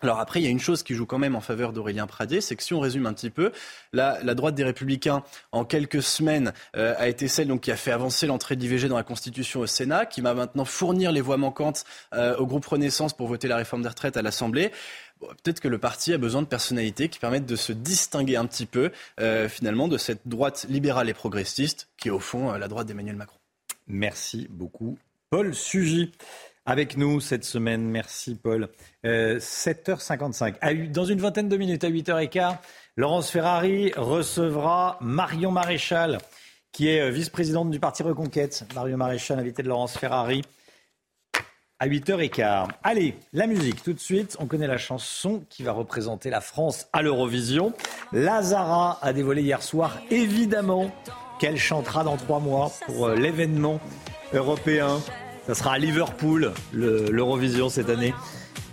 Alors après, il y a une chose qui joue quand même en faveur d'Aurélien Pradier, c'est que si on résume un petit peu, la, la droite des Républicains, en quelques semaines, euh, a été celle donc, qui a fait avancer l'entrée de l'IVG dans la Constitution au Sénat, qui va maintenant fournir les voix manquantes euh, au groupe Renaissance pour voter la réforme des retraites à l'Assemblée. Peut-être que le parti a besoin de personnalités qui permettent de se distinguer un petit peu, euh, finalement, de cette droite libérale et progressiste, qui est au fond la droite d'Emmanuel Macron. Merci beaucoup, Paul Sugy avec nous cette semaine. Merci Paul. 7h55. Euh, dans une vingtaine de minutes, à 8h15, Laurence Ferrari recevra Marion Maréchal, qui est euh, vice-présidente du parti Reconquête. Marion Maréchal, invité de Laurence Ferrari. À 8h15. Allez, la musique, tout de suite. On connaît la chanson qui va représenter la France à l'Eurovision. Lazara a dévoilé hier soir, évidemment, qu'elle chantera dans trois mois pour euh, l'événement européen ça sera à Liverpool, l'Eurovision cette année.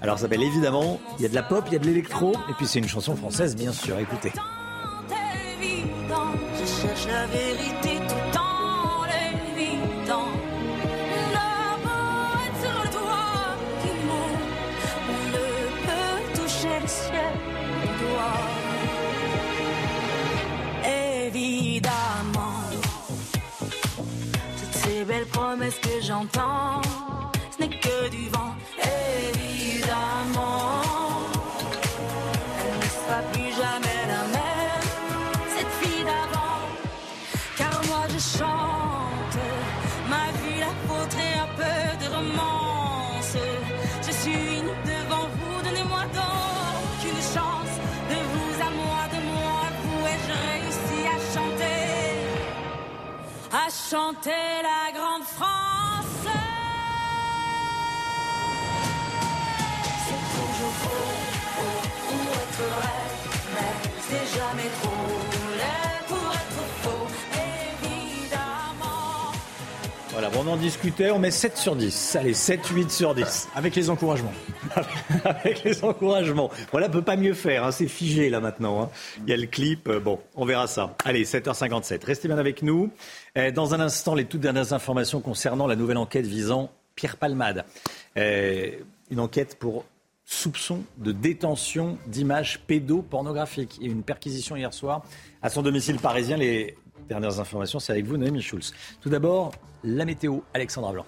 Alors ça s'appelle évidemment, il y a de la pop, il y a de l'électro, et puis c'est une chanson française bien sûr, écoutez. Promesses que j'entends, chanter la Voilà, on en discutait, on met 7 sur 10. Allez, 7, 8 sur 10. Avec les encouragements. Avec les encouragements. Voilà, peut pas mieux faire, hein, c'est figé là maintenant. Hein. Il y a le clip, euh, bon, on verra ça. Allez, 7h57. Restez bien avec nous. Euh, dans un instant, les toutes dernières informations concernant la nouvelle enquête visant Pierre Palmade. Euh, une enquête pour soupçon de détention d'images pédopornographiques. Eu une perquisition hier soir à son domicile parisien. Les dernières informations, c'est avec vous, Noémie Schulz. Tout d'abord, la météo, Alexandra Blanc.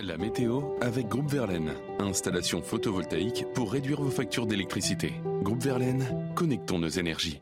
La météo avec Groupe Verlaine. Installation photovoltaïque pour réduire vos factures d'électricité. Groupe Verlaine, connectons nos énergies.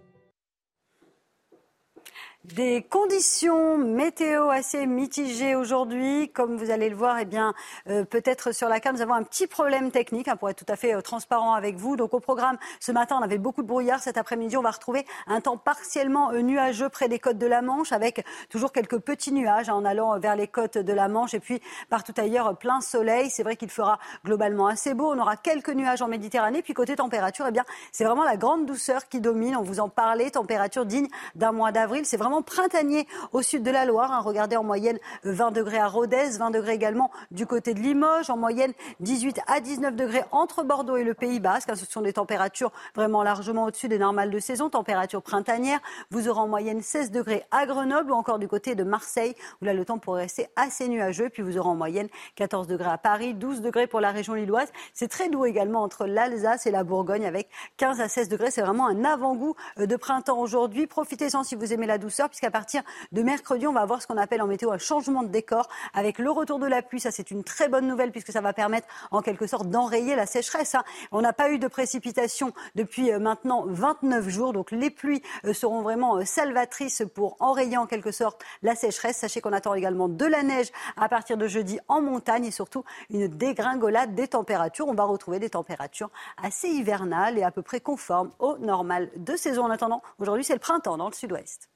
Des conditions météo assez mitigées aujourd'hui. Comme vous allez le voir, eh bien, euh, peut-être sur la carte, nous avons un petit problème technique, hein, pour être tout à fait euh, transparent avec vous. Donc, au programme, ce matin, on avait beaucoup de brouillard. Cet après-midi, on va retrouver un temps partiellement euh, nuageux près des côtes de la Manche, avec toujours quelques petits nuages hein, en allant vers les côtes de la Manche. Et puis, partout ailleurs, plein soleil. C'est vrai qu'il fera globalement assez beau. On aura quelques nuages en Méditerranée. Puis, côté température, eh bien, c'est vraiment la grande douceur qui domine. On vous en parlait. Température digne d'un mois d'avril. C'est vraiment printanier au sud de la Loire. Hein. Regardez en moyenne 20 degrés à Rodez, 20 degrés également du côté de Limoges, en moyenne 18 à 19 degrés entre Bordeaux et le Pays Basque. Hein. Ce sont des températures vraiment largement au-dessus des normales de saison, température printanière. Vous aurez en moyenne 16 degrés à Grenoble ou encore du côté de Marseille, où là le temps pourrait rester assez nuageux. Puis vous aurez en moyenne 14 degrés à Paris, 12 degrés pour la région lilloise. C'est très doux également entre l'Alsace et la Bourgogne avec 15 à 16 degrés. C'est vraiment un avant-goût euh, de printemps aujourd'hui. Profitez-en si vous aimez la douceur puisqu'à partir de mercredi, on va avoir ce qu'on appelle en météo un changement de décor avec le retour de la pluie. Ça, c'est une très bonne nouvelle puisque ça va permettre en quelque sorte d'enrayer la sécheresse. Hein. On n'a pas eu de précipitations depuis euh, maintenant 29 jours. Donc les pluies euh, seront vraiment euh, salvatrices pour enrayer en quelque sorte la sécheresse. Sachez qu'on attend également de la neige à partir de jeudi en montagne et surtout une dégringolade des températures. On va retrouver des températures assez hivernales et à peu près conformes au normal de saison. En attendant, aujourd'hui, c'est le printemps dans le sud-ouest.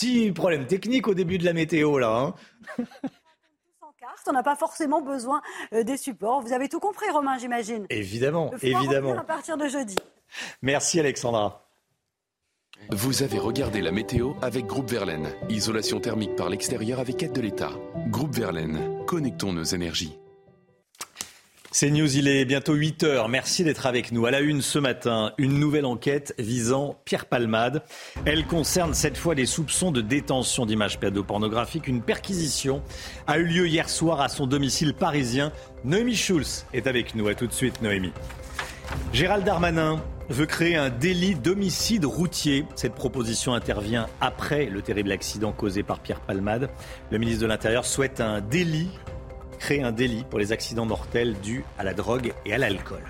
Petit problème technique au début de la météo, là. Hein. on n'a pas forcément besoin euh, des supports. Vous avez tout compris, Romain, j'imagine. Évidemment, évidemment. À partir de jeudi. Merci, Alexandra. Vous avez regardé la météo avec Groupe Verlaine. Isolation thermique par l'extérieur avec aide de l'État. Groupe Verlaine, connectons nos énergies. C'est News, il est bientôt 8 heures. Merci d'être avec nous. À la une ce matin, une nouvelle enquête visant Pierre Palmade. Elle concerne cette fois des soupçons de détention d'images pédopornographiques. Une perquisition a eu lieu hier soir à son domicile parisien. Noémie Schulz est avec nous. À tout de suite, Noémie. Gérald Darmanin veut créer un délit d'homicide routier. Cette proposition intervient après le terrible accident causé par Pierre Palmade. Le ministre de l'Intérieur souhaite un délit créer un délit pour les accidents mortels dus à la drogue et à l'alcool.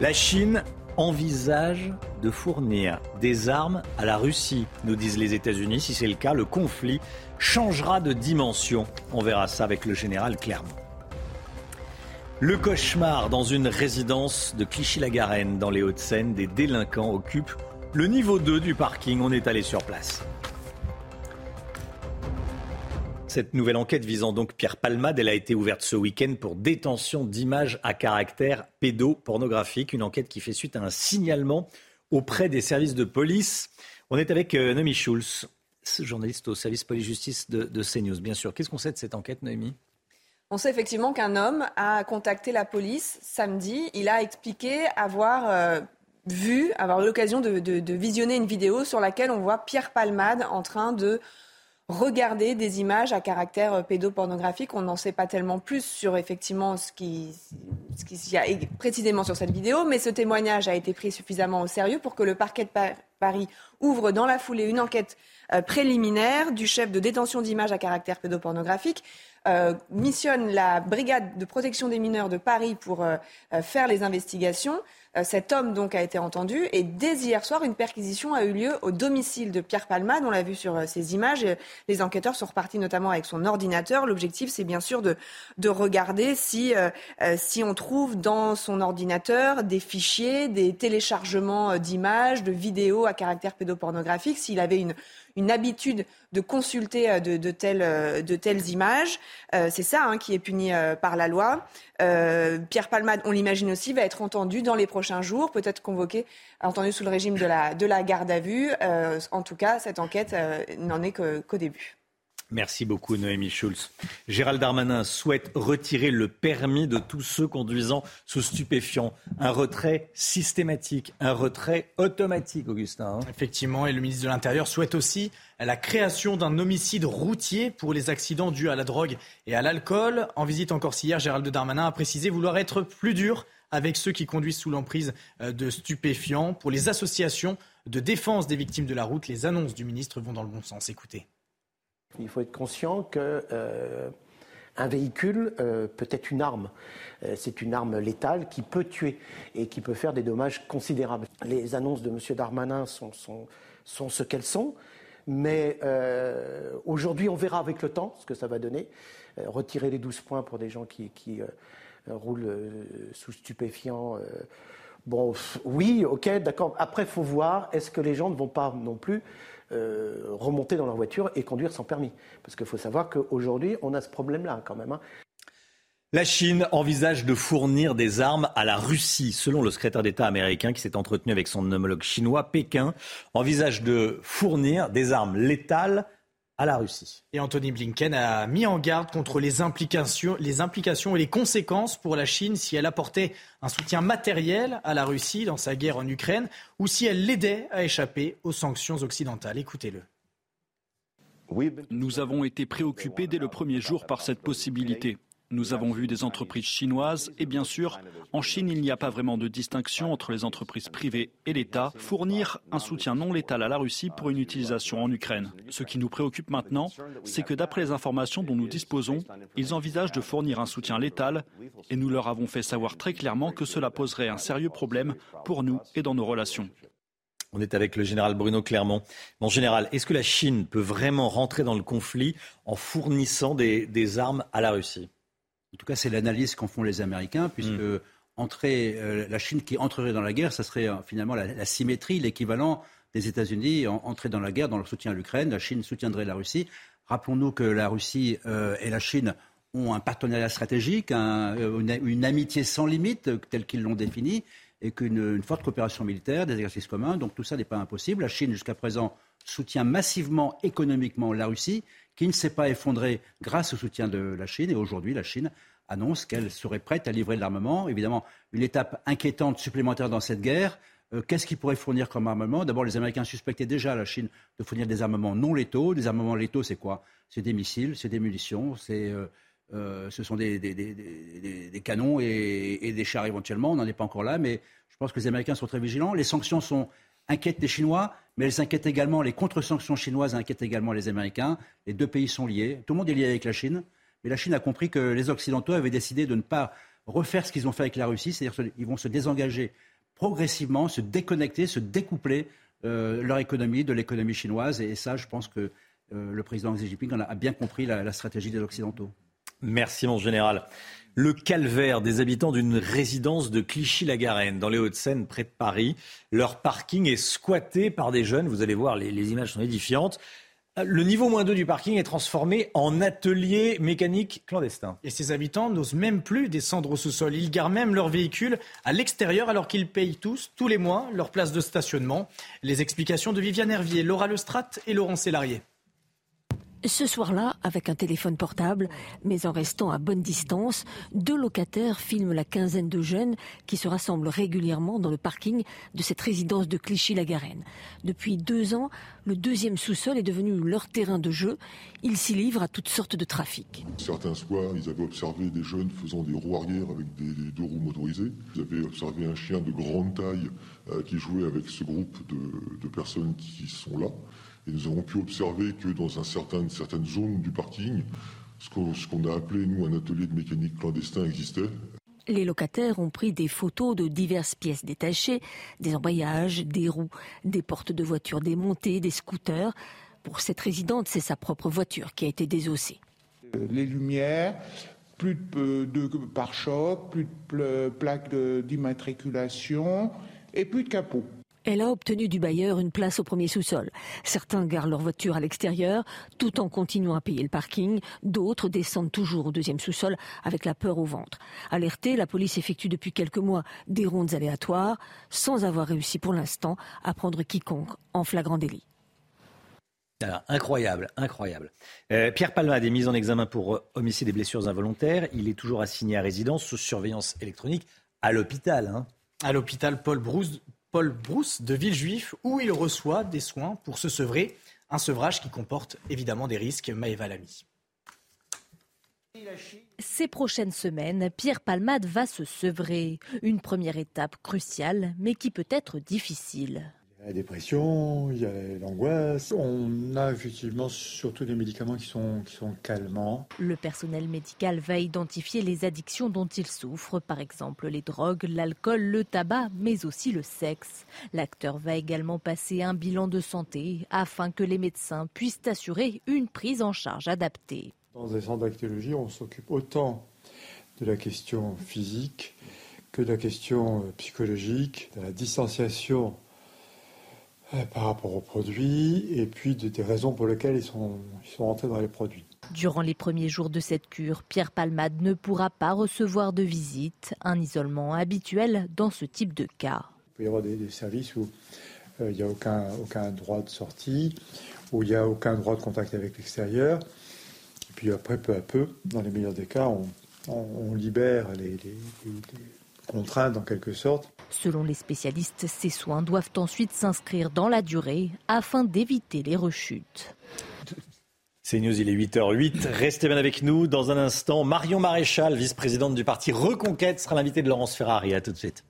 La Chine envisage de fournir des armes à la Russie, nous disent les États-Unis. Si c'est le cas, le conflit changera de dimension. On verra ça avec le général Clermont. Le cauchemar dans une résidence de Clichy-la-Garenne dans les Hauts-de-Seine. Des délinquants occupent le niveau 2 du parking. On est allé sur place. Cette nouvelle enquête visant donc Pierre Palmade, elle a été ouverte ce week-end pour détention d'images à caractère pédopornographique. Une enquête qui fait suite à un signalement auprès des services de police. On est avec euh, Noémie Schulz, journaliste au service police-justice de, de, CNews. Bien sûr, qu'est-ce qu'on sait de cette enquête, Noémie? On sait effectivement qu'un homme a contacté la police samedi. Il a expliqué avoir euh, vu, avoir eu l'occasion de, visionner une vidéo sur laquelle on voit Pierre Palmade en train de regarder des images à caractère euh, pédopornographique. On n'en sait pas tellement plus sur effectivement ce qui, ce qui a précisément sur cette vidéo, mais ce témoignage a été pris suffisamment au sérieux pour que le parquet de Paris ouvre dans la foulée une enquête euh, préliminaire du chef de détention d'images à caractère pédopornographique. Euh, missionne la brigade de protection des mineurs de Paris pour faire les investigations. Euh, cet homme donc a été entendu et dès hier soir, une perquisition a eu lieu au domicile de Pierre Palmade. On l'a vu sur euh, ces images. Les enquêteurs sont repartis notamment avec son ordinateur. L'objectif, c'est bien sûr de, de regarder si, euh, si on trouve dans son ordinateur des fichiers, des téléchargements d'images, de vidéos à caractère pédopornographique, s'il avait une, une habitude de consulter euh, de, de, telles, euh, de telles images. Euh, c'est ça hein, qui est puni par la loi. Pierre Palmade, on l'imagine aussi, va être entendu dans les prochains jours, peut-être convoqué, entendu sous le régime de la, de la garde à vue. en tout cas, cette enquête n'en est qu'au début. Merci beaucoup, Noémie Schulz. Gérald Darmanin souhaite retirer le permis de tous ceux conduisant sous stupéfiants. Un retrait systématique, un retrait automatique, Augustin. Hein. Effectivement, et le ministre de l'Intérieur souhaite aussi la création d'un homicide routier pour les accidents dus à la drogue et à l'alcool. En visite encore hier, Gérald Darmanin a précisé vouloir être plus dur avec ceux qui conduisent sous l'emprise euh, de stupéfiants. Pour les associations de défense des victimes de la route, les annonces du ministre vont dans le bon sens. Écoutez. Il faut être conscient que euh, un véhicule peut être une arme. C'est une arme létale qui peut tuer et qui peut faire des dommages considérables. Les annonces de M. Darmanin sont, ce qu'elles sont. Mais aujourd'hui, on verra avec le temps ce que ça va donner. retirer les 12 points pour des gens qui, qui roulent sous stupéfiants Bon, oui, ok, d'accord. Après, faut voir, est-ce que les gens ne vont pas non plus euh, remonter dans leur voiture et conduire sans permis Parce qu'il faut savoir qu'aujourd'hui, on a ce problème-là quand même. Hein. La Chine envisage de fournir des armes à la Russie. Selon le secrétaire d'État américain qui s'est entretenu avec son homologue chinois, Pékin envisage de fournir des armes létales à la Russie. Et Anthony Blinken a mis en garde contre les implications, les implications et les conséquences pour la Chine si elle apportait un soutien matériel à la Russie dans sa guerre en Ukraine ou si elle l'aidait à échapper aux sanctions occidentales. Écoutez-le. Nous avons été préoccupés dès le premier jour par cette possibilité. Nous avons vu des entreprises chinoises et bien sûr, en Chine, il n'y a pas vraiment de distinction entre les entreprises privées et l'État, fournir un soutien non létal à la Russie pour une utilisation en Ukraine. Ce qui nous préoccupe maintenant, c'est que d'après les informations dont nous disposons, ils envisagent de fournir un soutien létal et nous leur avons fait savoir très clairement que cela poserait un sérieux problème pour nous et dans nos relations. On est avec le général Bruno Clermont. Mon général, est-ce que la Chine peut vraiment rentrer dans le conflit en fournissant des, des armes à la Russie? En tout cas, c'est l'analyse qu'en font les Américains, puisque mm. entrer, euh, la Chine qui entrerait dans la guerre, ça serait euh, finalement la, symétrie, l'équivalent des États-Unis entrer dans la guerre dans leur soutien à l'Ukraine. La Chine soutiendrait la Russie. Rappelons-nous que la Russie euh, et la Chine ont un partenariat stratégique, une, amitié sans limite, telle qu'ils l'ont définie, et qu'une forte coopération militaire, des exercices communs. Donc tout ça n'est pas impossible. La Chine, jusqu'à présent, soutient massivement économiquement la Russie qui ne s'est pas effondré grâce au soutien de la Chine. Et aujourd'hui, la Chine annonce qu'elle serait prête à livrer de l'armement. Évidemment, une étape inquiétante supplémentaire dans cette guerre. Euh, qu'est-ce qu'il pourrait fournir comme armement? D'abord, les Américains suspectaient déjà la Chine de fournir des armements non létaux. Des armements létaux, c'est quoi? C'est des missiles, c'est des munitions, c'est, euh, euh, ce sont des, canons et, des chars éventuellement. On n'en est pas encore là, mais je pense que les Américains sont très vigilants. Les sanctions sont inquiètent les Chinois, mais elles inquiètent également, les contre-sanctions chinoises inquiètent également les Américains. Les deux pays sont liés. Tout le monde est lié avec la Chine. Mais la Chine a compris que les Occidentaux avaient décidé de ne pas refaire ce qu'ils ont fait avec la Russie, c'est-à-dire qu'ils vont se désengager progressivement, se déconnecter, se découpler euh, leur économie de l'économie chinoise. Et ça, je pense que euh, le président Xi Jinping a bien compris la stratégie des Occidentaux. Merci, mon général le calvaire des habitants d'une résidence de Clichy-la-Garenne, dans les Hauts-de-Seine, près de Paris. Leur parking est squatté par des jeunes. Vous allez voir, les, images sont édifiantes. Le niveau moins 2 du parking est transformé en atelier mécanique clandestin. Et ces habitants n'osent même plus descendre au sous-sol. Ils garent même leur véhicule à l'extérieur alors qu'ils payent tous, tous les mois, leur place de stationnement. Les explications de Viviane Hervier, Laura Lestrade et Laurent Sélarié. Ce soir-là, avec un téléphone portable, mais en restant à bonne distance, deux locataires filment la quinzaine de jeunes qui se rassemblent régulièrement dans le parking de cette résidence de Clichy-la-Garenne. Depuis deux ans, le deuxième sous-sol est devenu leur terrain de jeu. Ils s'y livrent à toutes sortes de trafics. Certains soirs, ils avaient observé des jeunes faisant des roues arrière avec des, deux roues motorisées. Ils avaient observé un chien de grande taille euh, qui jouait avec ce groupe de personnes qui sont là. Et nous avons pu observer que dans un certain, une certaine zone du parking, ce qu'on a appelé, nous, un atelier de mécanique clandestin existait. Les locataires ont pris des photos de diverses pièces détachées, des embrayages, des roues, des portes de voitures démontées, des scooters. Pour cette résidente, c'est sa propre voiture qui a été désossée. Les lumières, plus de, de pare-chocs, plus de plaques d'immatriculation et plus de capot. Elle a obtenu du bailleur une place au premier sous-sol. Certains garent leur voiture à l'extérieur tout en continuant à payer le parking. D'autres descendent toujours au deuxième sous-sol avec la peur au ventre. Alertée, la police effectue depuis quelques mois des rondes aléatoires sans avoir réussi pour l'instant à prendre quiconque en flagrant délit. Ah, incroyable, incroyable. Euh, Pierre Palmade est mis en examen pour euh, homicide et blessures involontaires. Il est toujours assigné à résidence sous surveillance électronique à l'hôpital. Hein. À l'hôpital Paul Brousse Paul Brousse de Villejuif, où il reçoit des soins pour se sevrer. Un sevrage qui comporte évidemment des risques. Maëva Lamy. Ces prochaines semaines, Pierre Palmade va se sevrer. Une première étape cruciale, mais qui peut être difficile. La dépression, il y a l'angoisse. On a effectivement surtout des médicaments qui sont, qui sont calmants. Le personnel médical va identifier les addictions dont il souffre, par exemple les drogues, l'alcool, le tabac, mais aussi le sexe. L'acteur va également passer un bilan de santé afin que les médecins puissent assurer une prise en charge adaptée. Dans des centres d'actologie, on s'occupe autant de la question physique que de la question psychologique, de la distanciation par rapport aux produits et puis de, des raisons pour lesquelles ils sont, ils sont rentrés dans les produits. Durant les premiers jours de cette cure, Pierre Palmade ne pourra pas recevoir de visite, un isolement habituel dans ce type de cas. Il peut y avoir des, des services où euh, il n'y a aucun, aucun droit de sortie, où il n'y a aucun droit de contact avec l'extérieur. Et puis après, peu à peu, dans les meilleurs des cas, on, on, on libère les, les, les contraintes en quelque sorte. Selon les spécialistes, ces soins doivent ensuite s'inscrire dans la durée afin d'éviter les rechutes. C'est News, il est 8h08. Restez bien avec nous. Dans un instant, Marion Maréchal, vice-présidente du parti Reconquête, sera l'invitée de Laurence Ferrari. À tout de suite.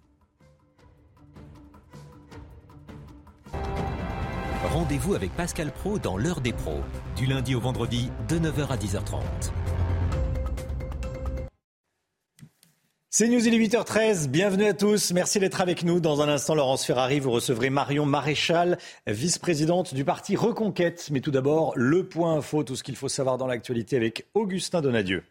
Rendez-vous avec Pascal Pro dans l'heure des pros, du lundi au vendredi de 9h à 10h30. C'est News, il est 8h13. Bienvenue à tous. Merci d'être avec nous. Dans un instant, Laurence Ferrari, vous recevrez Marion Maréchal, vice-présidente du parti Reconquête. Mais tout d'abord, le point info, tout ce qu'il faut savoir dans l'actualité avec Augustin Donadieu.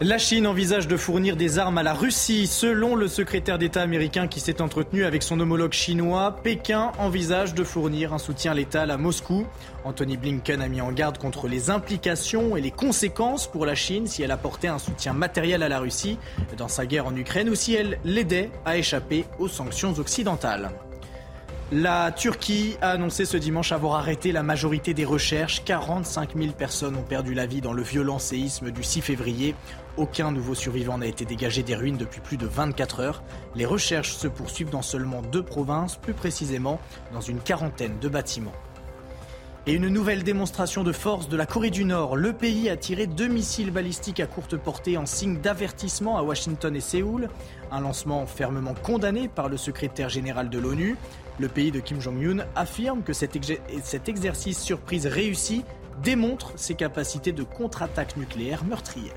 La Chine envisage de fournir des armes à la Russie. Selon le secrétaire d'État américain qui s'est entretenu avec son homologue chinois, Pékin envisage de fournir un soutien létal à Moscou. Anthony Blinken a mis en garde contre les implications et les conséquences pour la Chine si elle apportait un soutien matériel à la Russie dans sa guerre en Ukraine ou si elle l'aidait à échapper aux sanctions occidentales. La Turquie a annoncé ce dimanche avoir arrêté la majorité des recherches. 45 000 personnes ont perdu la vie dans le violent séisme du 6 février. Aucun nouveau survivant n'a été dégagé des ruines depuis plus de 24 heures. Les recherches se poursuivent dans seulement deux provinces, plus précisément dans une quarantaine de bâtiments. Et une nouvelle démonstration de force de la Corée du Nord. Le pays a tiré deux missiles balistiques à courte portée en signe d'avertissement à Washington et Séoul. Un lancement fermement condamné par le secrétaire général de l'ONU. Le pays de Kim Jong-un affirme que cet, cet exercice surprise réussi démontre ses capacités de contre-attaque nucléaire meurtrière.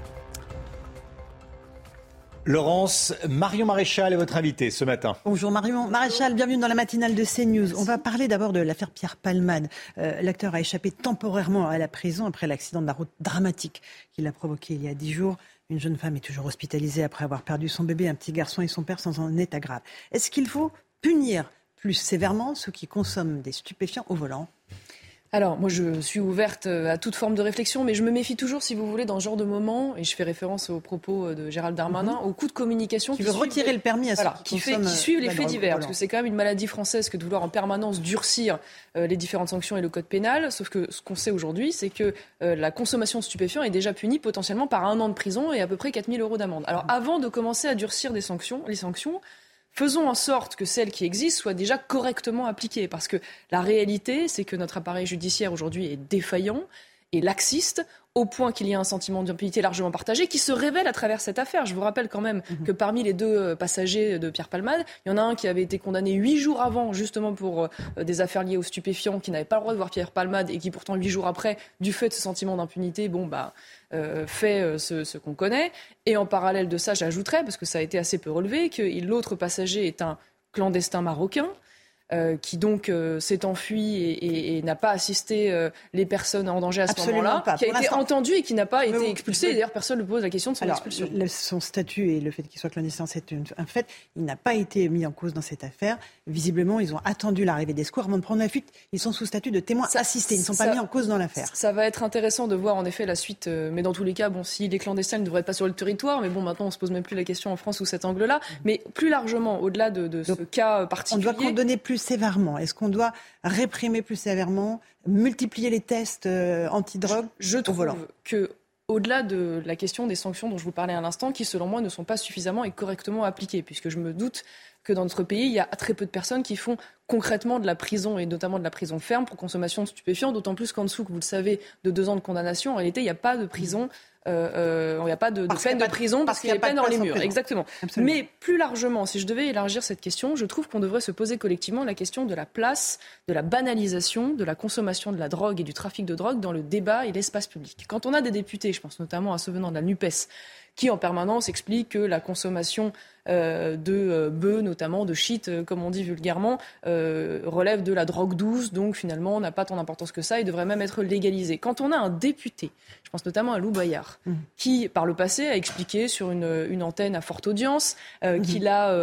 Laurence, Marion Maréchal est votre invitée ce matin. Bonjour Marion Maréchal, bienvenue dans la matinale de CNews. On va parler d'abord de l'affaire Pierre Palmade. Euh, L'acteur a échappé temporairement à la prison après l'accident de la route dramatique qu'il a provoqué il y a dix jours. Une jeune femme est toujours hospitalisée après avoir perdu son bébé, un petit garçon et son père sont en état grave. Est-ce qu'il faut punir plus sévèrement ceux qui consomment des stupéfiants au volant alors, moi, je suis ouverte à toute forme de réflexion, mais je me méfie toujours, si vous voulez, dans ce genre de moment, et je fais référence aux propos de Gérald Darmanin, mm -hmm. au coup de communication qui, qui veut retirer le permis à ceux voilà, qui, fait, qui suivent les faits divers, parce que c'est quand même une maladie française que de vouloir en permanence durcir euh, les différentes sanctions et le code pénal. Sauf que ce qu'on sait aujourd'hui, c'est que euh, la consommation de stupéfiants est déjà punie potentiellement par un an de prison et à peu près 4000 euros d'amende. Alors, avant de commencer à durcir des sanctions, les sanctions, faisons en sorte que celles qui existent soient déjà correctement appliquées. Parce que la réalité, c'est que notre appareil judiciaire aujourd'hui est défaillant et laxiste au point qu'il y a un sentiment d'impunité largement partagé qui se révèle à travers cette affaire. Je vous rappelle quand même que parmi les deux passagers de Pierre Palmade, il y en a un qui avait été condamné huit jours avant justement pour des affaires liées aux stupéfiants, qui n'avait pas le droit de voir Pierre Palmade et qui pourtant huit jours après, du fait de ce sentiment d'impunité, bon bah euh, fait euh, ce, ce qu'on connaît. Et en parallèle de ça, j'ajouterais, parce que ça a été assez peu relevé, que l'autre passager est un clandestin marocain. Euh, qui donc euh, s'est enfui et, et, et n'a pas assisté euh, les personnes en danger à ce moment-là, qui a été entendu et qui n'a pas été expulsé. D'ailleurs, personne ne pose la question de son Alors, expulsion. Le, son statut et le fait qu'il soit clandestin, c'est un fait. Il n'a pas été mis en cause dans cette affaire. Visiblement, ils ont attendu l'arrivée des secours avant de prendre la fuite. Ils sont sous statut de témoins assistés. Ils ne sont ça, pas mis en cause dans l'affaire. Ça va être intéressant de voir en effet la suite. mais dans tous les cas, bon, s'il est clandestin, il ne devrait être pas sur le territoire. Mais bon, maintenant, on se pose même plus la question en France sous cet angle-là. Mais plus largement, au-delà de, de Donc, ce cas particulier, on doit condamner plus sévèrement. Est-ce qu'on doit réprimer plus sévèrement, multiplier les tests euh, antidrogue Je au trouve volant que au-delà de la question des sanctions dont je vous parlais à l'instant, qui selon moi ne sont pas suffisamment et correctement appliquées, puisque je me doute que dans notre pays, il y a très peu de personnes qui font concrètement de la prison et notamment de la prison ferme pour consommation de stupéfiants, d'autant plus qu'en dessous, que vous le savez, de deux ans de condamnation, en réalité, il n'y a pas de prison euh, euh, il n'y a pas de, peine de prison parce qu'il y a, peine dans les murs. Exactement. Mais plus largement, si je devais élargir cette question, je trouve qu'on devrait se poser collectivement la question de la place, de la banalisation, de la consommation de la drogue et du trafic de drogue dans le débat et l'espace public. Quand on a des députés, je pense notamment à ceux venant de la NUPES, qui en permanence expliquent que la consommation euh, de euh, bœufs, notamment de shit, euh, comme on dit vulgairement, relève de la drogue douce, donc finalement n'a pas tant d'importance que ça et devrait même être légalisé. Quand on a un député, je pense notamment à Lou Bayard, mmh. qui par le passé a expliqué sur une, antenne à forte audience mmh. qu'il a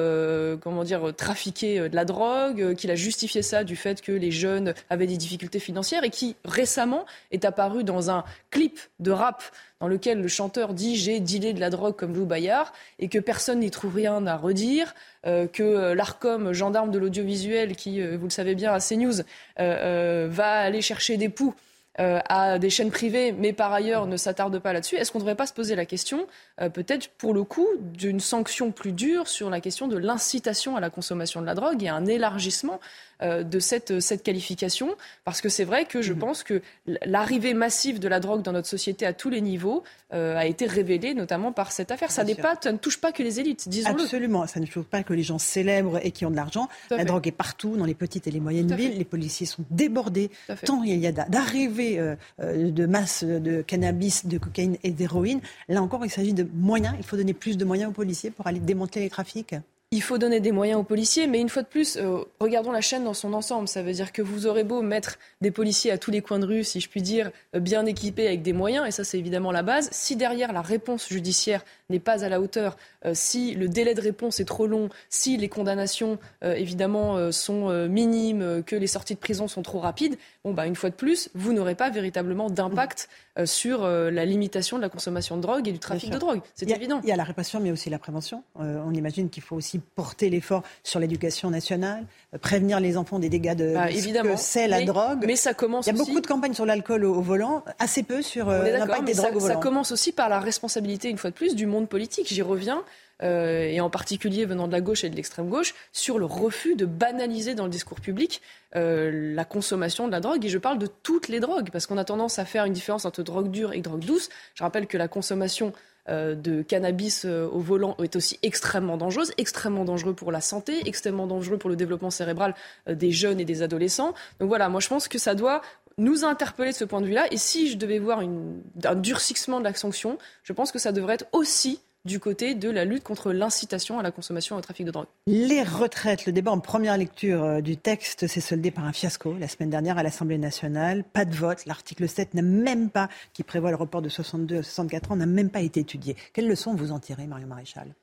comment dire trafiqué de la drogue, qu'il a justifié ça du fait que les jeunes avaient des difficultés financières et qui récemment est apparu dans un clip de rap dans lequel le chanteur dit j'ai dealé de la drogue comme Lou Bayard et que personne n'y trouve rien à redire, euh, que euh, l'ARCOM, gendarme de l'audiovisuel, qui, euh, vous le savez bien, à CNews, va aller chercher des poux à des chaînes privées, mais par ailleurs ne s'attarde pas là-dessus, est-ce qu'on ne devrait pas se poser la question, peut-être pour le coup, d'une sanction plus dure sur la question de l'incitation à la consommation de la drogue et un élargissement de cette, cette qualification, parce que c'est vrai que je mhm. pense que l'arrivée massive de la drogue dans notre société à tous les niveaux euh, a été révélée notamment par cette affaire. Ça, pas, ça ne touche pas que les élites, disons-le. Absolument, ça ne touche pas que les gens célèbres et qui ont de l'argent. La drogue est partout, dans les petites et les moyennes villes. Les policiers sont débordés, tant il y a d'arrivées euh, de masse de cannabis, de cocaïne et d'héroïne. Là encore, il s'agit de moyens. Il faut donner plus de moyens aux policiers pour aller démanteler les trafics il faut donner des moyens aux policiers, mais une fois de plus, euh, regardons la chaîne dans son ensemble. Ça veut dire que vous aurez beau mettre des policiers à tous les coins de rue, si je puis dire, euh, bien équipés avec des moyens, et ça c'est évidemment la base. Si derrière la réponse judiciaire n'est pas à la hauteur, euh, si le délai de réponse est trop long, si les condamnations évidemment sont minimes, que les sorties de prison sont trop rapides, bon bah une fois de plus, vous n'aurez pas véritablement d'impact sur la limitation de la consommation de drogue et du trafic de drogue. C'est évident. Il y a la répression, mais aussi la prévention. on imagine qu'il faut aussi porter l'effort sur l'éducation nationale, euh, prévenir les enfants des dégâts de, bah, évidemment. c'est la drogue. Mais ça commence. Il y a beaucoup de campagnes sur l'alcool au, volant, assez peu sur euh, l'impact des drogues au volant. Ça commence aussi par la responsabilité, une fois de plus, du monde politique. J'y reviens. Euh, et en particulier venant de la gauche et de l'extrême gauche, sur le refus de banaliser dans le discours public la consommation de la drogue. Et je parle de toutes les drogues, parce qu'on a tendance à faire une différence entre drogue dure et drogue douce. Je rappelle que la consommation euh, de cannabis euh, au volant est aussi extrêmement dangereuse, extrêmement dangereux pour la santé, extrêmement dangereux pour le développement cérébral euh, des jeunes et des adolescents. Donc voilà, moi je pense que ça doit nous interpeller de ce point de vue-là. Et si je devais voir un durcissement de la sanction, je pense que ça devrait être aussi du côté de la lutte contre l'incitation à la consommation et au trafic de drogue. Les retraites, le débat en première lecture euh, du texte s'est soldé par un fiasco la semaine dernière à l'Assemblée nationale. Pas de vote. L'article 7 n'a même pas, qui prévoit le report de 62 à 64 ans, n'a même pas été étudié. Quelle leçon vous en tirez, Mario Maréchal?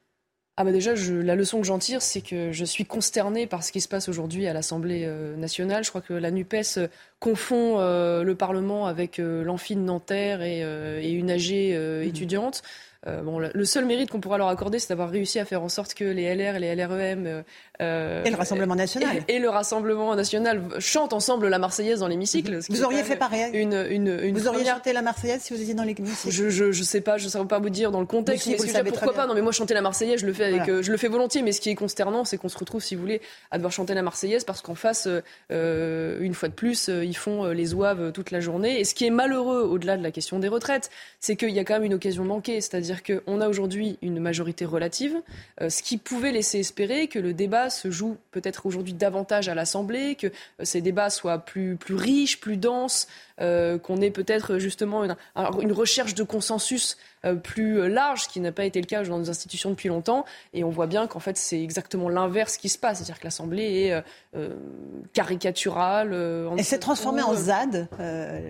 Ah bah déjà, la leçon que j'en tire, c'est que je suis consternée par ce qui se passe aujourd'hui à l'Assemblée euh, nationale. Je crois que la NUPES euh, confond le Parlement avec l'amphine Nanterre et, et une âgée mmh. étudiante. Euh, bon, le seul mérite qu'on pourra leur accorder, c'est d'avoir réussi à faire en sorte que les LR et les LREM euh, euh, et le Rassemblement national et, le Rassemblement national chantent ensemble la Marseillaise dans l'hémicycle. Vous auriez fait pareil. Une, une, une vous auriez chanté la Marseillaise si vous étiez dans l'hémicycle. Je, je, je sais pas, je ne saurais pas vous dire dans le contexte. mais, pourquoi pas? Non, mais moi chanter la Marseillaise, je le fais avec, je le fais volontiers. Mais ce qui est consternant, c'est qu'on se retrouve, si vous voulez, à devoir chanter la Marseillaise parce qu'en face, une fois de plus, ils font les ouaves toute la journée. Et ce qui est malheureux, au-delà de la question des retraites, c'est qu'il y a quand même une occasion manquée. C'est-à-dire qu'on a aujourd'hui une majorité relative, euh, ce qui pouvait laisser espérer que le débat se joue peut-être aujourd'hui davantage à l'Assemblée, que euh, ces débats soient plus, riches, plus denses, euh, qu'on ait peut-être justement une, une, recherche de consensus plus large, ce qui n'a pas été le cas dans nos institutions depuis longtemps. Et on voit bien qu'en fait, c'est exactement l'inverse qui se passe. C'est-à-dire que l'Assemblée est euh, caricaturale. Et s'est transformée en ZAD,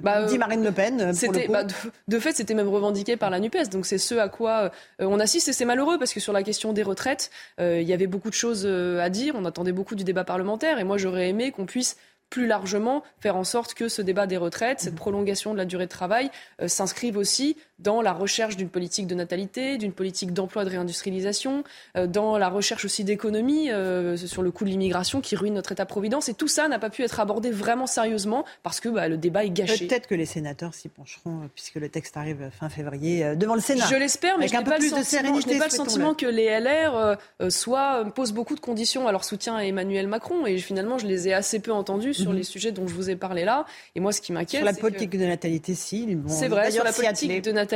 bah, dit Marine Le Pen. Bah, de, fait, c'était même revendiqué par la NUPES. Donc c'est ce à quoi on assiste. Et c'est malheureux parce que sur la question des retraites, il y avait beaucoup de choses à dire. On attendait beaucoup du débat parlementaire. Et moi, j'aurais aimé qu'on puisse plus largement faire en sorte que ce débat des retraites, cette prolongation de la durée de travail, euh, s'inscrive aussi dans la recherche d'une politique de natalité, d'une politique d'emploi de réindustrialisation, euh, dans la recherche aussi d'économie euh, sur le coût de l'immigration qui ruine notre État-providence. Et tout ça n'a pas pu être abordé vraiment sérieusement parce que bah, le débat est gâché. Peut-être que les sénateurs s'y pencheront puisque le texte arrive fin février devant le Sénat. Je l'espère, mais je n'ai pas, le sentiment, pas le sentiment que les LR soit, posent beaucoup de conditions à leur soutien à Emmanuel Macron. Et finalement, je les ai assez peu entendus sur mhm. les sujets dont je vous ai parlé là. Et moi, ce qui m'inquiète. Sur la politique de natalité, si. c'est vrai, sur la politique de natalité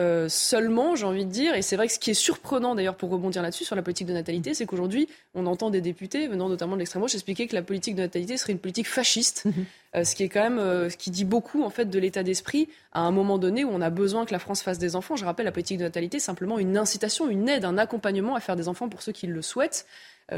euh, seulement, j'ai envie de dire. Et c'est vrai que ce qui est surprenant, d'ailleurs, pour rebondir là-dessus, sur la politique de natalité, c'est qu'aujourd'hui, on entend des députés, venant notamment de l'extrême gauche, expliquer que la politique de natalité serait une politique fasciste. Mhm. Euh, ce qui est quand même, euh, ce qui dit beaucoup en fait de l'état d'esprit à un moment donné où on a besoin que la France fasse des enfants. Je rappelle, la politique de natalité, simplement une incitation, une aide, un accompagnement à faire des enfants pour ceux qui le souhaitent.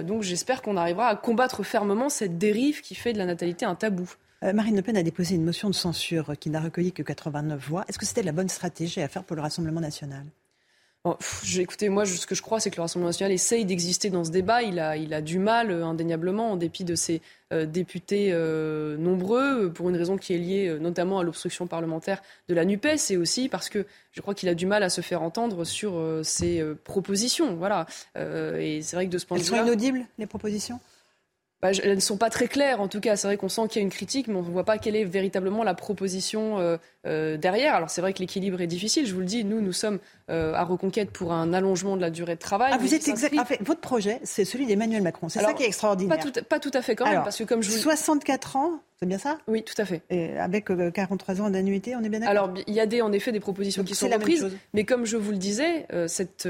donc j'espère qu'on arrivera à combattre fermement cette dérive qui fait de la natalité un tabou. Euh, Marine Le Pen a déposé une motion de censure qui n'a recueilli que 89 voix. Est-ce que c'était la bonne stratégie à faire pour le Rassemblement national? Écoutez, moi, ce que je crois, c'est que le Rassemblement national essaye d'exister dans ce débat. Il a, il a du mal, euh, indéniablement, en dépit de ses euh, députés nombreux, pour une raison qui est liée notamment à l'obstruction parlementaire de la NUPES, et aussi parce que je crois qu'il a du mal à se faire entendre sur ses propositions. Voilà. et c'est vrai que de ce point de vue. Elles sont inaudibles, les propositions? Bah, elles ne sont pas très claires. En tout cas, c'est vrai qu'on sent qu'il y a une critique, mais on ne voit pas quelle est véritablement la proposition euh, euh, derrière. Alors c'est vrai que l'équilibre est difficile. Je vous le dis, nous, nous sommes euh, à Reconquête pour un allongement de la durée de travail. Ah, vous êtes exact. votre projet, c'est celui d'Emmanuel Macron. C'est ça qui est extraordinaire. Pas tout, pas tout à fait quand même, parce que comme je vous... 64 ans, c'est bien ça? Oui, tout à fait. Et avec 43 ans d'annuité, on est bien d'accord? Alors, il y a des, en effet des propositions qui sont reprises, mais comme je vous le disais, cette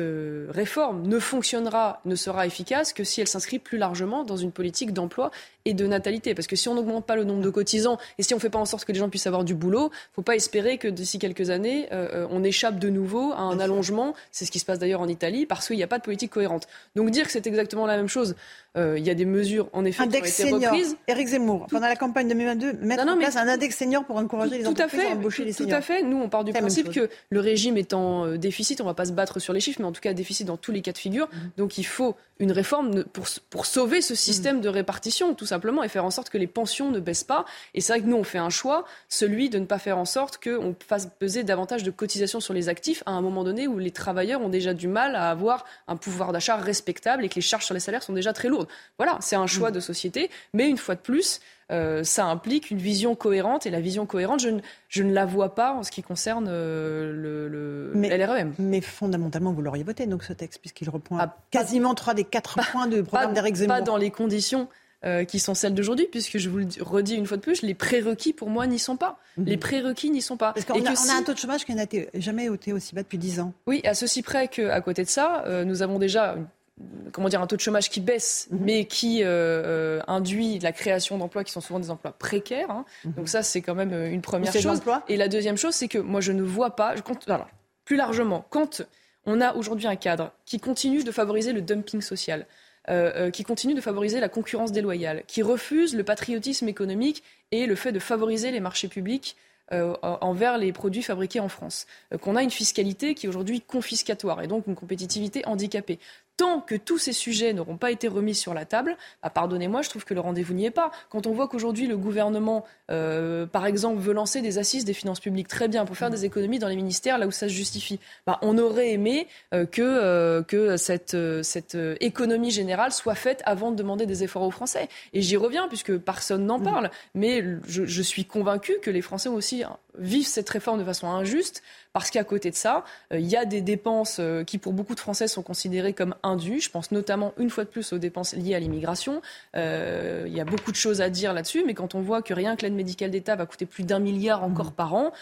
réforme ne fonctionnera, ne sera efficace que si elle s'inscrit plus largement dans une politique d'emploi et de natalité. Parce que si on n'augmente pas le nombre de cotisants et si on ne fait pas en sorte que les gens puissent avoir du boulot, il ne faut pas espérer que d'ici quelques années, euh, euh, on échappe de nouveau à un allongement. C'est ce qui se passe d'ailleurs en Italie parce qu'il n'y a pas de politique cohérente. Donc dire que c'est exactement la même chose, euh, il y a des mesures en effet qui ont été senior. reprises. Éric Zemmour, pendant la campagne 2022, mettre en place un index senior pour encourager les entreprises à, embaucher les seniors. Tout à fait. Nous, on part du principe que le régime est en déficit. On ne va pas se battre sur les chiffres, mais en tout cas déficit dans tous les cas de figure. Mhm. Donc il faut une réforme pour, pour sauver ce système mhm. de répartition, tout simplement, et faire en sorte que les pensions ne baissent pas. Et c'est vrai que nous, on fait un choix, celui de ne pas faire en sorte qu'on fasse peser davantage de cotisations sur les actifs à un moment donné où les travailleurs ont déjà du mal à avoir un pouvoir d'achat respectable et que les charges sur les salaires sont déjà très lourdes. Voilà, c'est un choix mm. de société, mais une fois de plus, euh, ça implique une vision cohérente. Et la vision cohérente, je ne, je ne la vois pas en ce qui concerne euh, le, le mais, LREM. Mais fondamentalement, vous l'auriez voté, donc, ce texte, puisqu'il reprend ah, quasiment trois des quatre points de programme d'Éric Zemmour. Pas dans les conditions euh, qui sont celles d'aujourd'hui, puisque je vous le redis une fois de plus, les prérequis pour moi n'y sont pas. Mhm. Les prérequis n'y sont pas. Parce qu'on a, a, un taux de chômage qui n'a jamais été aussi bas depuis 10 ans. Oui, à ceci près qu'à côté de ça, euh, nous avons déjà comment dire, un taux de chômage qui baisse, mhm. mais qui euh, induit la création d'emplois qui sont souvent des emplois précaires. Hein. Mhm. Donc ça, c'est quand même une première chose. Et la deuxième chose, c'est que moi, je ne vois pas, je compte, plus largement, quand on a aujourd'hui un cadre qui continue de favoriser le dumping social, euh, euh, qui continue de favoriser la concurrence déloyale, qui refuse le patriotisme économique et le fait de favoriser les marchés publics euh, envers les produits fabriqués en France, qu'on a une fiscalité qui est aujourd'hui confiscatoire et donc une compétitivité handicapée tant que tous ces sujets n'auront pas été remis sur la table, bah, pardonnez-moi, je trouve que le rendez-vous n'y est pas. Quand on voit qu'aujourd'hui le gouvernement, euh, par exemple, veut lancer des assises des finances publiques, très bien, pour faire des économies dans les ministères là où ça se justifie, bah, on aurait aimé euh, que, euh, que cette, cette économie générale soit faite avant de demander des efforts aux Français. Et j'y reviens, puisque personne n'en mmh. parle, mais je, je suis convaincu que les Français aussi vivent cette réforme de façon injuste parce qu'à côté de ça, euh, il y a des dépenses euh, qui, pour beaucoup de Français, sont considérées comme indues. Je pense notamment, une fois de plus, aux dépenses liées à l'immigration. Euh, il y a beaucoup de choses à dire là-dessus, mais quand on voit que rien que l'aide médicale d'État va coûter plus d'un milliard encore mmh. par an,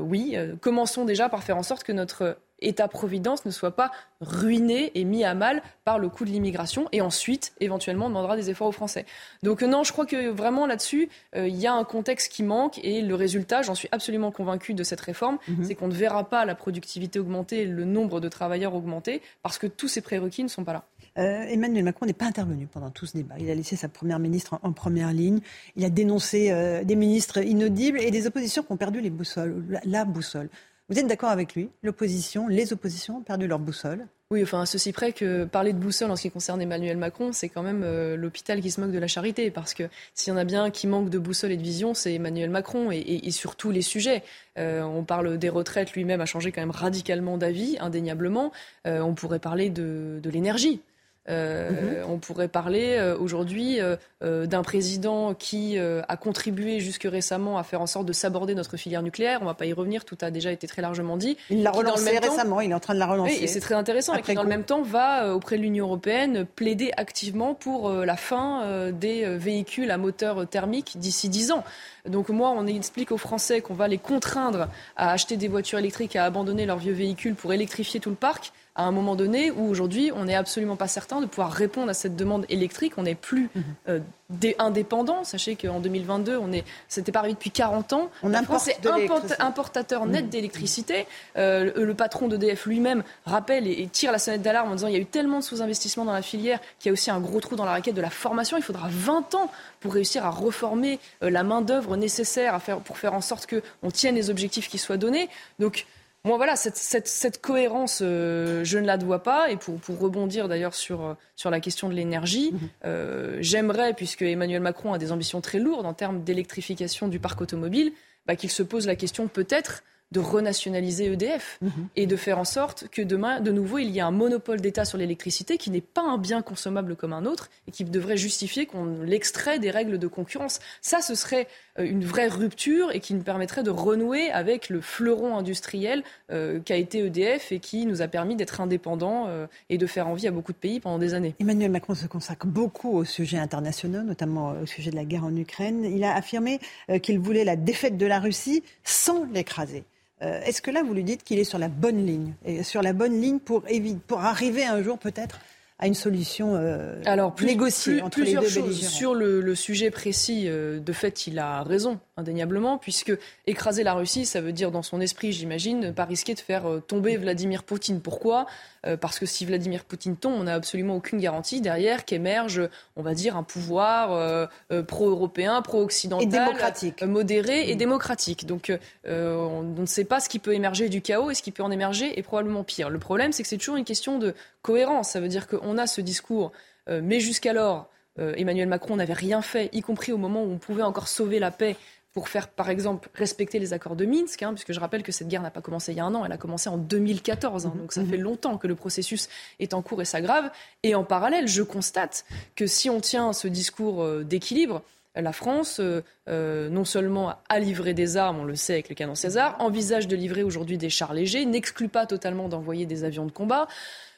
oui, commençons déjà par faire en sorte que notre État-providence ne soit pas ruiné et mis à mal par le coût de l'immigration et ensuite, éventuellement, demandera des efforts aux Français. Donc non, je crois que vraiment là-dessus, euh, il y a un contexte qui manque et le résultat, j'en suis absolument convaincu de cette réforme, mhm. c'est qu'on ne verra pas la productivité augmenter, le nombre de travailleurs augmenter parce que tous ces prérequis ne sont pas là. Euh, Emmanuel Macron n'est pas intervenu pendant tout ce débat. Il a laissé sa première ministre en, première ligne. Il a dénoncé euh, des ministres inaudibles et des oppositions qui ont perdu les boussoles, la boussole. Vous êtes d'accord avec lui L'opposition, les oppositions ont perdu leur boussole oui, enfin, à ceci près que parler de boussole en ce qui concerne Emmanuel Macron, c'est quand même euh, l'hôpital qui se moque de la charité. Parce que s'il y en a bien qui manque de boussole et de vision, c'est Emmanuel Macron et, sur tous les sujets. Euh, on parle des retraites, lui-même a changé quand même radicalement d'avis, indéniablement. Euh, on pourrait parler de l'énergie. Euh, mhm. On pourrait parler euh, aujourd'hui euh, d'un président qui a contribué jusque récemment à faire en sorte de s'aborder notre filière nucléaire. On ne va pas y revenir, tout a déjà été très largement dit. Il l'a relancé récemment, il est en train de la relancer. Oui, et c'est très intéressant. et qui, dans le même temps, va auprès de l'Union européenne plaider activement pour la fin des véhicules à moteur thermique d'ici 10 ans. Donc moi, on explique aux Français qu'on va les contraindre à acheter des voitures électriques, à abandonner leurs vieux véhicules pour électrifier tout le parc à un moment donné où aujourd'hui, on n'est absolument pas certain de pouvoir répondre à cette demande électrique. On n'est plus mhm. euh, indépendant. Sachez qu'en 2022, on est, c'était pas arrivé depuis 40 ans. On la France est importateur net mhm. d'électricité. Euh, le, patron d'EDF lui-même rappelle et, tire la sonnette d'alarme en disant il y a eu tellement de sous-investissements dans la filière qu'il y a aussi un gros trou dans la raquette de la formation. Il faudra 20 ans pour réussir à reformer euh, la main-d'œuvre nécessaire à faire, pour faire en sorte qu'on tienne les objectifs qui soient donnés. Donc, moi, voilà, cette, cohérence, euh, je ne la vois pas. Et pour, rebondir d'ailleurs sur, sur la question de l'énergie, mhm. euh, j'aimerais, puisque Emmanuel Macron a des ambitions très lourdes en termes d'électrification du parc automobile, bah, qu'il se pose la question peut-être de renationaliser EDF mhm. et de faire en sorte que demain, de nouveau, il y ait un monopole d'État sur l'électricité qui n'est pas un bien consommable comme un autre et qui devrait justifier qu'on l'extrait des règles de concurrence. Ça, ce serait une vraie rupture et qui nous permettrait de renouer avec le fleuron industriel euh, qu'a été EDF et qui nous a permis d'être indépendants euh, et de faire envie à beaucoup de pays pendant des années. Emmanuel Macron se consacre beaucoup aux sujets internationaux, notamment au sujet de la guerre en Ukraine. Il a affirmé qu'il voulait la défaite de la Russie sans l'écraser. Euh, est-ce que là, vous lui dites qu'il est sur la bonne ligne et Sur la bonne ligne pour, pour arriver un jour peut-être à une solution euh, Alors, plus, négociée entre les deux choses. Sur le, sujet précis, euh, de fait, il a raison, indéniablement, puisque écraser la Russie, ça veut dire, dans son esprit, j'imagine, ne pas risquer de faire tomber Vladimir Poutine. Pourquoi? Euh, parce que si Vladimir Poutine tombe, on n'a absolument aucune garantie derrière qu'émerge, on va dire, un pouvoir euh, euh, pro-européen, pro-occidental, modéré et mm. démocratique. Donc on, ne sait pas ce qui peut émerger du chaos et ce qui peut en émerger est probablement pire. Le problème, c'est que c'est toujours une question de cohérence. Ça veut dire qu'on a ce discours, mais jusqu'alors, Emmanuel Macron n'avait rien fait, y compris au moment où on pouvait encore sauver la paix pour faire, par exemple, respecter les accords de Minsk, hein, puisque je rappelle que cette guerre n'a pas commencé il y a un an, elle a commencé en 2014, hein, donc ça mhm. fait longtemps que le processus est en cours et s'aggrave. Et en parallèle, je constate que si on tient ce discours euh, d'équilibre, la France, euh, euh, non seulement a livré des armes, on le sait avec le canon César, envisage de livrer aujourd'hui des chars légers, n'exclut pas totalement d'envoyer des avions de combat.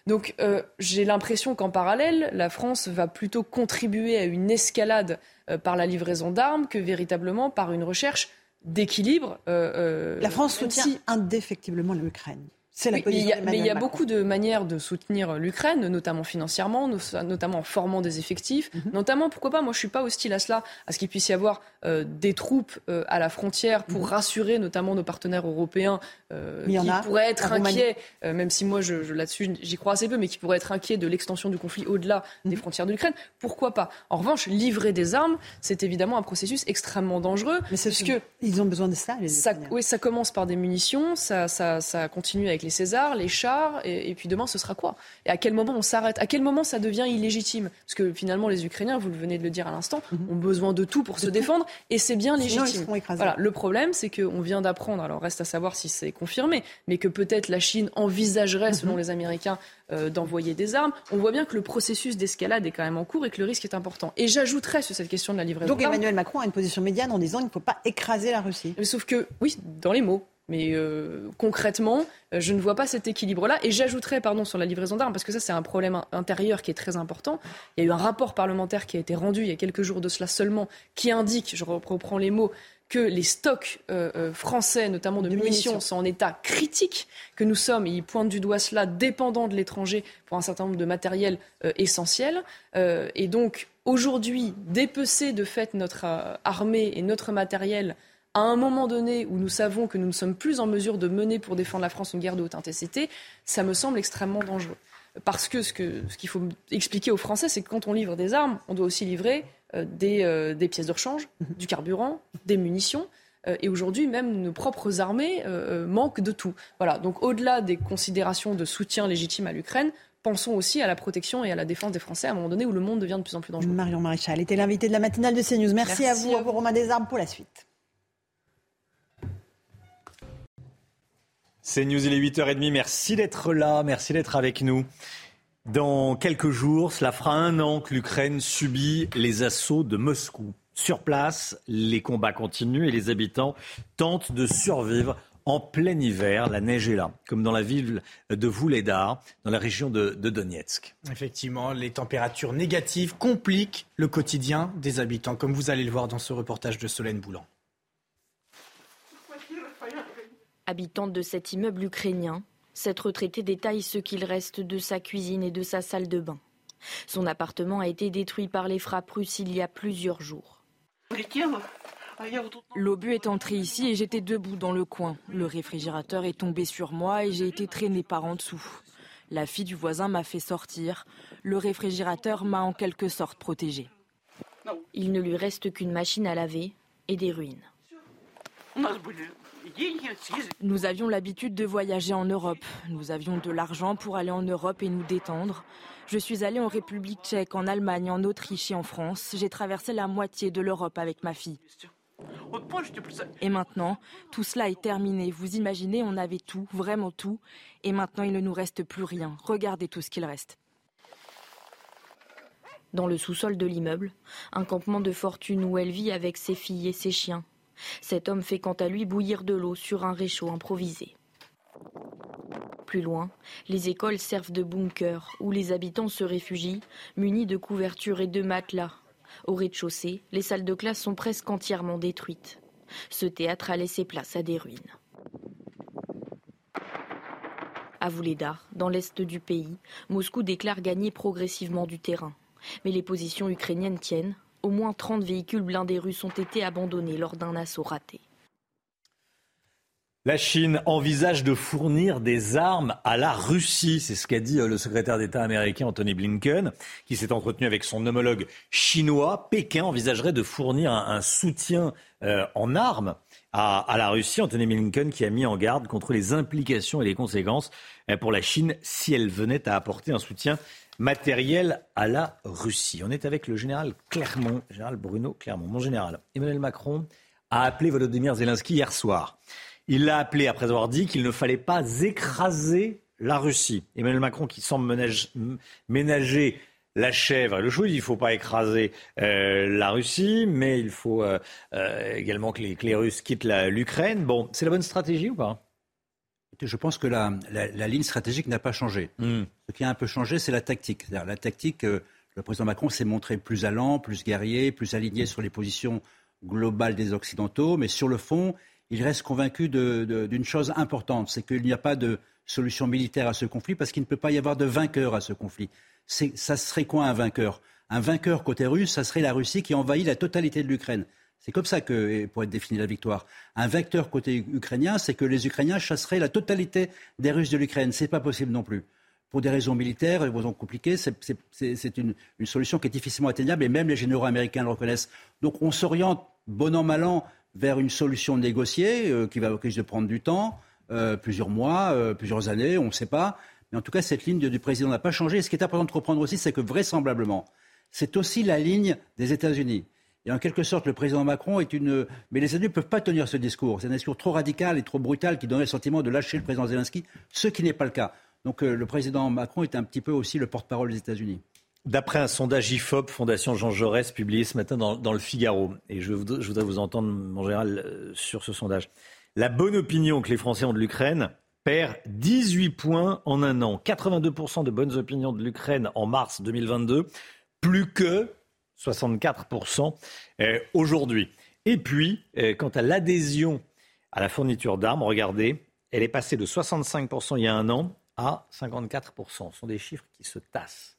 Donc j'ai l'impression qu'en parallèle, la France va plutôt contribuer à une escalade euh, par la livraison d'armes que véritablement par une recherche d'équilibre. Euh, euh, la France soutient indéfectiblement l'Ukraine. C'est la position mais il y a, beaucoup de manières de soutenir l'Ukraine, notamment financièrement, notamment en formant des effectifs, mhm. notamment, pourquoi pas, moi je suis pas hostile à cela, à ce qu'il puisse y avoir euh, des troupes euh, à la frontière pour mhm. rassurer notamment nos partenaires européens euh, qui pourraient être inquiets, même si moi je, là-dessus j'y crois assez peu, mais qui pourraient être inquiets de l'extension du conflit au-delà des mhm. frontières de l'Ukraine. Pourquoi pas? En revanche, livrer des armes, c'est évidemment un processus extrêmement dangereux. Mais c'est que ils ont besoin de ça. Les ça oui, ça commence par des munitions, ça, ça, ça continue avec les les Césars, les chars, et, puis demain ce sera quoi? Et à quel moment on s'arrête? À quel moment ça devient illégitime? Parce que finalement les Ukrainiens, vous le venez de le dire à l'instant, mhm. ont besoin de tout pour se défendre, et c'est bien légitime. Voilà, le problème, c'est qu'on vient d'apprendre, alors reste à savoir si c'est confirmé, mais que peut-être la Chine envisagerait, selon mhm. les Américains, euh, d'envoyer des armes. On voit bien que le processus d'escalade est quand même en cours et que le risque est important. Et j'ajouterais sur cette question de la livraison. Donc Emmanuel Macron a une position médiane en disant qu'il ne faut pas écraser la Russie. sauf que, oui, dans les mots. Mais euh, concrètement, euh, je ne vois pas cet équilibre-là. Et j'ajouterais, pardon, sur la livraison d'armes, parce que ça, c'est un problème intérieur qui est très important. Il y a eu un rapport parlementaire qui a été rendu il y a quelques jours de cela seulement, qui indique, je reprends les mots, que les stocks euh, français, notamment de, munitions, sont en état critique, que nous sommes, et il pointe du doigt cela, dépendants de l'étranger pour un certain nombre de matériels essentiels. et donc, aujourd'hui, dépecer de fait notre armée et notre matériel à un moment donné où nous savons que nous ne sommes plus en mesure de mener pour défendre la France une guerre de haute intensité, ça me semble extrêmement dangereux. Parce que ce qu'il faut expliquer aux Français, c'est que quand on livre des armes, on doit aussi livrer euh, des, euh, des, pièces de rechange, du carburant, des munitions. et aujourd'hui, même nos propres armées manquent de tout. Voilà. Donc, au-delà des considérations de soutien légitime à l'Ukraine, pensons aussi à la protection et à la défense des Français à un moment donné où le monde devient de plus en plus dangereux. Marion Maréchal était l'invité de la matinale de CNews. Merci, à vous, à vous, Romain Desarmes, pour la suite. CNews, il est 8h30. Merci d'être là, merci d'être avec nous. Dans quelques jours, cela fera un an que l'Ukraine subit les assauts de Moscou. Sur place, les combats continuent et les habitants tentent de survivre en plein hiver. La neige est là, comme dans la ville de Vouledar, dans la région de, Donetsk. Effectivement, les températures négatives compliquent le quotidien des habitants, comme vous allez le voir dans ce reportage de Solène Boulan. Habitante de cet immeuble ukrainien, cette retraitée détaille ce qu'il reste de sa cuisine et de sa salle de bain. Son appartement a été détruit par les frappes russes il y a plusieurs jours. L'obus est entré ici et j'étais debout dans le coin. Le réfrigérateur est tombé sur moi et j'ai été traîné par en dessous. La fille du voisin m'a fait sortir. Le réfrigérateur m'a en quelque sorte protégé. Il ne lui reste qu'une machine à laver et des ruines. Nous avions l'habitude de voyager en Europe. Nous avions de l'argent pour aller en Europe et nous détendre. Je suis allée en République tchèque, en Allemagne, en Autriche et en France. J'ai traversé la moitié de l'Europe avec ma fille. Et maintenant, tout cela est terminé. Vous imaginez, on avait tout, vraiment tout. Et maintenant, il ne nous reste plus rien. Regardez tout ce qu'il reste. Dans le sous-sol de l'immeuble, un campement de fortune où elle vit avec ses filles et ses chiens. Cet homme fait quant à lui bouillir de l'eau sur un réchaud improvisé. Plus loin, les écoles servent de bunker où les habitants se réfugient, munis de couvertures et de matelas, au rez-de-chaussée, les salles de classe sont presque entièrement détruites. Ce théâtre a laissé place à des ruines. À Vouledar, dans l'est du pays, Moscou déclare gagner progressivement du terrain. Mais les positions ukrainiennes tiennent. Au moins 30 véhicules blindés russes ont été abandonnés lors d'un assaut raté. La Chine envisage de fournir des armes à la Russie. C'est ce qu'a dit euh, le secrétaire d'État américain Anthony Blinken, qui s'est entretenu avec son homologue chinois. Pékin envisagerait de fournir un, soutien euh, en armes à, la Russie. Anthony Blinken qui a mis en garde contre les implications et les conséquences euh, pour la Chine si elle venait à apporter un soutien matériel à la Russie. On est avec le général Clermont, général Bruno Clermont. Mon général, Emmanuel Macron a appelé Volodymyr Zelensky hier soir. Il l'a appelé après avoir dit qu'il ne fallait pas écraser la Russie. Emmanuel Macron qui semble ménager la chèvre et le chou, il ne faut pas écraser euh, la Russie, mais il faut euh, euh, également que les, Russes quittent l'Ukraine. Bon, c'est la bonne stratégie ou pas? Je pense que la, ligne stratégique n'a pas changé. Hmm. Ce qui a un peu changé, c'est la tactique. La tactique, le président Macron s'est montré plus allant, plus guerrier, plus aligné sur les positions globales des Occidentaux, mais sur le fond, il reste convaincu d'une chose importante, c'est qu'il n'y a pas de solution militaire à ce conflit parce qu'il ne peut pas y avoir de vainqueur à ce conflit. Ça serait quoi un vainqueur? Un vainqueur côté russe, ça serait la Russie qui envahit la totalité de l'Ukraine. C'est comme ça que pourrait être définie la victoire. Un vainqueur côté ukrainien, c'est que les Ukrainiens chasseraient la totalité des Russes de l'Ukraine. Ce n'est pas possible non plus. Pour des raisons militaires, des raisons compliquées, c'est une, solution qui est difficilement atteignable et même les généraux américains le reconnaissent. Donc on s'oriente, bon an, mal an, vers une solution négociée euh, qui va risque de prendre du temps, euh, plusieurs mois, euh, plusieurs années, on ne sait pas. Mais en tout cas, cette ligne du président n'a pas changé. Ce qui est important de comprendre aussi, c'est que vraisemblablement, c'est aussi la ligne des États-Unis. Et en quelque sorte, le président Macron est une. Mais les États-Unis ne peuvent pas tenir ce discours. C'est un discours trop radical et trop brutal qui donnerait le sentiment de lâcher le président Zelensky, ce qui n'est pas le cas. Donc le président Macron est un petit peu aussi le porte-parole des États-Unis. D'après un sondage IFOP, Fondation Jean Jaurès, publié ce matin dans, le Figaro, et je voudrais, vous entendre, mon général, euh, sur ce sondage. La bonne opinion que les Français ont de l'Ukraine perd 18 points en un an. 82% de bonnes opinions de l'Ukraine en mars 2022, plus que 64% euh, aujourd'hui. Et puis, euh, quant à l'adhésion à la fourniture d'armes, regardez, elle est passée de 65% il y a un an à 54%. Ce sont des chiffres qui se tassent.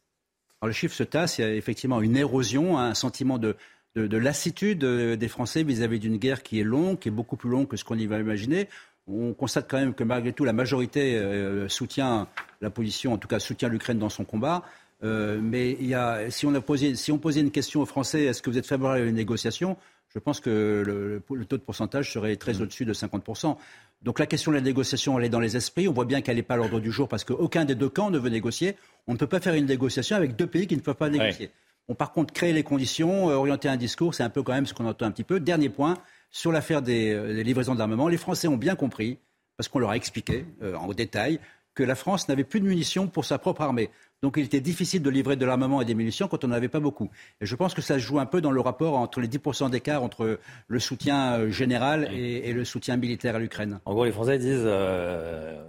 Alors, le chiffre se tasse, il y a effectivement une érosion, un sentiment de, lassitude euh, des Français vis-à-vis d'une guerre qui est longue, qui est beaucoup plus longue que ce qu'on y va imaginer. On constate quand même que malgré tout, la majorité soutient la position, en tout cas soutient l'Ukraine dans son combat. Mais il y a, si, on a posé, si on posait une question aux Français, est-ce que vous êtes favorable à une négociation je pense que le, taux de pourcentage serait très mmh. au-dessus de 50%. Donc la question de la négociation, elle est dans les esprits. On voit bien qu'elle n'est pas à l'ordre du jour parce qu'aucun des deux camps ne veut négocier. On ne peut pas faire une négociation avec deux pays qui ne peuvent pas négocier. On, par contre, créer les conditions, euh, orienter un discours, c'est un peu quand même ce qu'on entend un petit peu. Dernier point, sur l'affaire des, euh, livraisons d'armement, les Français ont bien compris, parce qu'on leur a expliqué euh, en détail, que la France n'avait plus de munitions pour sa propre armée. Donc il était difficile de livrer de l'armement et des munitions quand on n'en avait pas beaucoup. Et je pense que ça se joue un peu dans le rapport entre les 10% d'écart entre le soutien euh, général et, le soutien militaire à l'Ukraine. En gros, les Français disent euh,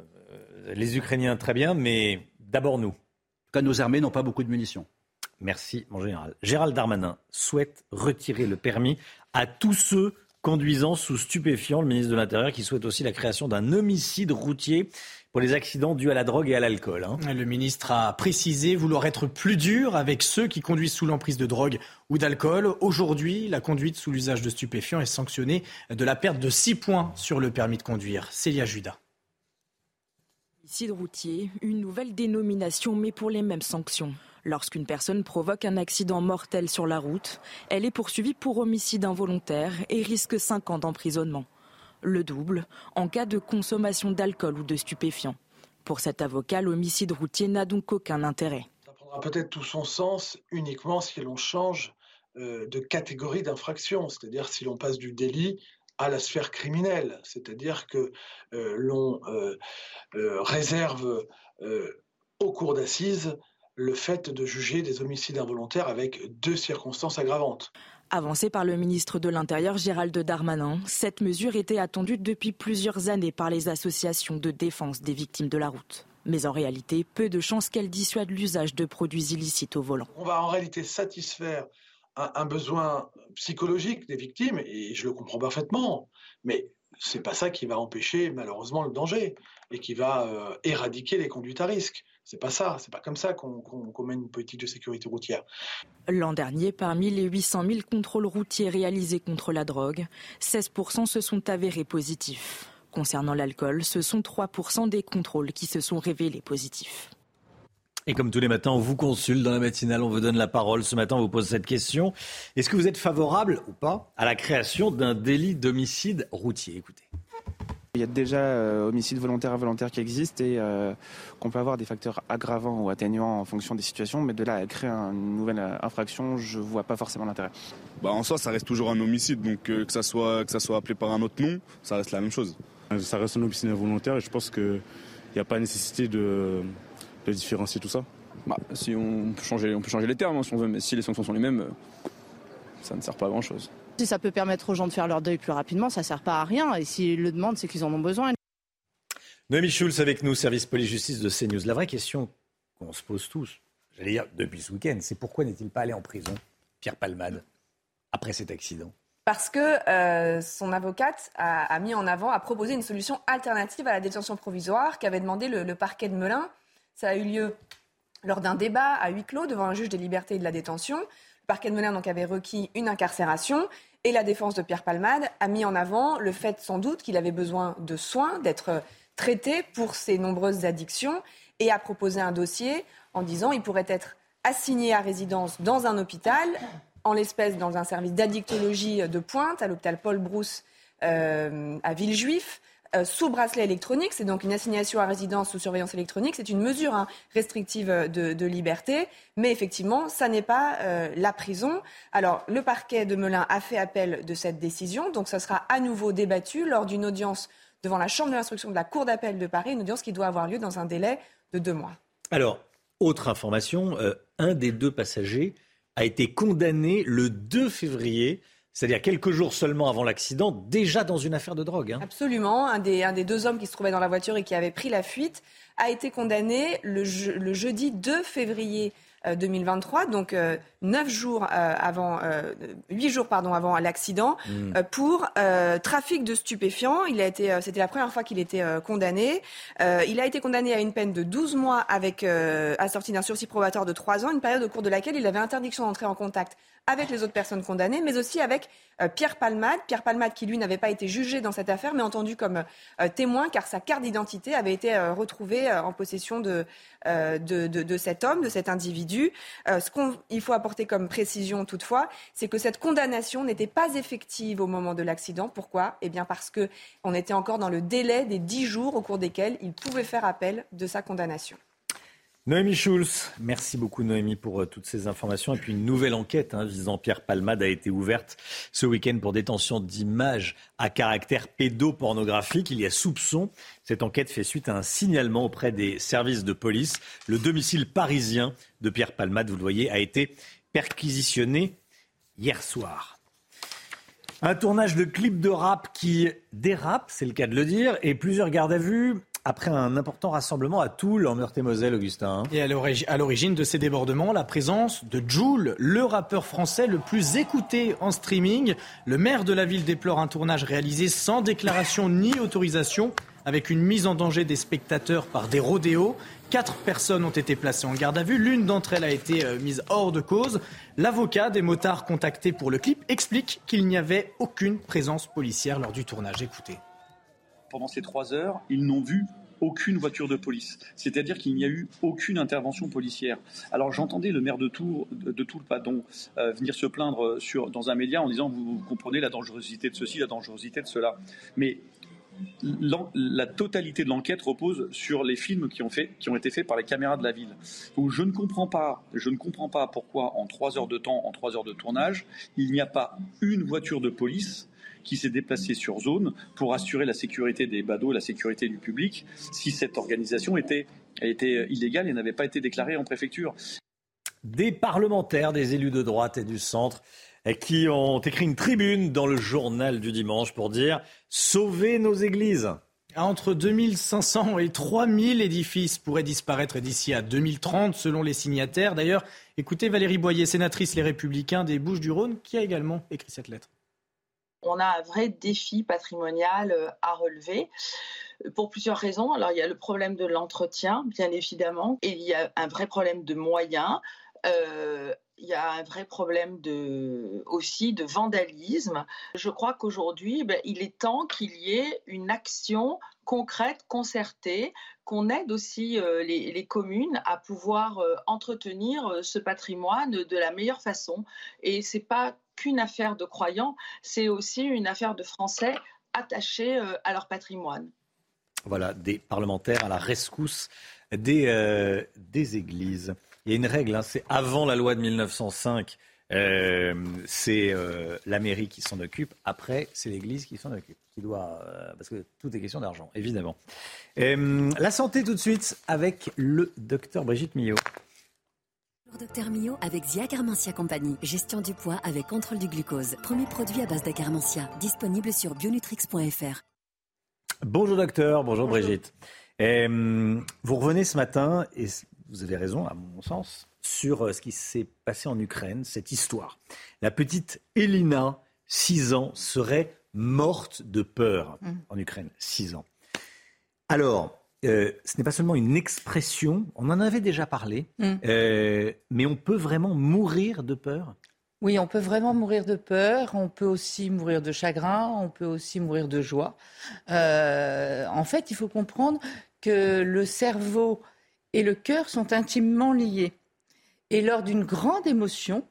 les Ukrainiens très bien, mais d'abord nous. En tout cas, nos armées n'ont pas beaucoup de munitions. Merci, mon général. Gérald Darmanin souhaite retirer le permis à tous ceux conduisant sous stupéfiants. Le ministre de l'Intérieur qui souhaite aussi la création d'un homicide routier pour les accidents dus à la drogue et à l'alcool. Hein. Le ministre a précisé vouloir être plus dur avec ceux qui conduisent sous l'emprise de drogue ou d'alcool. Aujourd'hui, la conduite sous l'usage de stupéfiants est sanctionnée de la perte de 6 points sur le permis de conduire. Célia Judas. Homicide routier, une nouvelle dénomination mais pour les mêmes sanctions. Lorsqu'une personne provoque un accident mortel sur la route, elle est poursuivie pour homicide involontaire et risque 5 ans d'emprisonnement le double en cas de consommation d'alcool ou de stupéfiants. Pour cet avocat, l'homicide routier n'a donc aucun intérêt. Ça prendra peut-être tout son sens uniquement si l'on change euh, de catégorie d'infraction, c'est-à-dire si l'on passe du délit à la sphère criminelle, c'est-à-dire que euh, l'on euh, réserve au cours d'assises le fait de juger des homicides involontaires avec deux circonstances aggravantes. Avancée par le ministre de l'Intérieur Gérald Darmanin, cette mesure était attendue depuis plusieurs années par les associations de défense des victimes de la route. Mais en réalité, peu de chances qu'elle dissuade l'usage de produits illicites au volant. On va en réalité satisfaire un, besoin psychologique des victimes, et je le comprends parfaitement, mais ce n'est pas ça qui va empêcher malheureusement le danger et qui va euh, éradiquer les conduites à risque. C'est pas ça, c'est pas comme ça qu'on mène une politique de sécurité routière. L'an dernier, parmi les 800 000 contrôles routiers réalisés contre la drogue, 16% se sont avérés positifs. Concernant l'alcool, ce sont 3% des contrôles qui se sont révélés positifs. Et comme tous les matins, on vous consulte dans la matinale, on vous donne la parole. Ce matin, on vous pose cette question. Est-ce que vous êtes favorable ou pas à la création d'un délit d'homicide routier? Écoutez. Il y a déjà euh, homicide volontaire involontaire qui existe et euh, qu'on peut avoir des facteurs aggravants ou atténuants en fonction des situations, mais de là à créer une nouvelle euh, infraction, je vois pas forcément l'intérêt. Bah en soi, ça reste toujours un homicide, donc que ça soit que ça soit appelé par un autre nom, ça reste la même chose. Ça reste un homicide involontaire et je pense qu'il n'y a pas nécessité de, de, différencier tout ça. Bah, si on peut changer, on peut changer les termes hein, si on veut, mais si les sanctions sont les mêmes, ça ne sert pas à grand chose. Si ça peut permettre aux gens de faire leur deuil plus rapidement, ça ne sert pas à rien. Et s'ils le demandent, c'est qu'ils en ont besoin. Noémie Schulz avec nous, service police-justice de CNews. La vraie question qu'on se pose tous, j'allais dire depuis ce week-end, c'est pourquoi n'est-il pas allé en prison, Pierre Palmade, après cet accident? Parce que euh, son avocate a, mis en avant, a proposé une solution alternative à la détention provisoire qu'avait demandé le, le, parquet de Melun. Ça a eu lieu lors d'un débat à huis clos devant un juge des libertés et de la détention. Parquet de avait requis une incarcération et la défense de Pierre Palmade a mis en avant le fait sans doute qu'il avait besoin de soins, d'être traité pour ses nombreuses addictions et a proposé un dossier en disant qu'il pourrait être assigné à résidence dans un hôpital, en l'espèce dans un service d'addictologie de pointe à l'hôpital Paul Brousse euh, à Villejuif, euh, sous bracelet électronique. C'est donc une assignation à résidence sous surveillance électronique. C'est une mesure hein, restrictive de, liberté. Mais effectivement, ça n'est pas euh, la prison. Alors, le parquet de Melun a fait appel de cette décision. Donc, ça sera à nouveau débattu lors d'une audience devant la Chambre de l'instruction de la Cour d'appel de Paris, une audience qui doit avoir lieu dans un délai de deux mois. Alors, autre information, euh, un des deux passagers a été condamné le 2 février c'est-à-dire quelques jours seulement avant l'accident, déjà dans une affaire de drogue. Hein. Absolument. Un des, un des, deux hommes qui se trouvait dans la voiture et qui avait pris la fuite a été condamné le, le jeudi 2 février 2023, euh, donc euh, neuf jours euh, avant, huit jours pardon avant l'accident, hmm. pour trafic de stupéfiants. Il a été, c'était la première fois qu'il était condamné. il a été condamné à une peine de 12 mois avec assorti d'un sursis probatoire de 3 ans, une période au cours de laquelle il avait interdiction d'entrer en contact avec les autres personnes condamnées, mais aussi avec euh, Pierre Palmade. Pierre Palmade qui, lui, n'avait pas été jugé dans cette affaire, mais entendu comme euh, témoin, car sa carte d'identité avait été euh, retrouvée en possession de, de, de, cet homme, de cet individu. ce qu'il faut apporter comme précision, toutefois, c'est que cette condamnation n'était pas effective au moment de l'accident. Pourquoi? Eh bien parce qu'on était encore dans le délai des dix jours au cours desquels il pouvait faire appel de sa condamnation. Noémie Schulz, merci beaucoup Noémie pour euh, toutes ces informations. Et puis une nouvelle enquête hein, visant Pierre Palmade a été ouverte ce week-end pour détention d'images à caractère pédopornographique. Il y a soupçon. Cette enquête fait suite à un signalement auprès des services de police. Le domicile parisien de Pierre Palmade, vous le voyez, a été perquisitionné hier soir. Un tournage de clip de rap qui dérape, c'est le cas de le dire, et plusieurs gardes à vue après un important rassemblement à Toul, en Meurthe-et-Moselle, Augustin. Et à l'origine de ces débordements, la présence de Joule, le rappeur français le plus écouté en streaming. Le maire de la ville déplore un tournage réalisé sans déclaration ni autorisation, avec une mise en danger des spectateurs par des rodéos. Quatre personnes ont été placées en garde à vue. L'une d'entre elles a été euh, mise hors de cause. L'avocat des motards contactés pour le clip explique qu'il n'y avait aucune présence policière lors du tournage. Écoutez pendant ces trois heures, ils n'ont vu aucune voiture de police. C'est-à-dire qu'il n'y a eu aucune intervention policière. Alors j'entendais le maire de Tours, de, pardon, euh, venir se plaindre dans un média en disant vous, comprenez la dangerosité de ceci, la dangerosité de cela. Mais la totalité de l'enquête repose sur les films qui ont, été faits par les caméras de la ville. Où je ne comprends pas, je ne comprends pas pourquoi en trois heures de temps, en trois heures de tournage, il n'y a pas une voiture de police qui s'est déplacé sur zone pour assurer la sécurité des badauds, la sécurité du public, si cette organisation était, était illégale et n'avait pas été déclarée en préfecture. Des parlementaires, des élus de droite et du centre qui ont écrit une tribune dans le journal du dimanche pour dire Sauvez nos églises. Entre 2500 et 3000 édifices pourraient disparaître d'ici à 2030 selon les signataires. D'ailleurs, écoutez Valérie Boyer, sénatrice Les Républicains des Bouches-du-Rhône, qui a également écrit cette lettre on a un vrai défi patrimonial euh, à relever pour plusieurs raisons. Alors, il y a le problème de l'entretien, bien évidemment, et il y a un vrai problème de moyens. Euh, il y a un vrai problème aussi de vandalisme. Je crois qu'aujourd'hui, ben, il est temps qu'il y ait une action concrète, concertée, qu'on aide aussi euh, les, communes à pouvoir entretenir ce patrimoine de la meilleure façon. Et c'est pas qu'une affaire de croyants, c'est aussi une affaire de Français attachés euh, à leur patrimoine. Voilà, des parlementaires à la rescousse des, euh, des églises. Il y a une règle, hein, c'est avant la loi de 1905, euh, c'est la mairie qui s'en occupe. Après, c'est l'Église qui s'en occupe, qui doit, parce que tout est question d'argent, évidemment. la santé tout de suite avec le docteur Brigitte Millot. Docteur Mio avec Zia Compagnie. Gestion du poids avec contrôle du glucose. Premier produit à base d'acarmentia. Disponible sur bionutrix.fr. Bonjour docteur, bonjour, Brigitte. Vous revenez ce matin, et vous avez raison à mon sens, sur euh, ce qui s'est passé en Ukraine, cette histoire. La petite Elina, 6 ans, serait morte de peur mmh. en Ukraine. 6 ans. Alors, euh, ce n'est pas seulement une expression, on en avait déjà parlé, mm. euh, mais on peut vraiment mourir de peur Oui, on peut vraiment mourir de peur, on peut aussi mourir de chagrin, on peut aussi mourir de joie. Euh, en fait, il faut comprendre que le cerveau et le cœur sont intimement liés. Et lors d'une grande émotion,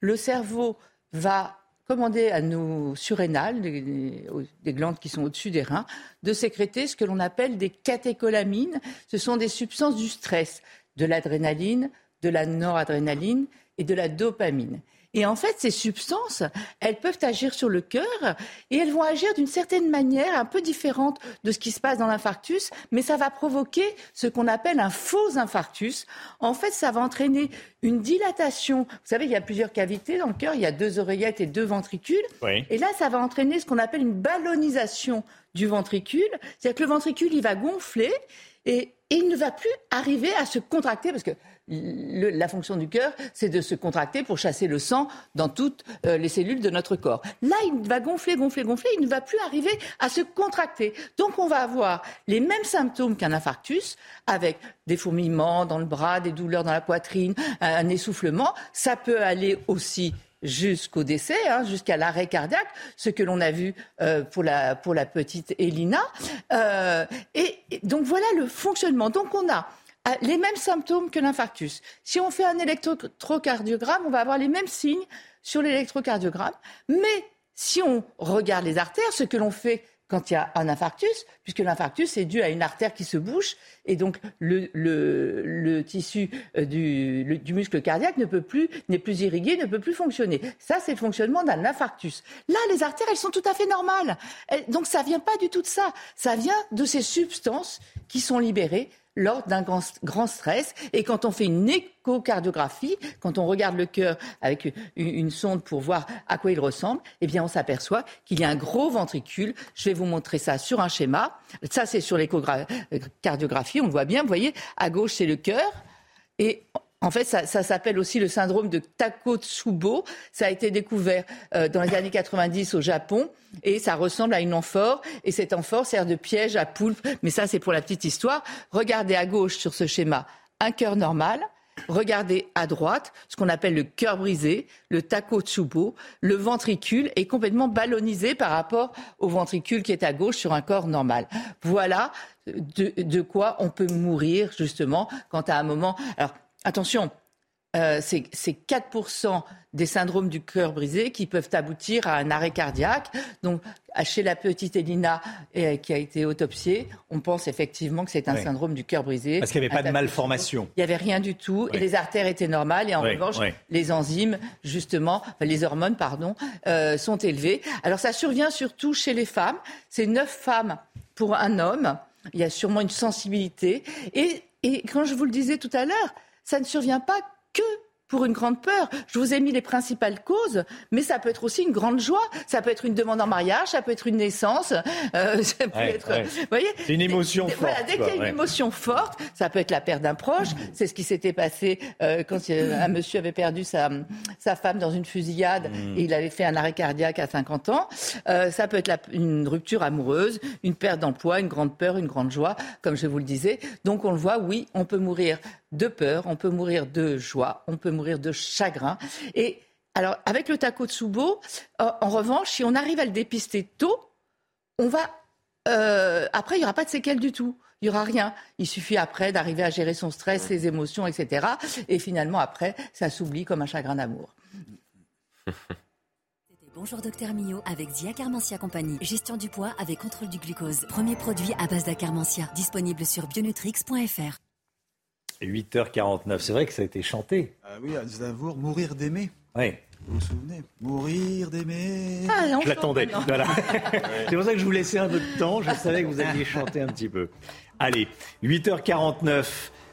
le cerveau va commander à nos surrénales, des, glandes qui sont au-dessus des reins, de sécréter ce que l'on appelle des catécholamines. Ce sont des substances du stress, de l'adrénaline, de la noradrénaline et de la dopamine. Et en fait, ces substances, elles peuvent agir sur le cœur et elles vont agir d'une certaine manière un peu différente de ce qui se passe dans l'infarctus, mais ça va provoquer ce qu'on appelle un faux infarctus. En fait, ça va entraîner une dilatation. Vous savez, il y a plusieurs cavités dans le cœur, il y a deux oreillettes et deux ventricules. Et là, ça va entraîner ce qu'on appelle une ballonisation du ventricule. C'est-à-dire que le ventricule, il va gonfler et, et il ne va plus arriver à se contracter parce que la fonction du cœur, c'est de se contracter pour chasser le sang dans toutes euh, les cellules de notre corps. Là, il va gonfler, gonfler, gonfler, il ne va plus arriver à se contracter. Donc, on va avoir les mêmes symptômes qu'un infarctus, avec des fourmillements dans le bras, des douleurs dans la poitrine, un essoufflement. Ça peut aller aussi jusqu'au décès, hein, jusqu'à l'arrêt cardiaque, ce que l'on a vu euh, pour, la, petite Elina. Euh, et, donc voilà le fonctionnement. Donc on a les mêmes symptômes que l'infarctus. Si on fait un électrocardiogramme, on va avoir les mêmes signes sur l'électrocardiogramme. Mais si on regarde les artères, ce que l'on fait quand il y a un infarctus, puisque l'infarctus est dû à une artère qui se bouche, et donc le, tissu euh, du, du, muscle cardiaque ne peut plus, n'est plus irrigué, ne peut plus fonctionner. Ça, c'est le fonctionnement d'un infarctus. Là, les artères, elles sont tout à fait normales. donc ça vient pas du tout de ça. Ça vient de ces substances qui sont libérées lors d'un grand, stress. Et quand on fait une échocardiographie, quand on regarde le cœur avec une, sonde pour voir à quoi il ressemble, eh bien, on s'aperçoit qu'il y a un gros ventricule. Je vais vous montrer ça sur un schéma. Ça, c'est sur l'échocardiographie. On le voit bien. Vous voyez, à gauche, c'est le cœur. Et en fait, ça, s'appelle aussi le syndrome de Takotsubo. Ça a été découvert euh, dans les années 90 au Japon et ça ressemble à une amphore. Et cette amphore sert de piège à poulpe. Mais ça, c'est pour la petite histoire. Regardez à gauche sur ce schéma un cœur normal. Regardez à droite ce qu'on appelle le cœur brisé, le takotsubo. Le ventricule est complètement ballonisé par rapport au ventricule qui est à gauche sur un corps normal. Voilà de, quoi on peut mourir justement quand à un moment. Attention, euh, c'est 4% des syndromes du cœur brisé qui peuvent aboutir à un arrêt cardiaque. Donc, chez la petite Elina euh, qui a été autopsiée, on pense effectivement que c'est un syndrome du cœur brisé. Parce qu'il n'y avait pas de malformation. Il n'y avait rien du tout et les artères étaient normales et en revanche, les enzymes, justement, les hormones, pardon, euh, sont élevées. Alors, ça survient surtout chez les femmes. C'est 9 femmes pour un homme. Il y a sûrement une sensibilité. Et, et quand je vous le disais tout à l'heure, ça ne survient pas que pour une grande peur. Je vous ai mis les principales causes, mais ça peut être aussi une grande joie. Ça peut être une demande en mariage, ça peut être une naissance, euh, ça peut être, vous voyez, c'est une émotion forte. Voilà, dès qu'il y a une émotion forte, ça peut être la perte d'un proche. C'est ce qui s'était passé euh, quand un monsieur avait perdu sa, sa femme dans une fusillade mm. et il avait fait un arrêt cardiaque à 50 ans. Euh, ça peut être la, une rupture amoureuse, une perte d'emploi, une grande peur, une grande joie, comme je vous le disais. Donc on le voit, oui, on peut mourir de peur, on peut mourir de joie, on peut mourir de chagrin. Et alors, avec le Takotsubo, euh, en revanche, si on arrive à le dépister tôt, on va. Euh, après, il n'y aura pas de séquelles du tout. Il n'y aura rien. Il suffit après d'arriver à gérer son stress, ses émotions, etc. Et finalement, après, ça s'oublie comme un chagrin d'amour. Bonjour Docteur Mio avec Zia Carmentia Compagnie. Gestion du poids avec contrôle du glucose. Premier produit à base d'Acarmentia. Disponible sur bionutrix.fr. 8h49, c'est vrai que ça a été chanté. Ah oui, Aznavour, mourir d'aimer. Oui. Vous vous souvenez? Mourir d'aimer. Ah, je l'attendais. Voilà. c'est pour ça que je vous laissais un peu de temps. Je savais que vous alliez chanter un petit peu. Allez, 8h49.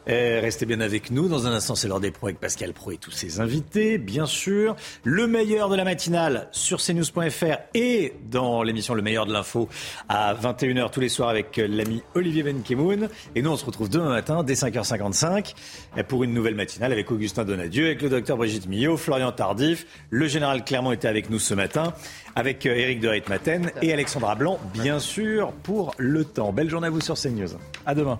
Eh, restez bien avec nous. Dans un instant, c'est l'heure des pros avec Pascal Pro et tous ses invités, bien sûr. Le meilleur de la matinale sur cnews.fr et dans l'émission Le meilleur de l'info à 21h tous les soirs avec l'ami Olivier Benkemoun. Et nous, on se retrouve demain matin dès 5h55 pour une nouvelle matinale avec Augustin Donadieu, avec le docteur Brigitte Millot, Florian Tardif. Le général Clermont était avec nous ce matin avec Eric de Reitmaten et Alexandra Blanc, bien sûr, pour le temps. Belle journée à vous sur CNews. À demain.